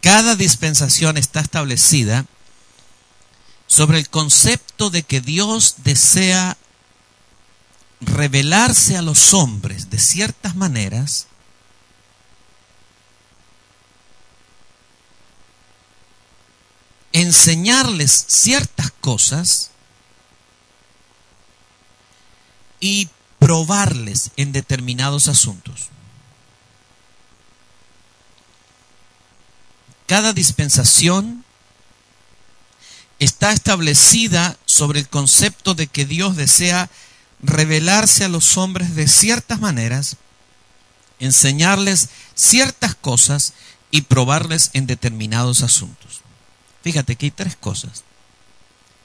Speaker 1: cada dispensación está establecida sobre el concepto de que Dios desea revelarse a los hombres de ciertas maneras enseñarles ciertas cosas y probarles en determinados asuntos. Cada dispensación está establecida sobre el concepto de que Dios desea revelarse a los hombres de ciertas maneras, enseñarles ciertas cosas y probarles en determinados asuntos. Fíjate que hay tres cosas.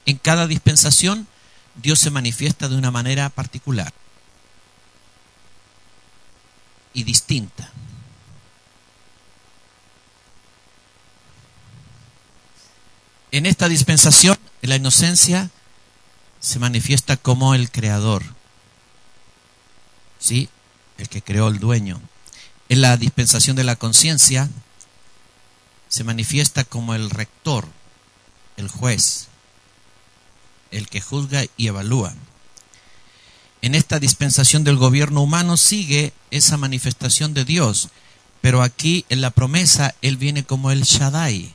Speaker 1: En cada dispensación Dios se manifiesta de una manera particular y distinta. En esta dispensación, la inocencia se manifiesta como el creador, ¿sí? El que creó el dueño. En la dispensación de la conciencia se manifiesta como el rector, el juez, el que juzga y evalúa. En esta dispensación del gobierno humano sigue esa manifestación de Dios, pero aquí en la promesa Él viene como el Shaddai,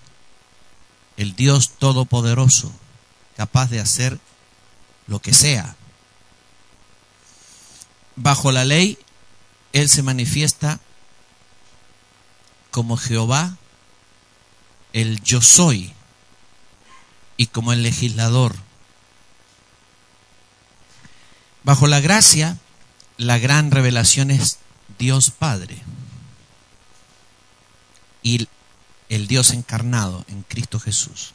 Speaker 1: el Dios todopoderoso, capaz de hacer lo que sea. Bajo la ley, Él se manifiesta como Jehová, el yo soy, y como el legislador. Bajo la gracia, la gran revelación es Dios Padre y el Dios encarnado en Cristo Jesús.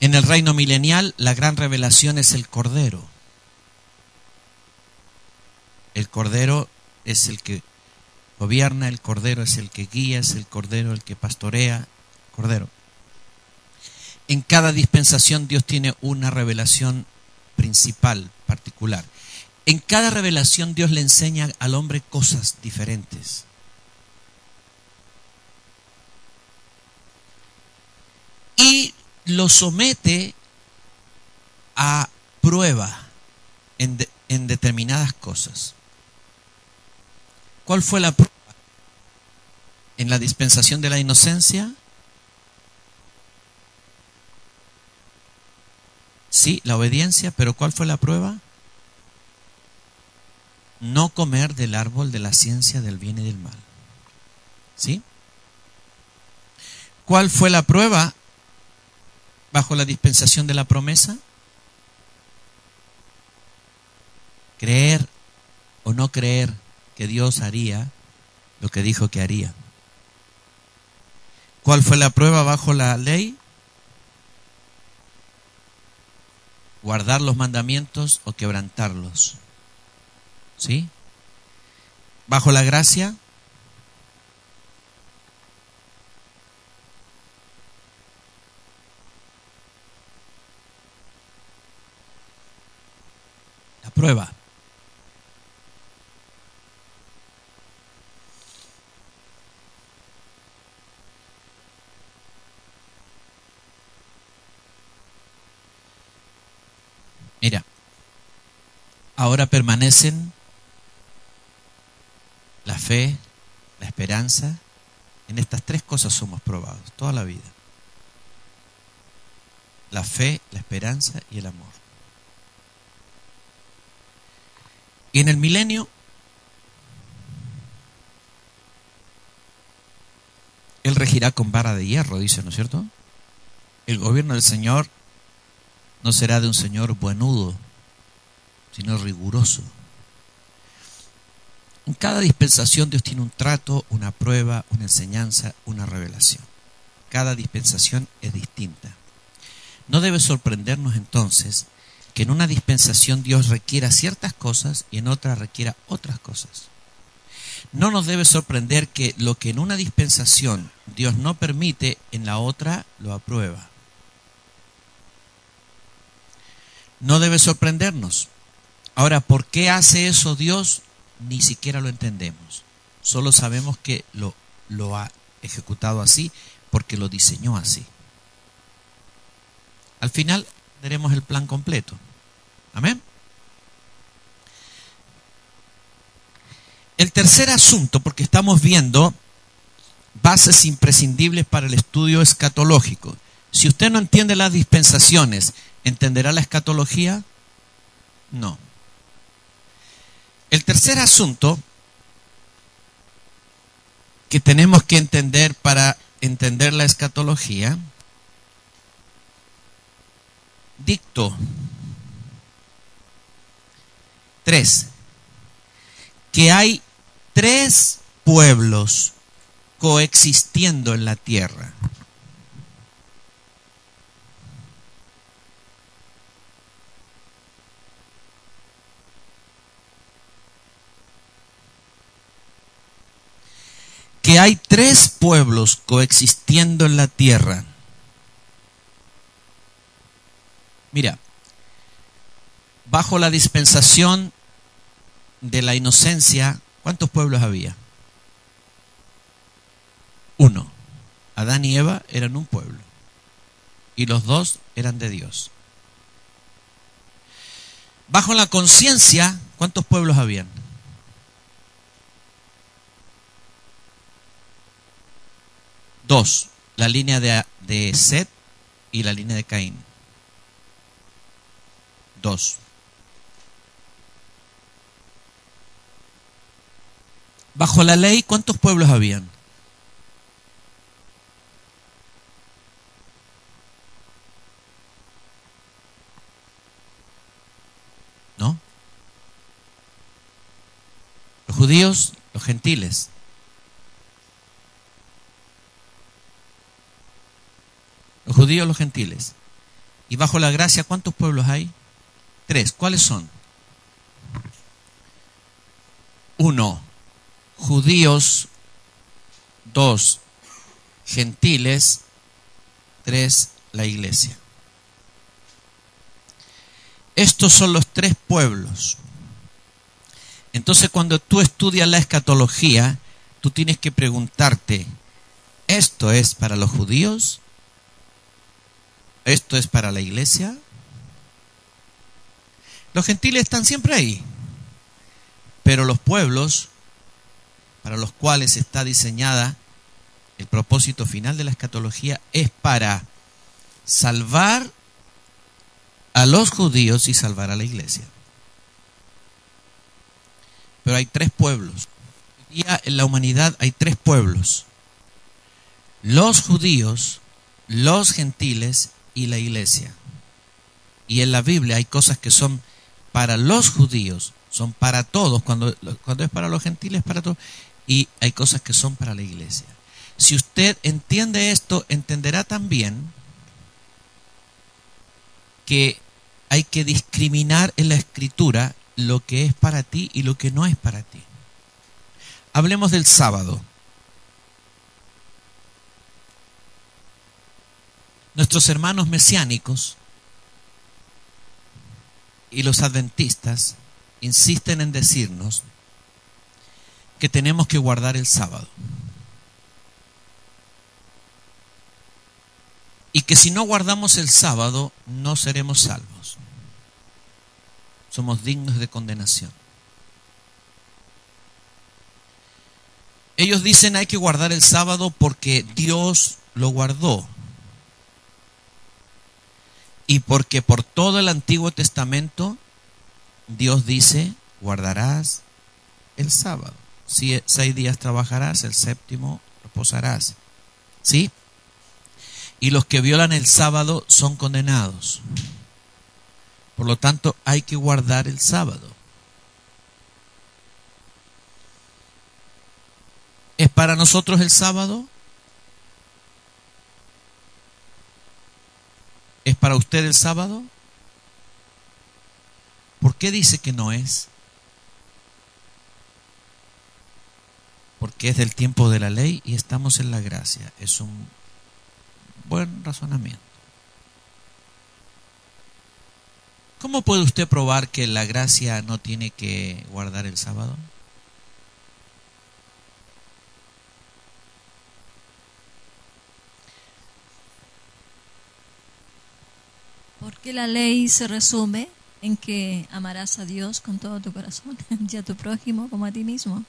Speaker 1: En el reino milenial, la gran revelación es el Cordero. El Cordero es el que gobierna, el Cordero es el que guía, es el Cordero el que pastorea, Cordero. En cada dispensación Dios tiene una revelación principal, particular. En cada revelación Dios le enseña al hombre cosas diferentes. Y lo somete a prueba en, en determinadas cosas. ¿Cuál fue la prueba? En la dispensación de la inocencia. Sí, la obediencia, pero ¿cuál fue la prueba? No comer del árbol de la ciencia del bien y del mal. ¿Sí? ¿Cuál fue la prueba bajo la dispensación de la promesa? Creer o no creer que Dios haría lo que dijo que haría. ¿Cuál fue la prueba bajo la ley? Guardar los mandamientos o quebrantarlos. ¿Sí? Bajo la gracia, prueba. Mira, ahora permanecen la fe, la esperanza. En estas tres cosas somos probados toda la vida. La fe, la esperanza y el amor. Y en el milenio, Él regirá con vara de hierro, dice, ¿no es cierto? El gobierno del Señor no será de un Señor buenudo, sino riguroso. En cada dispensación Dios tiene un trato, una prueba, una enseñanza, una revelación. Cada dispensación es distinta. No debe sorprendernos entonces que en una dispensación Dios requiera ciertas cosas y en otra requiera otras cosas. No nos debe sorprender que lo que en una dispensación Dios no permite, en la otra lo aprueba. No debe sorprendernos. Ahora, ¿por qué hace eso Dios? Ni siquiera lo entendemos. Solo sabemos que lo, lo ha ejecutado así porque lo diseñó así. Al final veremos el plan completo. Amén. El tercer asunto, porque estamos viendo bases imprescindibles para el estudio escatológico. Si usted no entiende las dispensaciones, ¿entenderá la escatología? No. El tercer asunto que tenemos que entender para entender la escatología, dicto Tres, que hay tres pueblos coexistiendo en la tierra. que hay tres pueblos coexistiendo en la tierra. Mira, bajo la dispensación de la inocencia, ¿cuántos pueblos había? Uno. Adán y Eva eran un pueblo. Y los dos eran de Dios. Bajo la conciencia, ¿cuántos pueblos habían? Dos. La línea de, de y la línea de Caín. Bajo la ley, ¿cuántos pueblos habían? ¿No? Los judíos, los gentiles. Los judíos, los gentiles. Y bajo la gracia, ¿cuántos pueblos hay? Tres. ¿Cuáles son? Uno, judíos, dos, gentiles, tres, la iglesia. Estos son los tres pueblos. Entonces cuando tú estudias la escatología, tú tienes que preguntarte, ¿esto es para los judíos? ¿Esto es para la iglesia? Los gentiles están siempre ahí, pero los pueblos para los cuales está diseñada el propósito final de la escatología es para salvar a los judíos y salvar a la iglesia. Pero hay tres pueblos. Hoy día en la humanidad hay tres pueblos. Los judíos, los gentiles y la iglesia. Y en la Biblia hay cosas que son para los judíos, son para todos, cuando, cuando es para los gentiles, para todos, y hay cosas que son para la iglesia. Si usted entiende esto, entenderá también que hay que discriminar en la escritura lo que es para ti y lo que no es para ti. Hablemos del sábado. Nuestros hermanos mesiánicos y los adventistas insisten en decirnos que tenemos que guardar el sábado. Y que si no guardamos el sábado no seremos salvos. somos dignos de condenación. Ellos dicen hay que guardar el sábado porque Dios lo guardó. Y porque por todo el Antiguo Testamento Dios dice, guardarás el sábado. Si seis días trabajarás, el séptimo reposarás. ¿Sí? Y los que violan el sábado son condenados. Por lo tanto, hay que guardar el sábado. ¿Es para nosotros el sábado? ¿Es para usted el sábado? ¿Por qué dice que no es? Porque es del tiempo de la ley y estamos en la gracia. Es un buen razonamiento. ¿Cómo puede usted probar que la gracia no tiene que guardar el sábado?
Speaker 5: Porque la ley se resume en que amarás a Dios con todo tu corazón y a tu prójimo como a ti mismo.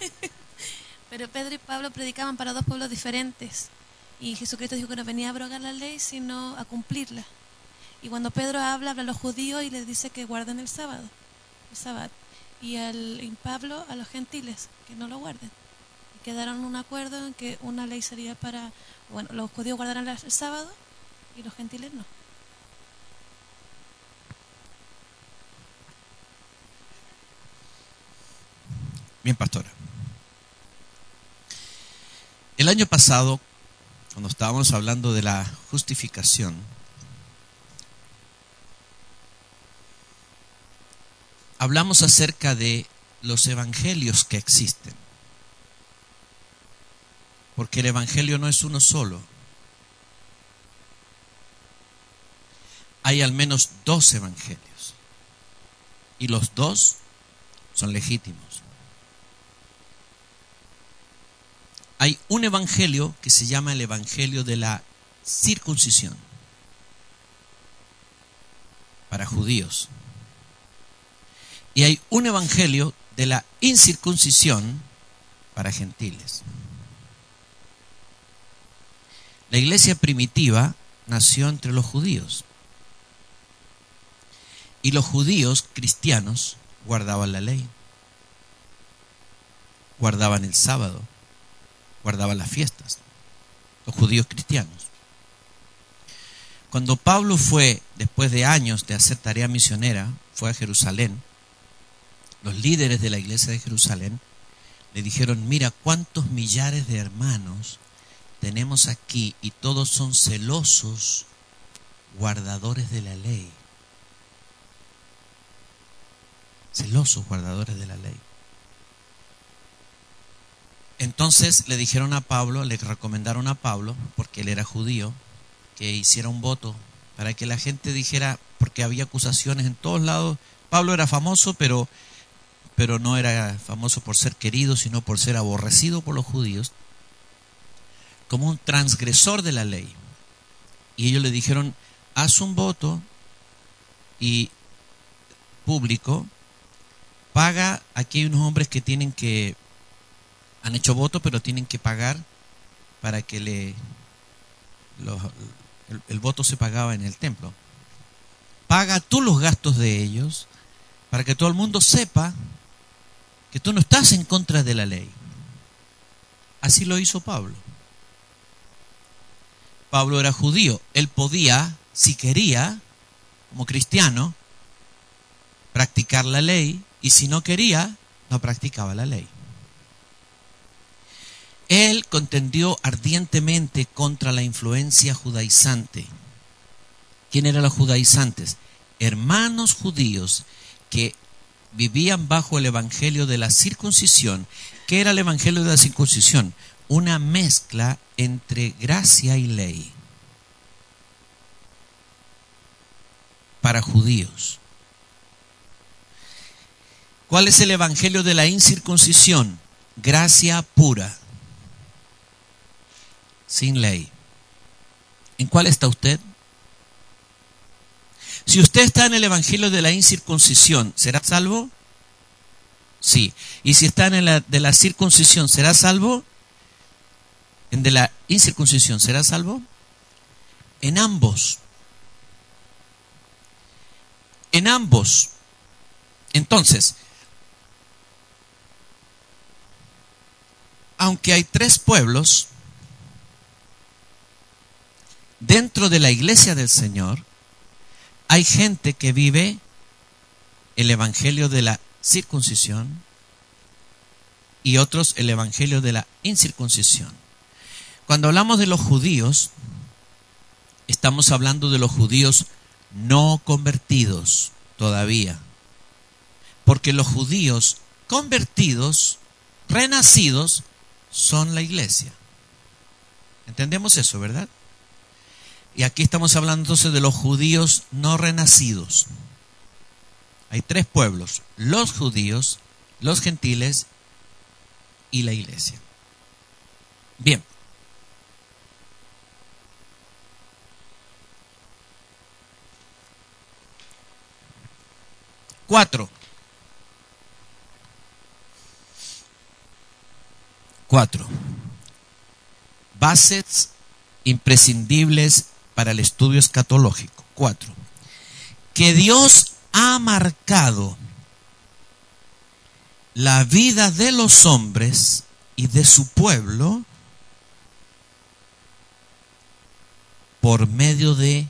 Speaker 7: Pero Pedro y Pablo predicaban para dos pueblos diferentes. Y Jesucristo dijo que no venía a abrogar la ley, sino a cumplirla. Y cuando Pedro habla, habla a los judíos y les dice que guarden el sábado, el sábado. Y, al, y Pablo a los gentiles, que no lo guarden. Y quedaron un acuerdo en que una ley sería para, bueno, los judíos guardarán el sábado y los gentiles no.
Speaker 1: Bien, pastora. El año pasado, cuando estábamos hablando de la justificación, hablamos acerca de los evangelios que existen. Porque el evangelio no es uno solo. Hay al menos dos evangelios. Y los dos son legítimos. Hay un evangelio que se llama el evangelio de la circuncisión para judíos. Y hay un evangelio de la incircuncisión para gentiles. La iglesia primitiva nació entre los judíos. Y los judíos cristianos guardaban la ley, guardaban el sábado, guardaban las fiestas, los judíos cristianos. Cuando Pablo fue, después de años de hacer tarea misionera, fue a Jerusalén, los líderes de la iglesia de Jerusalén le dijeron, mira cuántos millares de hermanos tenemos aquí y todos son celosos guardadores de la ley. Celosos guardadores de la ley. Entonces le dijeron a Pablo, le recomendaron a Pablo, porque él era judío, que hiciera un voto para que la gente dijera, porque había acusaciones en todos lados. Pablo era famoso, pero, pero no era famoso por ser querido, sino por ser aborrecido por los judíos, como un transgresor de la ley. Y ellos le dijeron, haz un voto y público, paga, aquí hay unos hombres que tienen que han hecho voto, pero tienen que pagar para que le el, el, voto se pagaba en el templo. Paga tú los gastos de ellos para que todo el mundo sepa que tú no estás en contra de la ley. Así lo hizo Pablo. Pablo era judío. Él podía, si quería, como cristiano, practicar la ley y si no quería, no practicaba la ley. Él contendió ardientemente contra la influencia judaizante. ¿Quién eran los judaizantes? Hermanos judíos que vivían bajo el evangelio de la circuncisión. ¿Qué era el evangelio de la circuncisión? Una mezcla entre gracia y ley para judíos. ¿Cuál es el evangelio de la incircuncisión? Gracia pura sin ley. ¿En cuál está usted? Si usted está en el Evangelio de la incircuncisión, ¿será salvo? Sí. ¿Y si está en la de la circuncisión, ¿será salvo? ¿En de la incircuncisión, ¿será salvo? En ambos. En ambos. Entonces, aunque hay tres pueblos dentro de la iglesia del Señor, hay gente que vive el evangelio de la circuncisión y otros el evangelio de la incircuncisión. Cuando hablamos de los judíos, estamos hablando de los judíos no convertidos todavía. Porque los judíos convertidos, renacidos, son la iglesia. ¿Entendemos eso, verdad? Y aquí estamos hablando entonces de los judíos no renacidos. Hay tres pueblos, los judíos, los gentiles y la iglesia. Bien. Cuatro. Cuatro. Bases imprescindibles para el estudio escatológico. Cuatro. Que Dios ha marcado la vida de los hombres y de su pueblo por medio de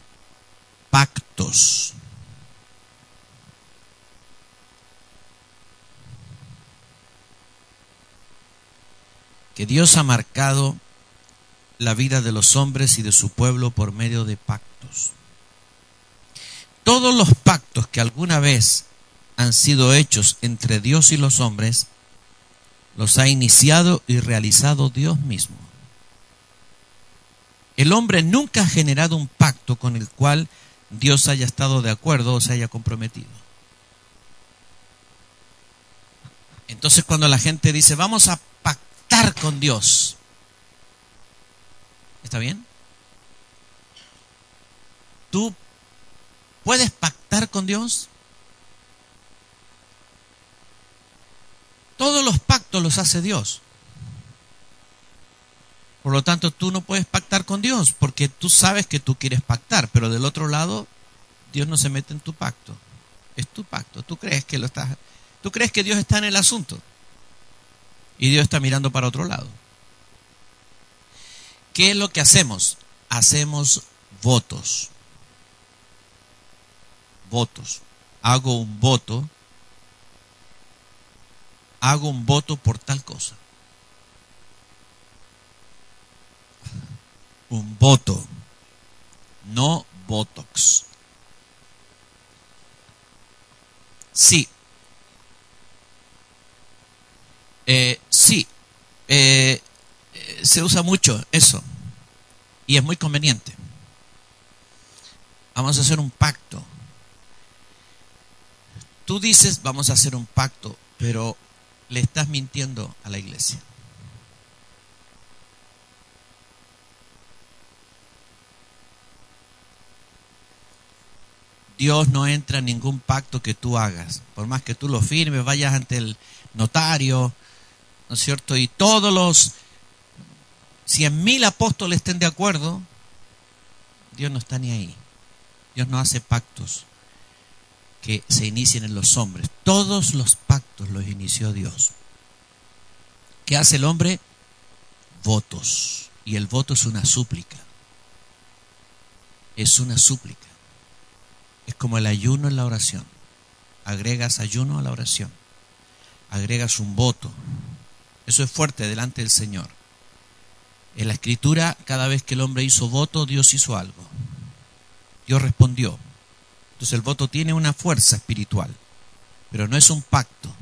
Speaker 1: pactos. que Dios ha marcado la vida de los hombres y de su pueblo por medio de pactos. Todos los pactos que alguna vez han sido hechos entre Dios y los hombres, los ha iniciado y realizado Dios mismo. El hombre nunca ha generado un pacto con el cual Dios haya estado de acuerdo o se haya comprometido. Entonces cuando la gente dice, vamos a pactar con Dios. ¿Está bien? ¿Tú puedes pactar con Dios? Todos los pactos los hace Dios. Por lo tanto, tú no puedes pactar con Dios porque tú sabes que tú quieres pactar, pero del otro lado, Dios no se mete en tu pacto. Es tu pacto. Tú crees que lo estás, tú crees que Dios está en el asunto y Dios está mirando para otro lado. ¿Qué es lo que hacemos? Hacemos votos. Votos. Hago un voto. Hago un voto por tal cosa. Un voto. No Botox. Sí, Eh, sí, eh, se usa mucho eso y es muy conveniente. Vamos a hacer un pacto. Tú dices, vamos a hacer un pacto, pero le estás mintiendo a la iglesia. Dios no entra en ningún pacto que tú hagas. Por más que tú lo firmes, vayas ante el notario, ¿no es cierto? Y todos los cien mil apóstoles estén de acuerdo, Dios no está ni ahí. Dios no hace pactos que se inicien en los hombres. Todos los pactos los inició Dios. ¿Qué hace el hombre? Votos. Y el voto es una súplica. Es una súplica. Es como el ayuno en la oración. Agregas ayuno a la oración. Agregas un voto. Eso es fuerte delante del Señor. En la escritura, cada vez que el hombre hizo voto, Dios hizo algo. Dios respondió. Entonces el voto tiene una fuerza espiritual, pero no es un pacto.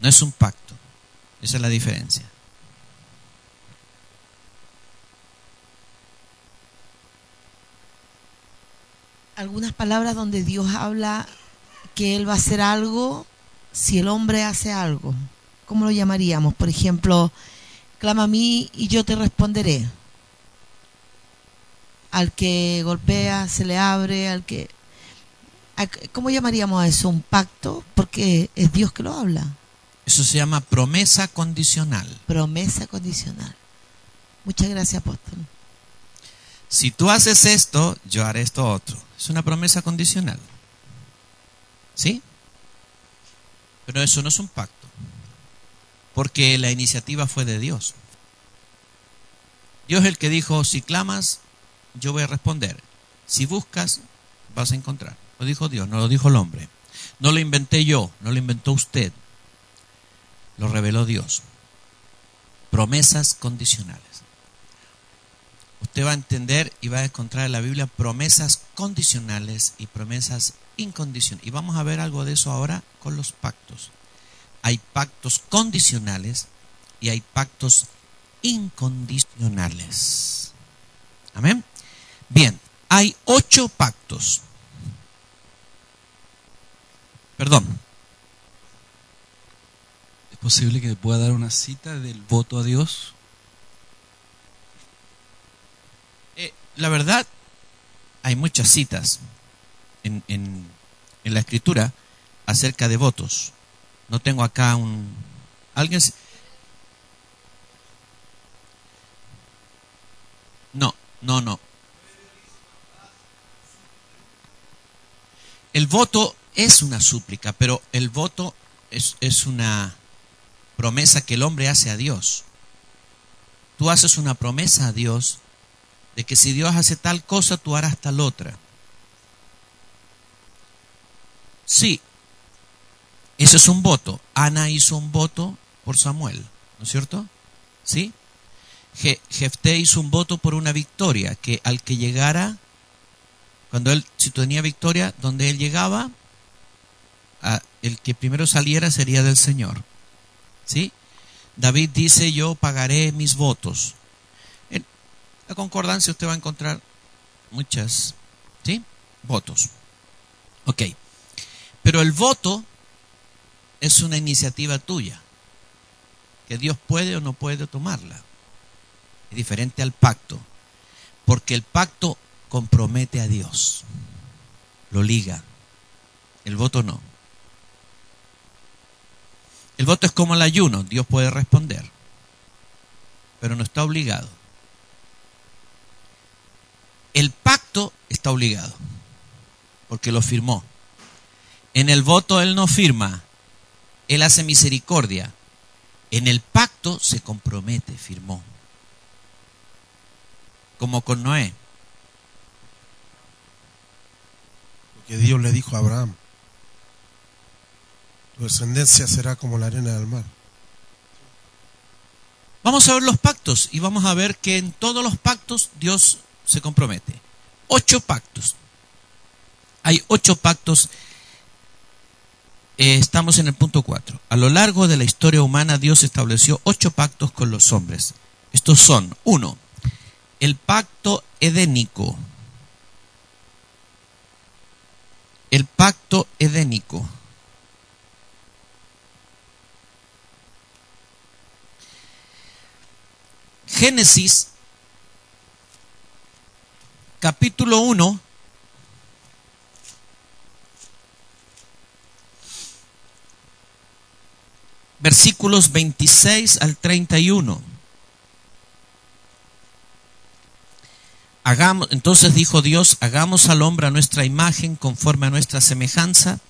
Speaker 1: No es un pacto. Esa es la diferencia.
Speaker 6: Algunas palabras donde Dios habla que Él va a hacer algo si el hombre hace algo. ¿cómo lo llamaríamos? Por ejemplo, clama a mí y yo te responderé. Al que golpea se le abre, al que... ¿Cómo llamaríamos a eso? ¿Un pacto? Porque es Dios que lo habla.
Speaker 1: Eso se llama promesa condicional.
Speaker 6: Promesa condicional. Muchas gracias, apóstol.
Speaker 1: Si tú haces esto, yo haré esto otro. Es una promesa condicional. ¿Sí? Pero eso no es un pacto. Porque la iniciativa fue de Dios. Dios es el que dijo, si clamas, yo voy a responder. Si buscas, vas a encontrar. Lo dijo Dios, no lo dijo el hombre. No lo inventé yo, no lo inventó usted. Lo reveló Dios. Promesas condicionales usted va a entender y va a encontrar en la Biblia promesas condicionales y promesas incondicionales. Y vamos a ver algo de eso ahora con los pactos. Hay pactos condicionales y hay pactos incondicionales. Amén. Bien, hay ocho pactos. Perdón,
Speaker 8: ¿Es posible que pueda dar una cita del voto a Dios?
Speaker 1: Eh, la verdad, hay muchas citas en, en, en la escritura acerca de votos. No tengo acá un... ¿Alguien? No, no, no. El voto es una súplica, pero el voto es, es una promesa que el hombre hace a Dios. Tú haces una promesa a Dios de que si Dios hace tal cosa, tú harás tal otra. Sí, eso es un voto. Ana hizo un voto por Samuel, ¿no es cierto? ¿Sí? Je- Jefté hizo un voto por una victoria, que al que llegara, cuando él, si tenía victoria, donde él llegaba, a- el que primero saliera sería del Señor. ¿Sí? David dice, yo pagaré mis votos. En la concordancia usted va a encontrar muchas, ¿sí? Votos. Ok. Pero el voto es una iniciativa tuya, que Dios puede o no puede tomarla. Es diferente al pacto, porque el pacto compromete a Dios, lo liga. El voto no. El voto es como el ayuno, Dios puede responder, pero no está obligado. El pacto está obligado, porque lo firmó. En el voto Él no firma, Él hace misericordia. En el pacto se compromete, firmó. Como con Noé.
Speaker 9: Porque Dios le dijo a Abraham, tu descendencia será como la arena del mar.
Speaker 1: Vamos a ver los pactos y vamos a ver que en todos los pactos Dios se compromete. Ocho pactos. Hay ocho pactos. Eh, estamos en el punto cuatro. A lo largo de la historia humana Dios estableció ocho pactos con los hombres. Estos son, uno, el pacto edénico. El pacto edénico. Génesis capítulo 1 versículos 26 al 31. Hagamos, entonces dijo Dios, hagamos al hombre a nuestra imagen conforme a nuestra semejanza,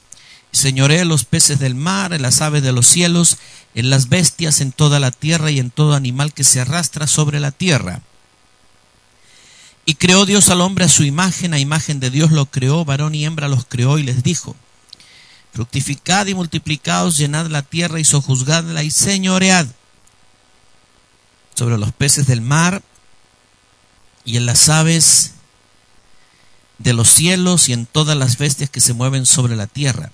Speaker 1: señoree los peces del mar, en las aves de los cielos, en las bestias, en toda la tierra y en todo animal que se arrastra sobre la tierra. Y creó Dios al hombre a su imagen, a imagen de Dios lo creó, varón y hembra los creó y les dijo, fructificad y multiplicaos, llenad la tierra y sojuzgadla y señoread sobre los peces del mar y en las aves de los cielos y en todas las bestias que se mueven sobre la tierra.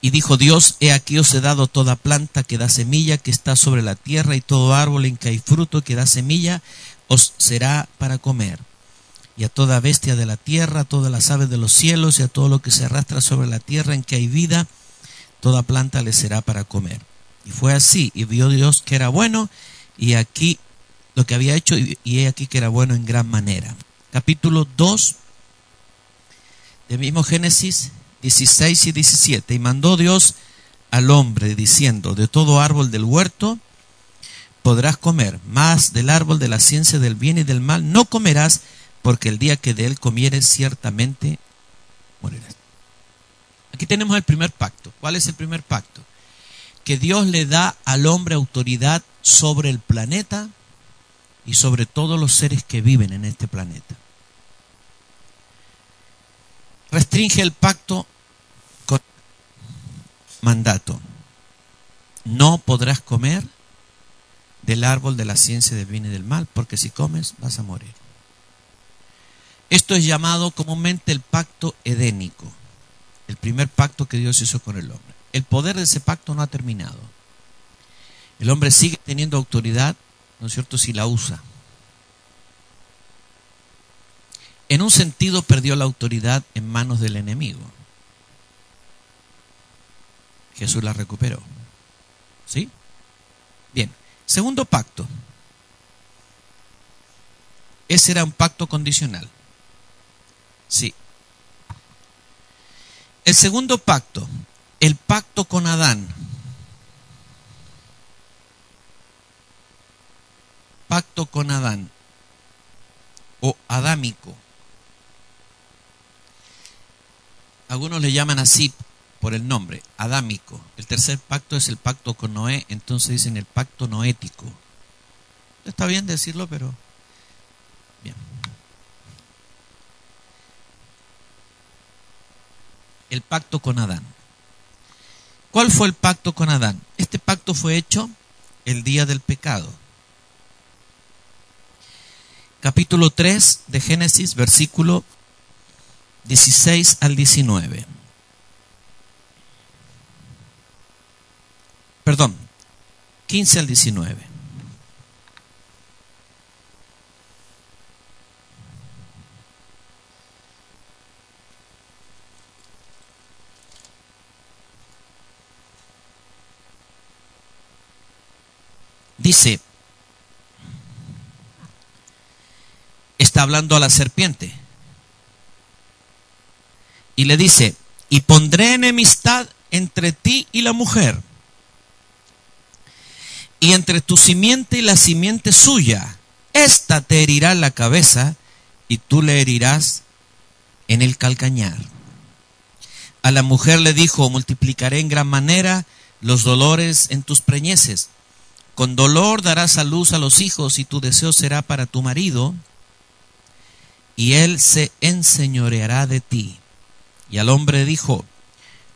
Speaker 1: Y dijo Dios, he aquí os he dado toda planta que da semilla que está sobre la tierra y todo árbol en que hay fruto que da semilla os será para comer. Y a toda bestia de la tierra, a todas las aves de los cielos y a todo lo que se arrastra sobre la tierra en que hay vida, toda planta le será para comer. Y fue así, y vio Dios que era bueno, y aquí lo que había hecho, y he aquí que era bueno en gran manera. Capítulo 2 del mismo Génesis 16 y 17. Y mandó Dios al hombre diciendo, de todo árbol del huerto podrás comer, mas del árbol de la ciencia del bien y del mal no comerás, porque el día que de él comieres ciertamente morirás. Aquí tenemos el primer pacto. ¿Cuál es el primer pacto? Que Dios le da al hombre autoridad sobre el planeta y sobre todos los seres que viven en este planeta. Restringe el pacto con mandato. No podrás comer del árbol de la ciencia del bien y del mal, porque si comes vas a morir. Esto es llamado comúnmente el pacto edénico, el primer pacto que Dios hizo con el hombre. El poder de ese pacto no ha terminado. El hombre sigue teniendo autoridad, ¿no es cierto?, si la usa. En un sentido perdió la autoridad en manos del enemigo. Jesús la recuperó. ¿Sí? Bien. Segundo pacto. Ese era un pacto condicional. Sí. El segundo pacto, el pacto con Adán. Pacto con Adán. O adámico. Algunos le llaman así por el nombre, adámico. El tercer pacto es el pacto con Noé, entonces dicen el pacto noético. Está bien decirlo, pero El pacto con Adán. ¿Cuál fue el pacto con Adán? Este pacto fue hecho el día del pecado. Capítulo 3 de Génesis, versículo 16 al 19. Perdón, 15 al 19. Dice, está hablando a la serpiente y le dice, y pondré enemistad entre ti y la mujer, y entre tu simiente y la simiente suya. Esta te herirá la cabeza y tú le herirás en el calcañar. A la mujer le dijo, multiplicaré en gran manera los dolores en tus preñeces. Con dolor darás a luz a los hijos y tu deseo será para tu marido y él se enseñoreará de ti. Y al hombre dijo,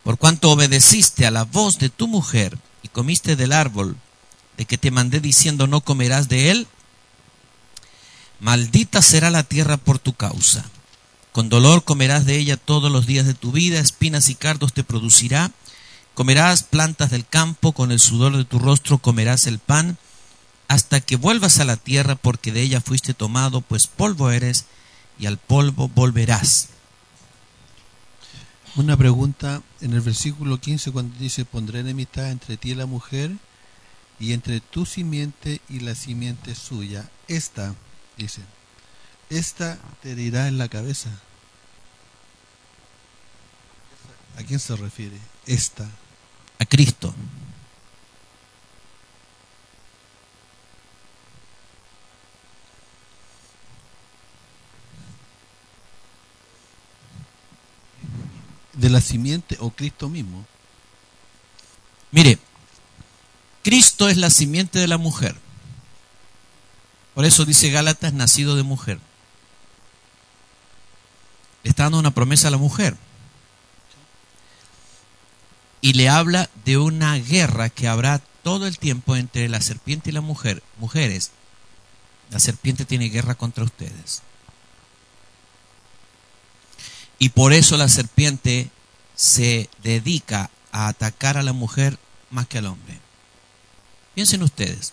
Speaker 1: por cuanto obedeciste a la voz de tu mujer y comiste del árbol de que te mandé diciendo no comerás de él, maldita será la tierra por tu causa. Con dolor comerás de ella todos los días de tu vida, espinas y cardos te producirá, comerás plantas del campo, con el sudor de tu rostro comerás el pan, hasta que vuelvas a la tierra, porque de ella fuiste tomado, pues polvo eres, y al polvo volverás.
Speaker 2: Una pregunta en el versículo 15 cuando dice pondré enemistad entre ti y la mujer y entre tu simiente y la simiente suya. Esta, dice, esta te herirá en la cabeza. ¿A quién se refiere? Esta.
Speaker 1: A Cristo.
Speaker 2: De la simiente o Cristo mismo.
Speaker 1: Mire, Cristo es la simiente de la mujer. Por eso dice Gálatas, nacido de mujer. Le está dando una promesa a la mujer. Y le habla de una guerra que habrá todo el tiempo entre la serpiente y la mujer. Mujeres, la serpiente tiene guerra contra ustedes. Y por eso la serpiente se dedica a atacar a la mujer más que al hombre. Piensen ustedes.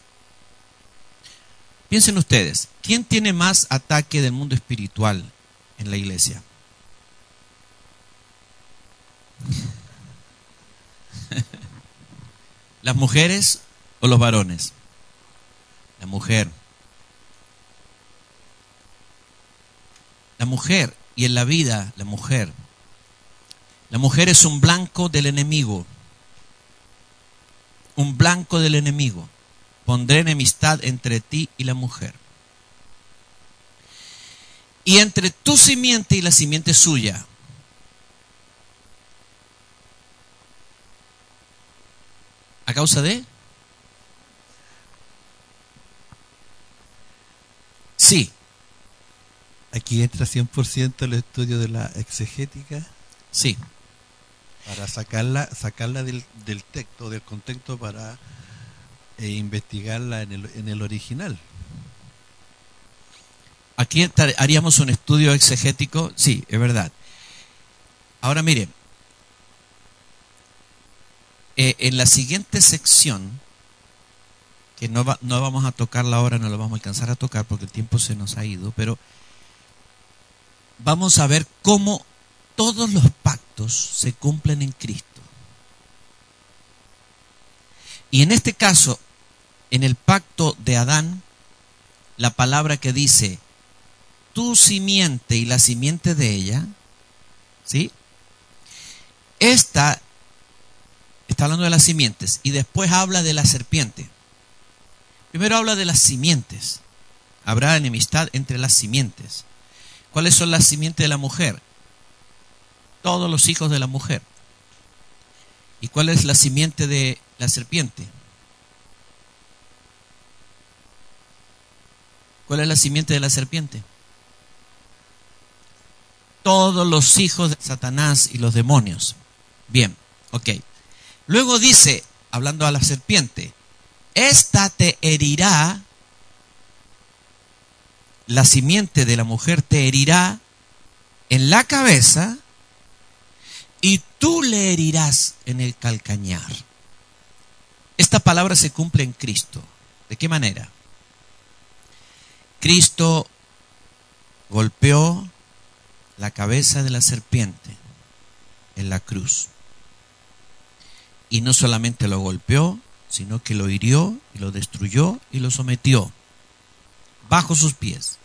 Speaker 1: Piensen ustedes, ¿quién tiene más ataque del mundo espiritual en la iglesia? ¿Las mujeres o los varones? La mujer. La mujer, y en la vida, la mujer. La mujer es un blanco del enemigo. Un blanco del enemigo. Pondré enemistad entre ti y la mujer. Y entre tu simiente y la simiente suya. ¿A causa de? Sí,
Speaker 2: Aquí entra 100% el estudio de la exegética
Speaker 1: sí.
Speaker 2: para sacarla sacarla del, del texto, del contexto para eh, investigarla en el, en el original.
Speaker 1: Aquí haríamos un estudio exegético, sí, es verdad. Ahora mire, eh, en la siguiente sección, que no, no vamos a tocarla ahora, no la vamos a alcanzar a tocar porque el tiempo se nos ha ido, pero vamos a ver cómo todos los pactos se cumplen en Cristo. Y en este caso, en el pacto de Adán, la palabra que dice, tu simiente y la simiente de ella, ¿sí? Esta está hablando de las simientes y después habla de la serpiente. Primero habla de las simientes. Habrá enemistad entre las simientes. ¿Cuáles son las simientes de la mujer? Todos los hijos de la mujer. ¿Y cuál es la simiente de la serpiente? ¿Cuál es la simiente de la serpiente? Todos los hijos de Satanás y los demonios. Bien, ok. Luego dice, hablando a la serpiente, esta te herirá, la simiente de la mujer te herirá en la cabeza y tú le herirás en el calcañar. Esta palabra se cumple en Cristo. ¿De qué manera? Cristo golpeó la cabeza de la serpiente en la cruz. Y no solamente lo golpeó, sino que lo hirió y lo destruyó y lo sometió bajo sus pies.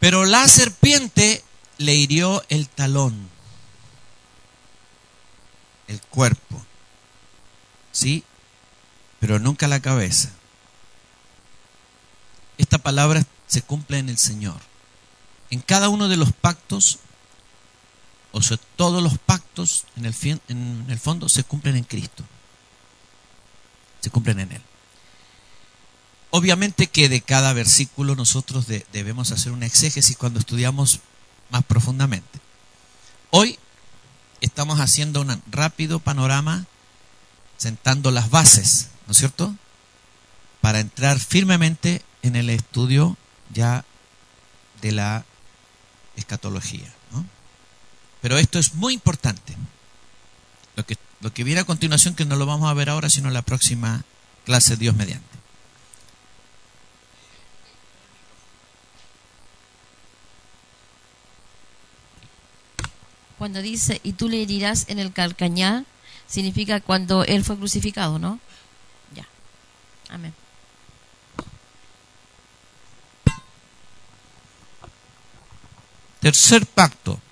Speaker 1: Pero la serpiente le hirió el talón, el cuerpo, ¿sí? Pero nunca la cabeza. Esta palabra se cumple en el Señor. En cada uno de los pactos, o sea, todos los pactos en el, fondo se cumplen en Cristo. Se cumplen en Él. Obviamente que de cada versículo nosotros de- debemos hacer una exégesis cuando estudiamos más profundamente. Hoy estamos haciendo un rápido panorama, sentando las bases, ¿no es cierto? Para entrar firmemente en el estudio ya de la escatología. Pero esto es muy importante. Lo que, lo que viene a continuación, que no lo vamos a ver ahora, sino en la próxima clase, Dios mediante.
Speaker 4: Cuando dice, y tú le herirás en el calcañar, significa cuando él fue crucificado, ¿no? Ya. Amén.
Speaker 1: Tercer pacto.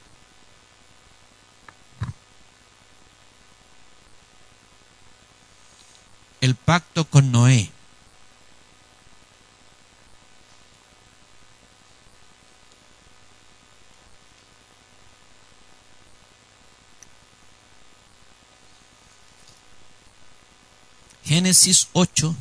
Speaker 1: El pacto con Noé. Génesis 8.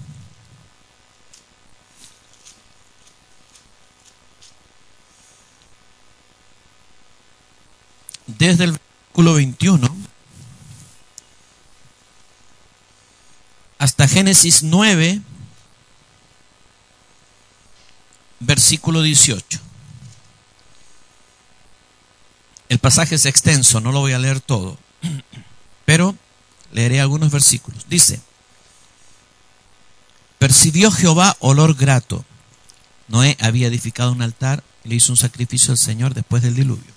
Speaker 1: Desde el versículo 21 hasta Génesis 9, versículo 18. El pasaje es extenso, no lo voy a leer todo, pero leeré algunos versículos. Dice, percibió Jehová olor grato. Noé había edificado un altar y le hizo un sacrificio al Señor después del diluvio.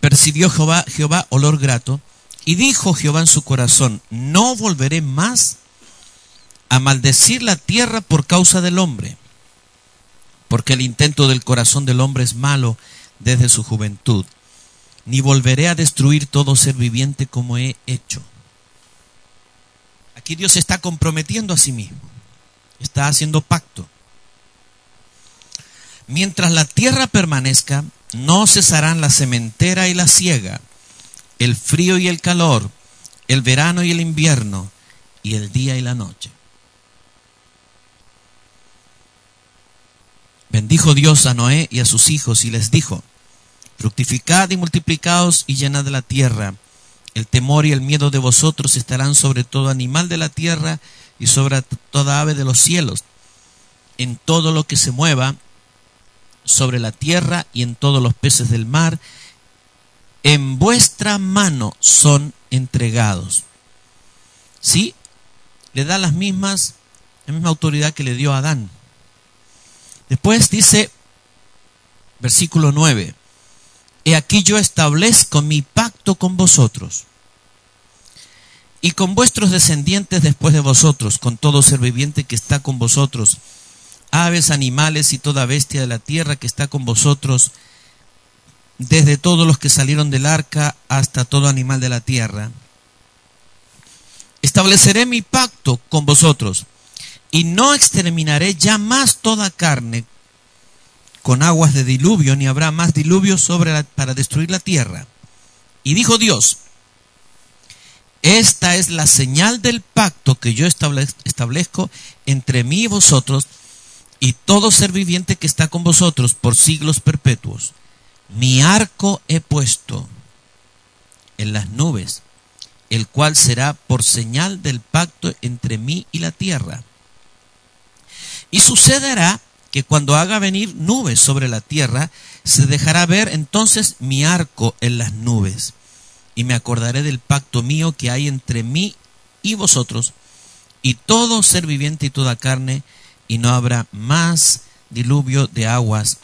Speaker 1: Percibió Jehová, Jehová olor grato Y dijo Jehová en su corazón, no volveré más a maldecir la tierra por causa del hombre, porque el intento del corazón del hombre es malo desde su juventud, ni volveré a destruir todo ser viviente como he hecho. Aquí Dios se está comprometiendo a sí mismo, está haciendo pacto. Mientras la tierra permanezca, no cesarán la sementera y la siega, el frío y el calor, el verano y el invierno, y el día y la noche. Bendijo Dios a Noé y a sus hijos y les dijo, fructificad y multiplicaos y llenad la tierra. El temor y el miedo de vosotros estarán sobre todo animal de la tierra y sobre toda ave de los cielos, en todo lo que se mueva sobre la tierra y en todos los peces del mar. En vuestra mano son entregados. ¿Sí? Le da las mismas, la misma autoridad que le dio a Adán. Después dice, versículo 9, He aquí yo establezco mi pacto con vosotros y con vuestros descendientes después de vosotros, con todo ser viviente que está con vosotros, aves, animales y toda bestia de la tierra que está con vosotros, desde todos los que salieron del arca hasta todo animal de la tierra. Estableceré mi pacto con vosotros y no exterminaré ya más toda carne con aguas de diluvio, ni habrá más diluvio sobre la, para destruir la tierra. Y dijo Dios, esta es la señal del pacto que yo establezco entre mí y vosotros y todo ser viviente que está con vosotros por siglos perpetuos. Mi arco he puesto en las nubes, el cual será por señal del pacto entre mí y la tierra. Y sucederá que cuando haga venir nubes sobre la tierra, se dejará ver entonces mi arco en las nubes. Y me acordaré del pacto mío que hay entre mí y vosotros, y todo ser viviente y toda carne, y no habrá más diluvio de aguas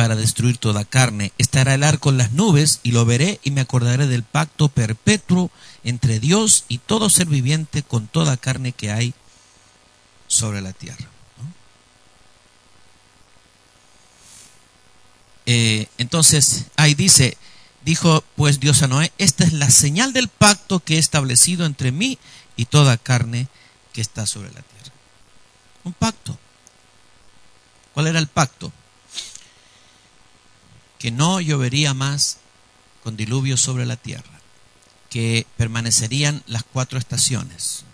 Speaker 1: para destruir toda carne. Estará el arco en las nubes, y lo veré, y me acordaré del pacto perpetuo entre Dios y todo ser viviente con toda carne que hay sobre la tierra. Eh, entonces, ahí dice, dijo pues Dios a Noé, esta es la señal del pacto que he establecido entre mí y toda carne que está sobre la tierra. Un pacto. ¿Cuál era el pacto? Que no llovería más con diluvio sobre la tierra, que permanecerían las cuatro estaciones,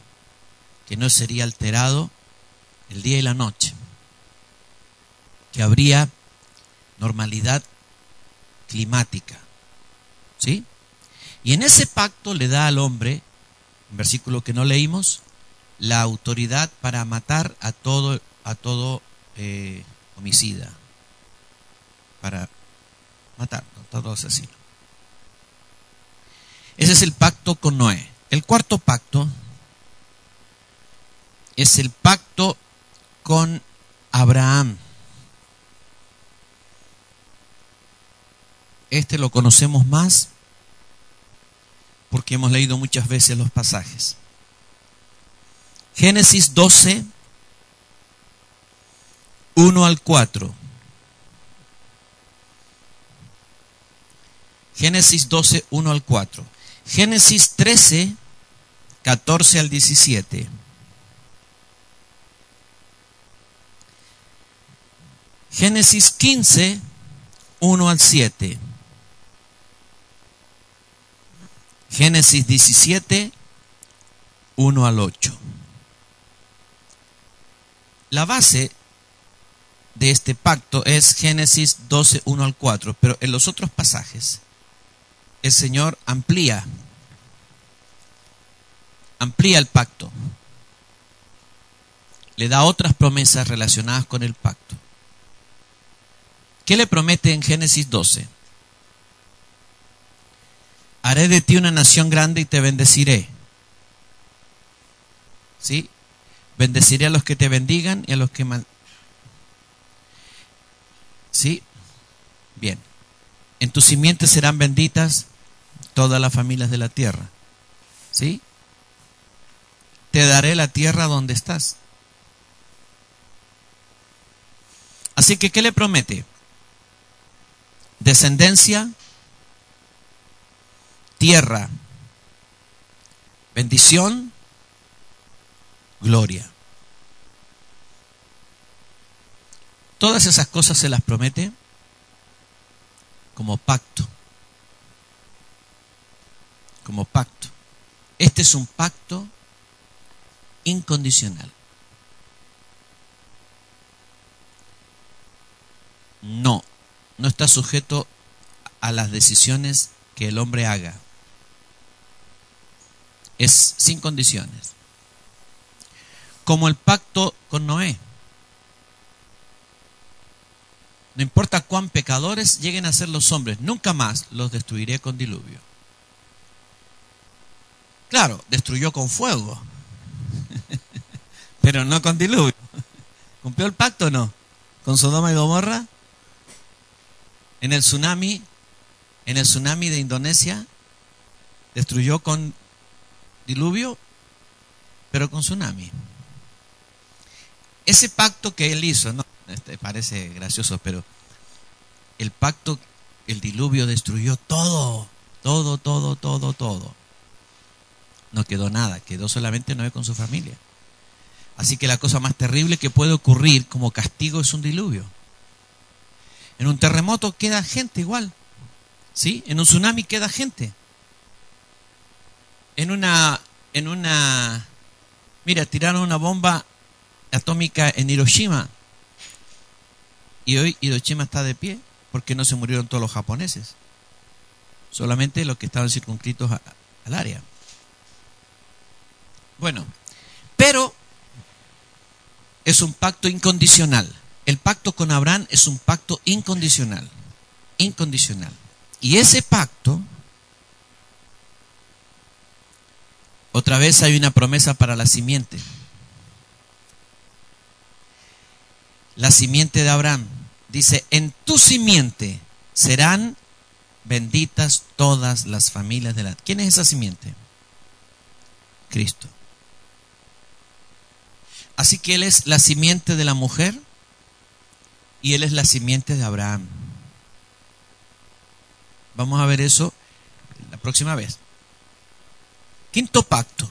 Speaker 1: que no sería alterado el día y la noche, que habría normalidad climática. ¿Sí? Y en ese pacto le da al hombre, un versículo que no leímos, la autoridad para matar a todo, a todo eh, homicida, para matar a todo asesino. Ese es el pacto con Noé. El cuarto pacto es el pacto con Abraham. Este lo conocemos más porque hemos leído muchas veces los pasajes. Génesis 12, 1 al 4. Génesis 12, 1 al 4. Génesis 13, 14 al 17. Génesis 15, 1 al 7. Génesis 17, 1 al 8. La base de este pacto es Génesis 12, 1 al 4, pero en los otros pasajes el Señor amplía, amplía el pacto, le da otras promesas relacionadas con el pacto. ¿Qué le promete en Génesis 12? haré de ti una nación grande y te bendeciré. ¿Sí? Bendeciré a los que te bendigan y a los que mal... ¿Sí? Bien. En tus simientes serán benditas todas las familias de la tierra. ¿Sí? Te daré la tierra donde estás. Así que, ¿qué le promete? Descendencia, tierra, bendición, gloria. Todas esas cosas se las promete como pacto. Como pacto. Este es un pacto incondicional. No, no está sujeto a las decisiones que el hombre haga. Es sin condiciones. Como el pacto con Noé. No importa cuán pecadores lleguen a ser los hombres, nunca más los destruiré con diluvio. Claro, destruyó con fuego, pero no con diluvio. ¿Cumplió el pacto o no? ¿Con Sodoma y Gomorra? En el tsunami, en el tsunami de Indonesia, destruyó con diluvio, pero con tsunami. Ese pacto que él hizo, no, este parece gracioso, pero el pacto, el diluvio destruyó todo, todo, todo, todo, todo. No quedó nada, quedó solamente Noé con su familia. Así que la cosa más terrible que puede ocurrir como castigo es un diluvio. En un terremoto queda gente igual. ¿Sí? En un tsunami queda gente. En una en una mira, tiraron una bomba atómica en Hiroshima. Y hoy Hiroshima está de pie porque no se murieron todos los japoneses. Solamente los que estaban circunscritos al área. Bueno, pero es un pacto incondicional. El pacto con Abraham es un pacto incondicional. Incondicional. Y ese pacto, otra vez hay una promesa para la simiente. La simiente de Abraham. Dice, en tu simiente serán benditas todas las familias de la... ¿Quién es esa simiente? Cristo. Así que Él es la simiente de la mujer y Él es la simiente de Abraham. Vamos a ver eso la próxima vez. Quinto pacto.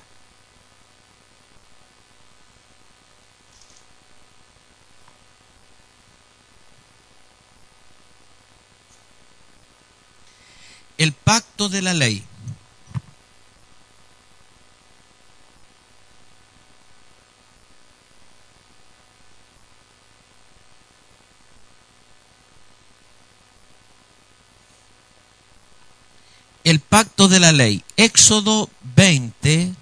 Speaker 1: El pacto de la ley. El pacto de la ley. Éxodo 20,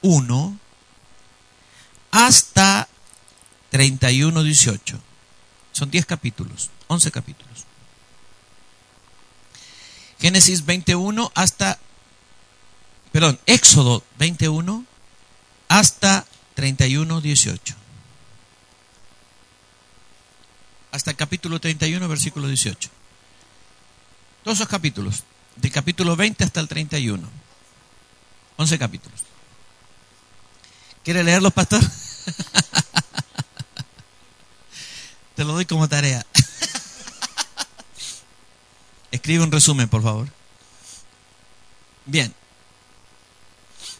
Speaker 1: 1 hasta 31, 18. Son 10 capítulos, 11 capítulos. Génesis 21 hasta, perdón, Éxodo 21 hasta 31, 18. Hasta el capítulo 31, versículo 18. Todos esos capítulos del capítulo 20 hasta el 31. 11 capítulos. ¿Quiere leerlos, pastor? Te lo doy como tarea. Escribe un resumen, por favor. Bien.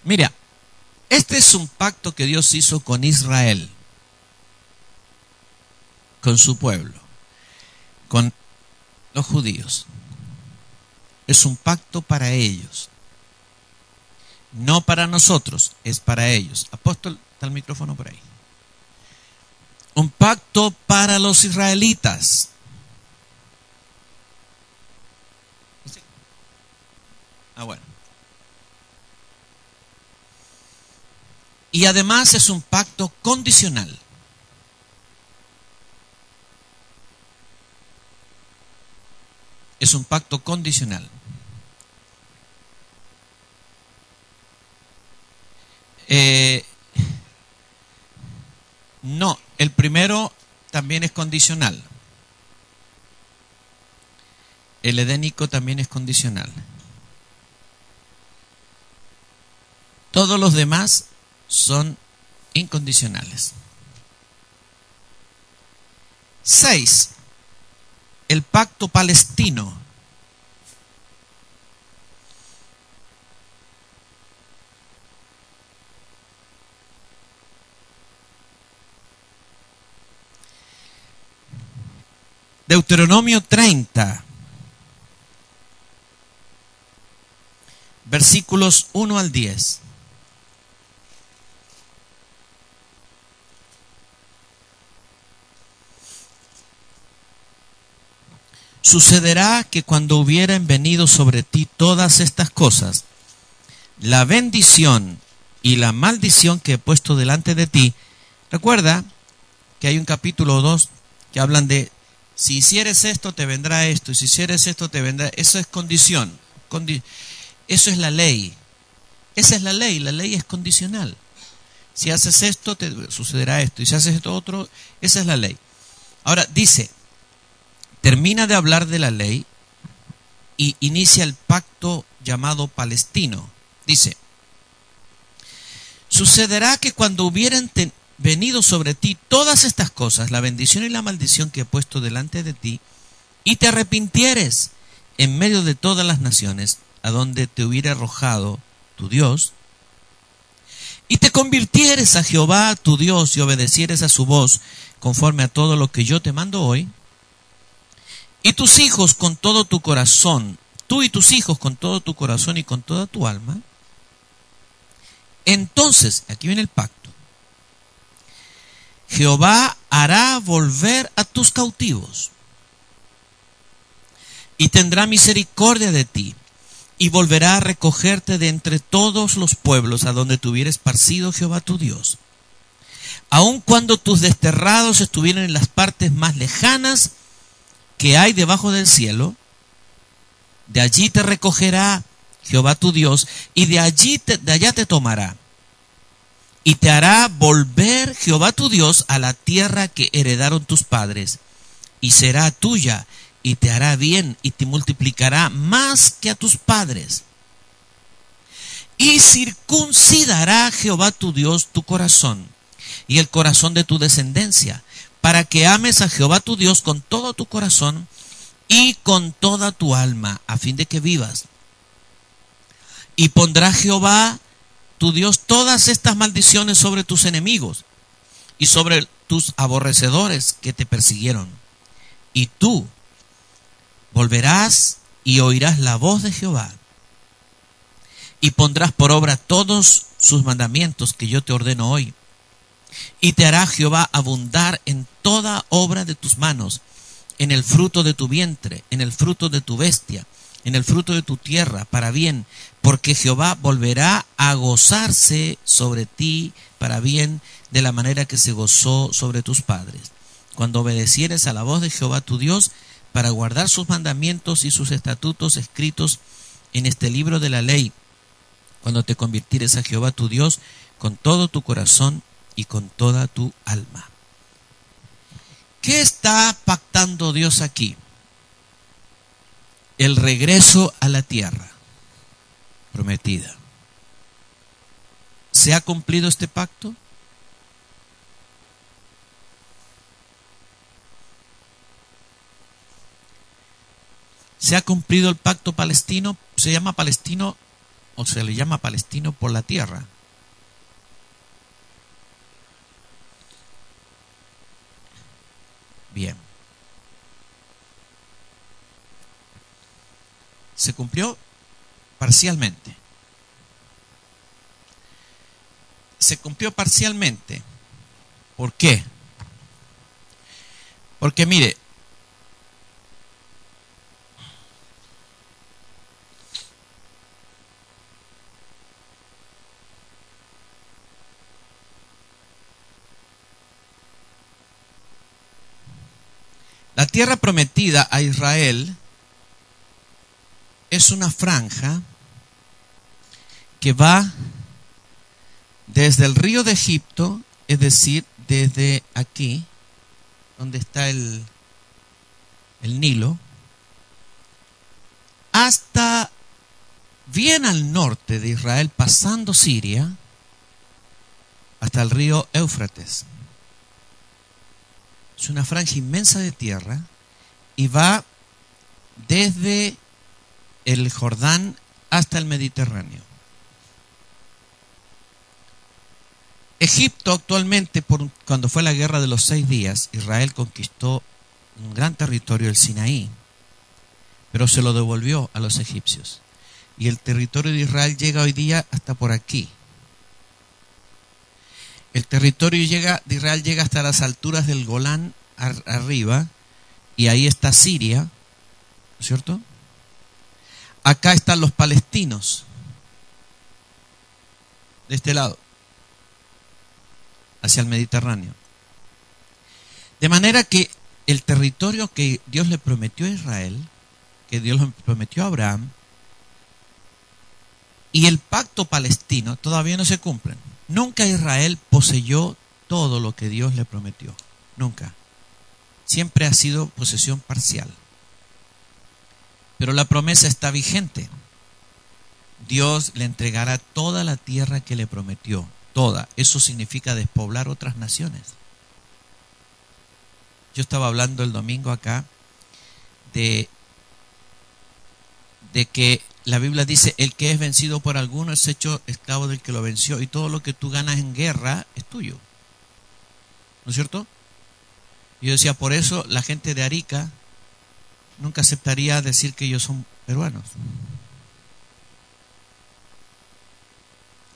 Speaker 1: Mira, este es un pacto que Dios hizo con Israel, con su pueblo, con los judíos es un pacto para ellos. No para nosotros, es para ellos. Apóstol, está el micrófono por ahí. Un pacto para los israelitas. Ah, bueno. Y además es un pacto condicional. Es un pacto condicional. Eh, no, el primero también es condicional. El edénico también es condicional. Todos los demás son incondicionales. 6. El pacto palestino. Deuteronomio 30, versículos 1 al 10. Sucederá que cuando hubieran venido sobre ti todas estas cosas, la bendición y la maldición que he puesto delante de ti, recuerda que hay un capítulo 2 que hablan de si hicieres esto te vendrá esto, y si hicieres esto te vendrá, eso es condición, condi eso es la ley, esa es la ley, la ley es condicional. Si haces esto te sucederá esto, y si haces esto otro, esa es la ley. Ahora dice, termina de hablar de la ley y inicia el pacto llamado palestino. Dice, sucederá que cuando hubieran venido sobre ti todas estas cosas, la bendición y la maldición que he puesto delante de ti, y te arrepintieres en medio de todas las naciones a donde te hubiera arrojado tu Dios, y te convirtieres a Jehová tu Dios y obedecieres a su voz conforme a todo lo que yo te mando hoy, y tus hijos con todo tu corazón, tú y tus hijos con todo tu corazón y con toda tu alma, entonces, aquí viene el pacto, Jehová hará volver a tus cautivos y tendrá misericordia de ti y volverá a recogerte de entre todos los pueblos a donde tuviera esparcido Jehová tu Dios. Aun cuando tus desterrados estuvieran en las partes más lejanas, que hay debajo del cielo, de allí te recogerá Jehová tu Dios, y de allí te, de allá te tomará. Y te hará volver Jehová tu Dios a la tierra que heredaron tus padres, y será tuya, y te hará bien, y te multiplicará más que a tus padres. Y circuncidará Jehová tu Dios tu corazón, y el corazón de tu descendencia, para que ames a Jehová tu Dios con todo tu corazón y con toda tu alma, a fin de que vivas. Y pondrá Jehová tu Dios todas estas maldiciones sobre tus enemigos y sobre tus aborrecedores que te persiguieron. Y tú volverás y oirás la voz de Jehová y pondrás por obra todos sus mandamientos que yo te ordeno hoy y te hará Jehová abundar en toda obra de tus manos, en el fruto de tu vientre, en el fruto de tu bestia, en el fruto de tu tierra, para bien, porque Jehová volverá a gozarse sobre ti para bien, de la manera que se gozó sobre tus padres. Cuando obedecieres a la voz de Jehová tu Dios, para guardar sus mandamientos y sus estatutos escritos en este libro de la ley, cuando te convirtieres a Jehová tu Dios con todo tu corazón y con toda tu alma. ¿Qué está pactando Dios aquí? El regreso a la tierra prometida. ¿Se ha cumplido este pacto? ¿Se ha cumplido el pacto palestino? ¿Se llama palestino o se le llama palestino por la tierra? Bien. Se cumplió parcialmente. Se cumplió parcialmente. ¿Por qué? Porque mire, La tierra prometida a Israel es una franja que va desde el río de Egipto, es decir, desde aquí, donde está el, el Nilo, hasta bien al norte de Israel, pasando Siria, hasta el río Éufrates. Es una franja inmensa de tierra y va desde el Jordán hasta el Mediterráneo. Egipto actualmente, cuando fue la guerra de los seis días, Israel conquistó un gran territorio, el Sinaí, pero se lo devolvió a los egipcios. Y el territorio de Israel llega hoy día hasta por aquí. El territorio llega, de Israel llega hasta las alturas del Golán ar- arriba, y ahí está Siria, ¿no es ¿cierto? Acá están los palestinos, de este lado, hacia el Mediterráneo. De manera que el territorio que Dios le prometió a Israel, que Dios le prometió a Abraham, y el pacto palestino todavía no se cumplen. Nunca Israel poseyó todo lo que Dios le prometió. Nunca. Siempre ha sido posesión parcial. Pero la promesa está vigente. Dios le entregará toda la tierra que le prometió. Toda. Eso significa despoblar otras naciones. Yo estaba hablando el domingo acá de, de que la Biblia dice, el que es vencido por alguno es hecho esclavo del que lo venció y todo lo que tú ganas en guerra es tuyo. ¿No es cierto? Yo decía, por eso la gente de Arica nunca aceptaría decir que ellos son peruanos.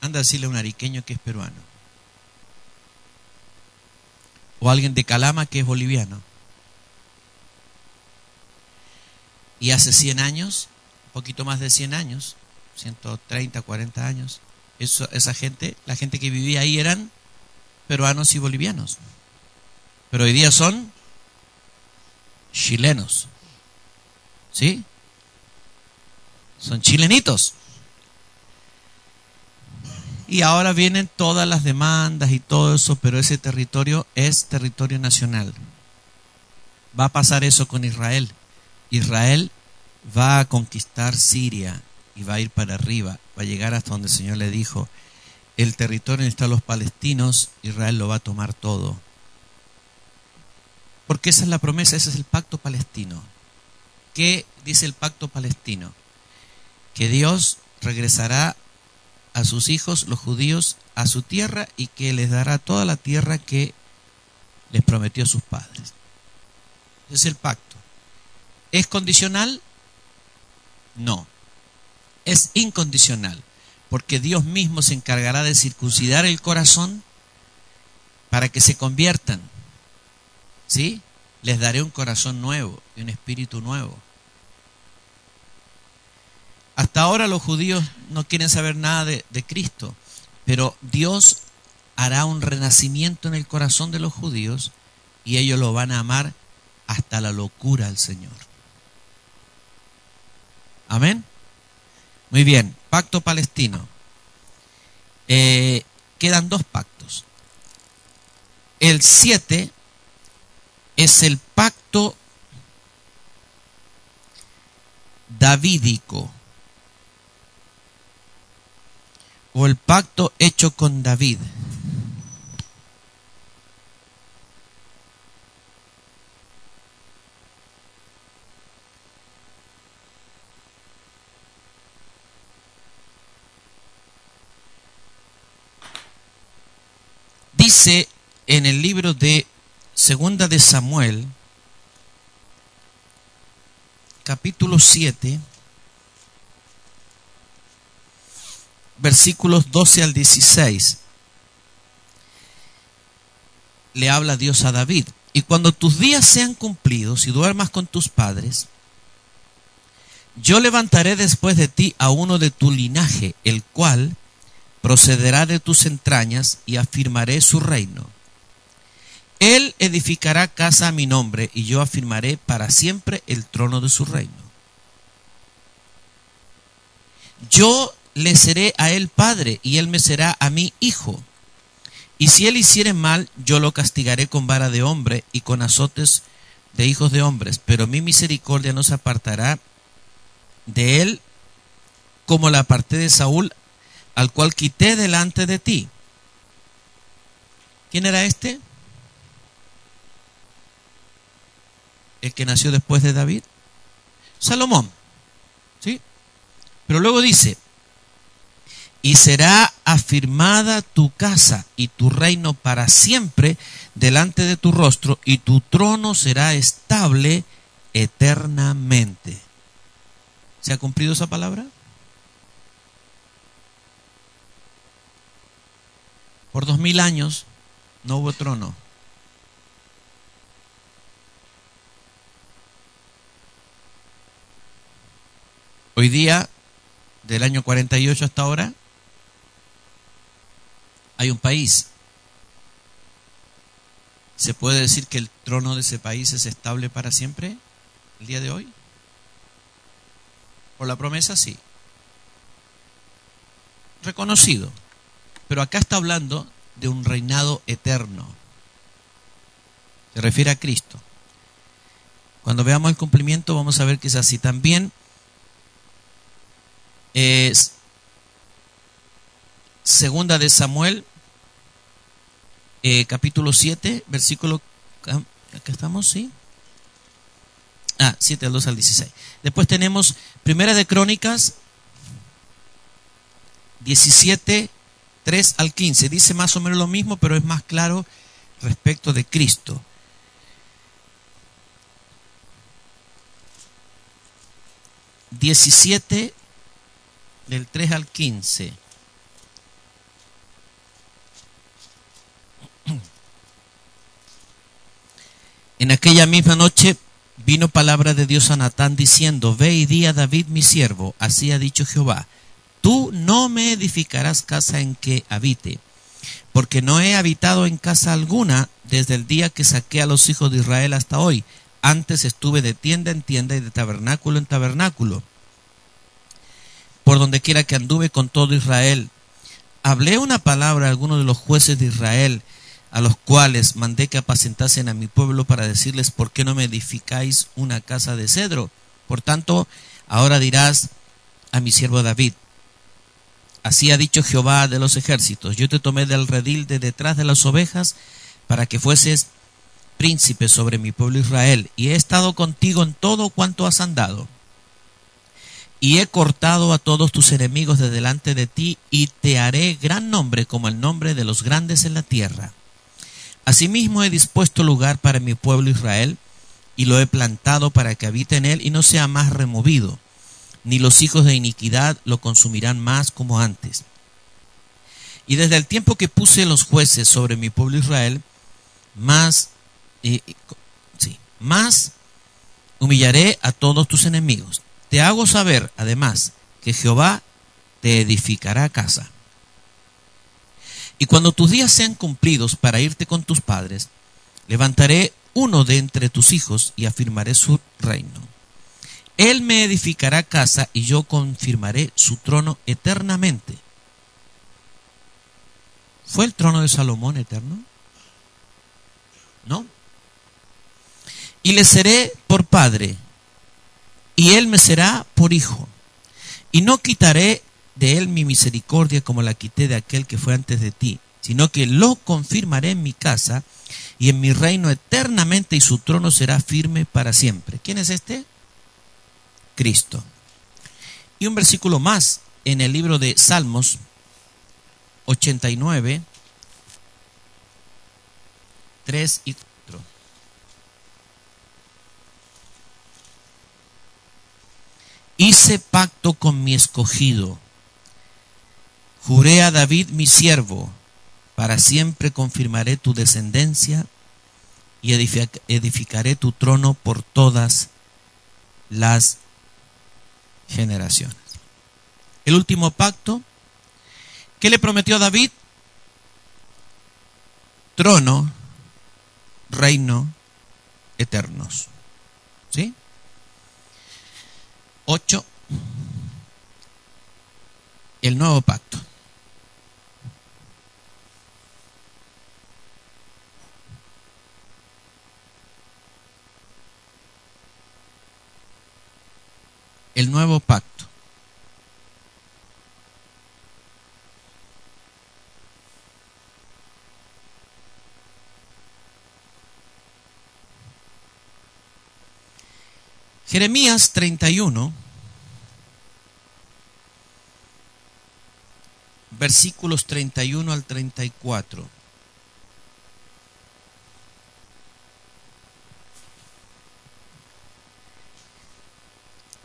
Speaker 1: Anda a decirle a un ariqueño que es peruano. O alguien de Calama que es boliviano. Y hace 100 años, un poquito más de 100 años, 130, 40 años, esa gente, la gente que vivía ahí eran peruanos y bolivianos. Pero hoy día son chilenos. ¿Sí? Son chilenitos. Y ahora vienen todas las demandas y todo eso, pero ese territorio es territorio nacional. Va a pasar eso con Israel. Israel va a conquistar Siria y va a ir para arriba, va a llegar hasta donde el Señor le dijo, el territorio donde están los palestinos, Israel lo va a tomar todo. Porque esa es la promesa, ese es el pacto palestino. ¿Qué dice el pacto palestino? Que Dios regresará a sus hijos, los judíos, a su tierra y que les dará toda la tierra que les prometió a sus padres. Es el pacto. ¿Es condicional? No. Es incondicional, porque Dios mismo se encargará de circuncidar el corazón para que se conviertan. ¿Sí? Les daré un corazón nuevo y un espíritu nuevo. Hasta ahora los judíos no quieren saber nada de, Cristo, pero Dios hará un renacimiento en el corazón de los judíos y ellos lo van a amar hasta la locura al Señor. Amén. Muy bien, pacto palestino. Eh, quedan dos pactos. El 7 es el pacto davídico o el pacto hecho con David. Dice en el libro de Segunda de Samuel, capítulo 7, versículos 12 al 16. Le habla Dios a David. Y cuando tus días sean cumplidos y duermas con tus padres, yo levantaré después de ti a uno de tu linaje, el cual procederá de tus entrañas y afirmaré su reino. Él edificará casa a mi nombre y yo afirmaré para siempre el trono de su reino. Yo le seré a él padre y él me será a mí hijo. Y si él hiciere mal, yo lo castigaré con vara de hombre y con azotes de hijos de hombres, pero mi misericordia no se apartará de él como la aparté de Saúl, al cual quité delante de ti. ¿Quién era este? El que nació después de David. Salomón. ¿Sí? Pero luego dice, y será afirmada tu casa y tu reino para siempre delante de tu rostro, y tu trono será estable eternamente. ¿Se ha cumplido esa palabra? Por dos mil años no hubo trono. Hoy día, del año 48 hasta ahora, hay un país. ¿Se puede decir que el trono de ese país es estable para siempre? El día de hoy. Por la promesa, sí. Reconocido. Pero acá está hablando de un reinado eterno. Se refiere a Cristo. Cuando veamos el cumplimiento vamos a ver que es así. También es segunda de Samuel, eh, capítulo 7, versículo... Acá estamos, ¿sí? Ah, 7 al 2 al 16. Después tenemos Primera de Crónicas 17, 3 al 15. Dice más o menos lo mismo, pero es más claro respecto de Cristo. Diecisiete del 3 al 15. En aquella misma noche vino palabra de Dios a Natán diciendo, Ve y di a David mi siervo, así ha dicho Jehová, tú no me edificarás casa en que habite, porque no he habitado en casa alguna desde el día que saqué a los hijos de Israel hasta hoy. Antes estuve de tienda en tienda y de tabernáculo en tabernáculo. Por donde quiera que anduve con todo Israel. Hablé una palabra a algunos de los jueces de Israel, a los cuales mandé que apacentasen a mi pueblo para decirles, ¿por qué no me edificáis una casa de cedro? Por tanto, ahora dirás a mi siervo David, así ha dicho Jehová de los ejércitos, yo te tomé del redil de detrás de las ovejas para que fueses príncipe sobre mi pueblo Israel, y he estado contigo en todo cuanto has andado. Y he cortado a todos tus enemigos de delante de ti, y te haré gran nombre como el nombre de los grandes en la tierra. Asimismo he dispuesto lugar para mi pueblo Israel, y lo he plantado para que habite en él y no sea más removido, ni los hijos de iniquidad lo consumirán más como antes. Y desde el tiempo que puse los jueces sobre mi pueblo Israel, más, eh, sí, más humillaré a todos tus enemigos. Te hago saber, además, que Jehová te edificará casa. Y cuando tus días sean cumplidos para irte con tus padres, levantaré uno de entre tus hijos y afirmaré su reino. Él me edificará casa y yo confirmaré su trono eternamente. ¿Fue el trono de Salomón eterno? No. Y le seré por padre, y él me será por hijo. Y no quitaré de él mi misericordia como la quité de aquel que fue antes de ti, sino que lo confirmaré en mi casa y en mi reino eternamente y su trono será firme para siempre. ¿Quién es este? Cristo. Y un versículo más en el libro de Salmos 89, 3 y 4. Hice pacto con mi escogido. Juré a David mi siervo, para siempre confirmaré tu descendencia y edificaré tu trono por todas las generaciones. El último pacto, ¿qué le prometió David? Trono, reino eternos. ¿Sí? 8. El nuevo pacto. el nuevo pacto. Jeremías 31, versículos 31 al 34.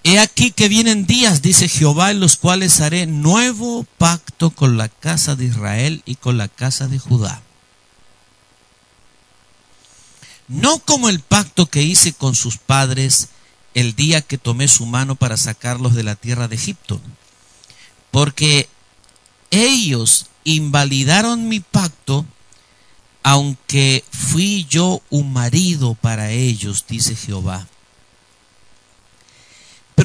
Speaker 1: He aquí que vienen días, dice Jehová, en los cuales haré nuevo pacto con la casa de Israel y con la casa de Judá. No como el pacto que hice con sus padres el día que tomé su mano para sacarlos de la tierra de Egipto, porque ellos invalidaron mi pacto, aunque fui yo un marido para ellos, dice Jehová.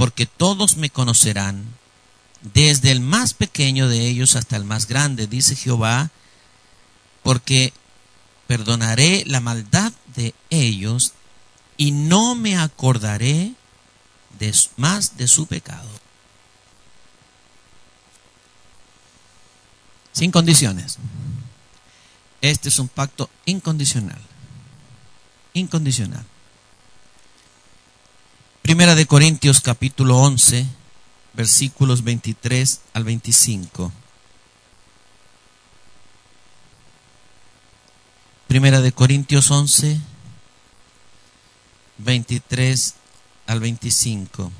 Speaker 1: porque todos me conocerán, desde el más pequeño de ellos hasta el más grande, dice Jehová, porque perdonaré la maldad de ellos y no me acordaré más de su pecado. Sin condiciones. Este es un pacto incondicional. Incondicional. Primera de Corintios capítulo 11, versículos 23 al 25. Primera de Corintios 11, 23 al 25.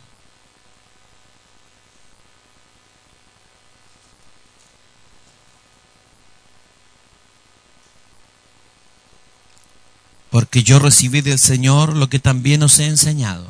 Speaker 1: Porque yo recibí del Señor lo que también os he enseñado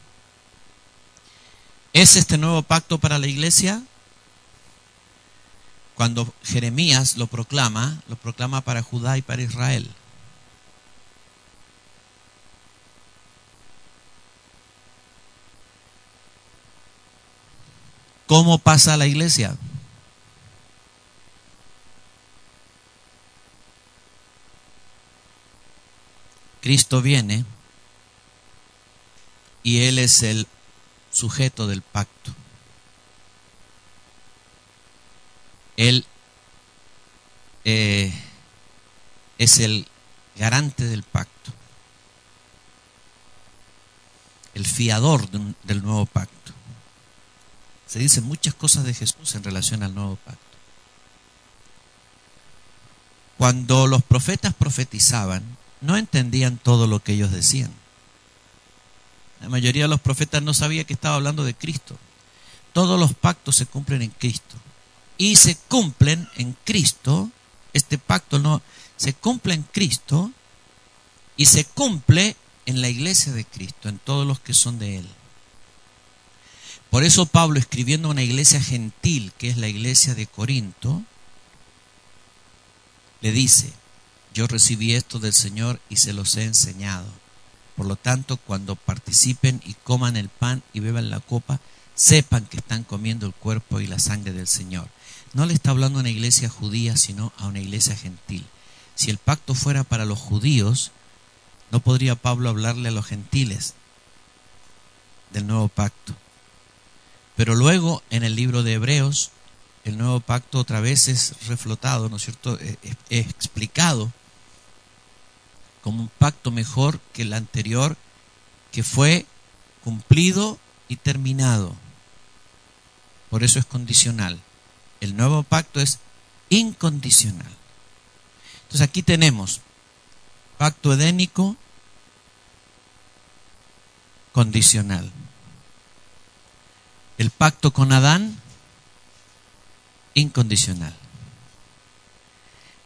Speaker 1: ¿Es este nuevo pacto para la iglesia? Cuando Jeremías lo proclama, lo proclama para Judá y para Israel. ¿Cómo pasa la iglesia? Cristo viene y Él es el sujeto del pacto. Él eh, es el garante del pacto, el fiador del nuevo pacto. Se dicen muchas cosas de Jesús en relación al nuevo pacto. Cuando los profetas profetizaban, no entendían todo lo que ellos decían. La mayoría de los profetas no sabía que estaba hablando de Cristo. Todos los pactos se cumplen en Cristo. Y se cumplen en Cristo. Este pacto no se cumple en Cristo y se cumple en la iglesia de Cristo, en todos los que son de Él. Por eso Pablo, escribiendo a una iglesia gentil, que es la iglesia de Corinto, le dice, yo recibí esto del Señor y se los he enseñado. Por lo tanto, cuando participen y coman el pan y beban la copa, sepan que están comiendo el cuerpo y la sangre del Señor. No le está hablando a una iglesia judía, sino a una iglesia gentil. Si el pacto fuera para los judíos, no podría Pablo hablarle a los gentiles del nuevo pacto. Pero luego, en el libro de Hebreos, el nuevo pacto otra vez es reflotado, ¿no es cierto? Es explicado como un pacto mejor que el anterior, que fue cumplido y terminado. Por eso es condicional. El nuevo pacto es incondicional. Entonces aquí tenemos pacto edénico condicional. El pacto con Adán, incondicional.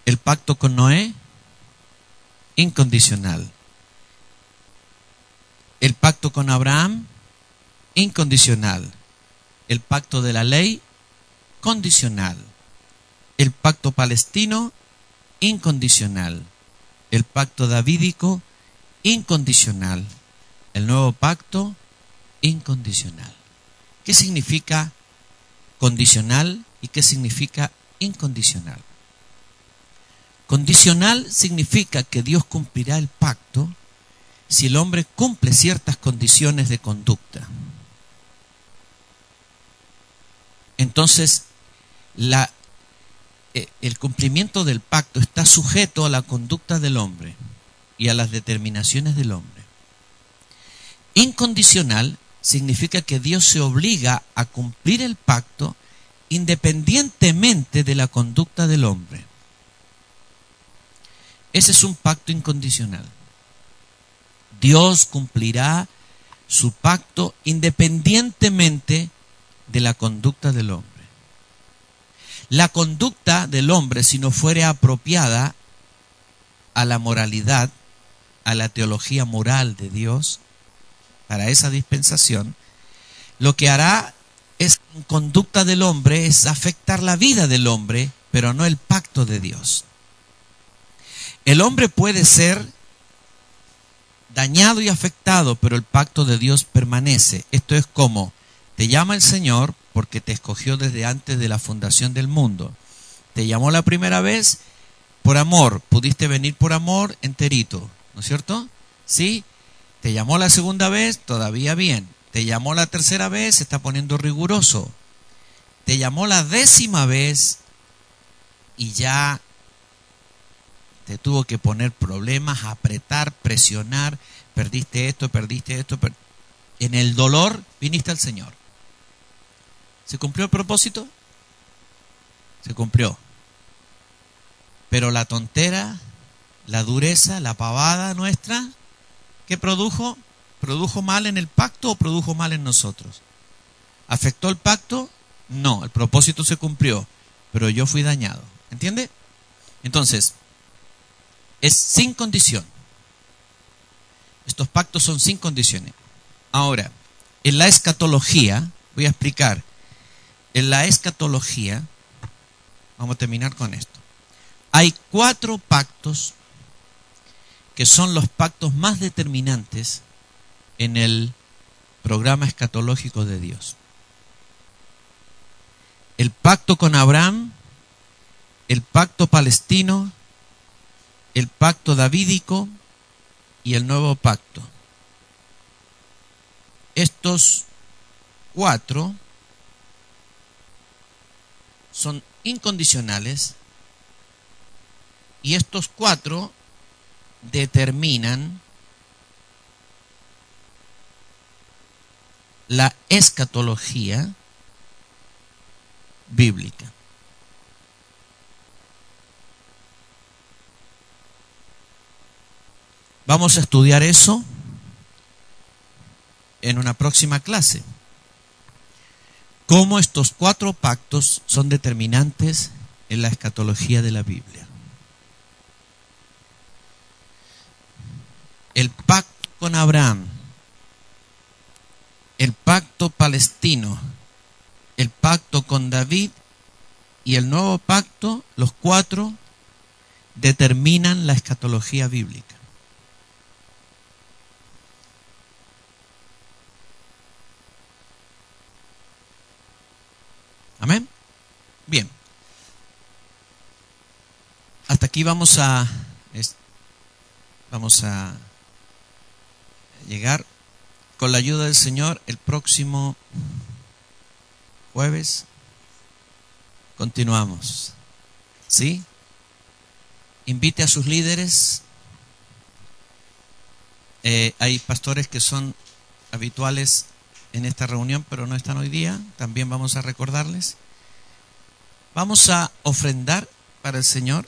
Speaker 1: El pacto con Noé, incondicional. El pacto con Abraham, incondicional. El pacto de la ley, condicional. El pacto palestino, incondicional. El pacto davídico, incondicional. El nuevo pacto, incondicional. ¿Qué significa condicional y qué significa incondicional? Condicional significa que Dios cumplirá el pacto si el hombre cumple ciertas condiciones de conducta. Entonces, eh, el cumplimiento del pacto está sujeto a la conducta del hombre y a las determinaciones del hombre. Incondicional significa que Dios se obliga a cumplir el pacto independientemente de la conducta del hombre. Ese es un pacto incondicional. Dios cumplirá su pacto independientemente de la conducta del hombre. La conducta del hombre, si no fuere apropiada a la moralidad, a la teología moral de Dios, para esa dispensación, lo que hará es conducta del hombre es afectar la vida del hombre, pero no el pacto de Dios. El hombre puede ser dañado y afectado, pero el pacto de Dios permanece. Esto es como te llama el Señor porque te escogió desde antes de la fundación del mundo. Te llamó la primera vez por amor, pudiste venir por amor enterito, ¿no es cierto? Sí, te llamó la segunda vez, todavía bien. Te llamó la tercera vez, se está poniendo riguroso. Te llamó la décima vez y ya te tuvo que poner problemas, apretar, presionar, perdiste esto, perdiste esto. En el dolor viniste al Señor. ¿Se cumplió el propósito? Se cumplió. Pero la tontera, la dureza, la pavada nuestra, ¿qué produjo? ¿Produjo mal en el pacto o produjo mal en nosotros? ¿Afectó el pacto? No, el propósito se cumplió, pero yo fui dañado. ¿Entiende? Entonces, es sin condición. Estos pactos son sin condiciones. Ahora, en la escatología, voy a explicar, en la escatología, vamos a terminar con esto, hay cuatro pactos que son los pactos más determinantes en el programa escatológico de Dios. El pacto con Abraham, el pacto palestino, el pacto davídico y el nuevo pacto. Estos cuatro son incondicionales y estos cuatro determinan la escatología bíblica. Vamos a estudiar eso en una próxima clase. Cómo estos cuatro pactos son determinantes en la escatología de la Biblia. El pacto con Abraham, el pacto palestino, el pacto con David y el nuevo pacto, los cuatro determinan la escatología bíblica. Amén. Bien. Hasta aquí vamos a vamos a llegar con la ayuda del Señor el próximo jueves. Continuamos. ¿Sí? Invite a sus líderes. Eh, hay pastores que son habituales en esta reunión, pero no están hoy día. También vamos a recordarles. Vamos a ofrendar para el Señor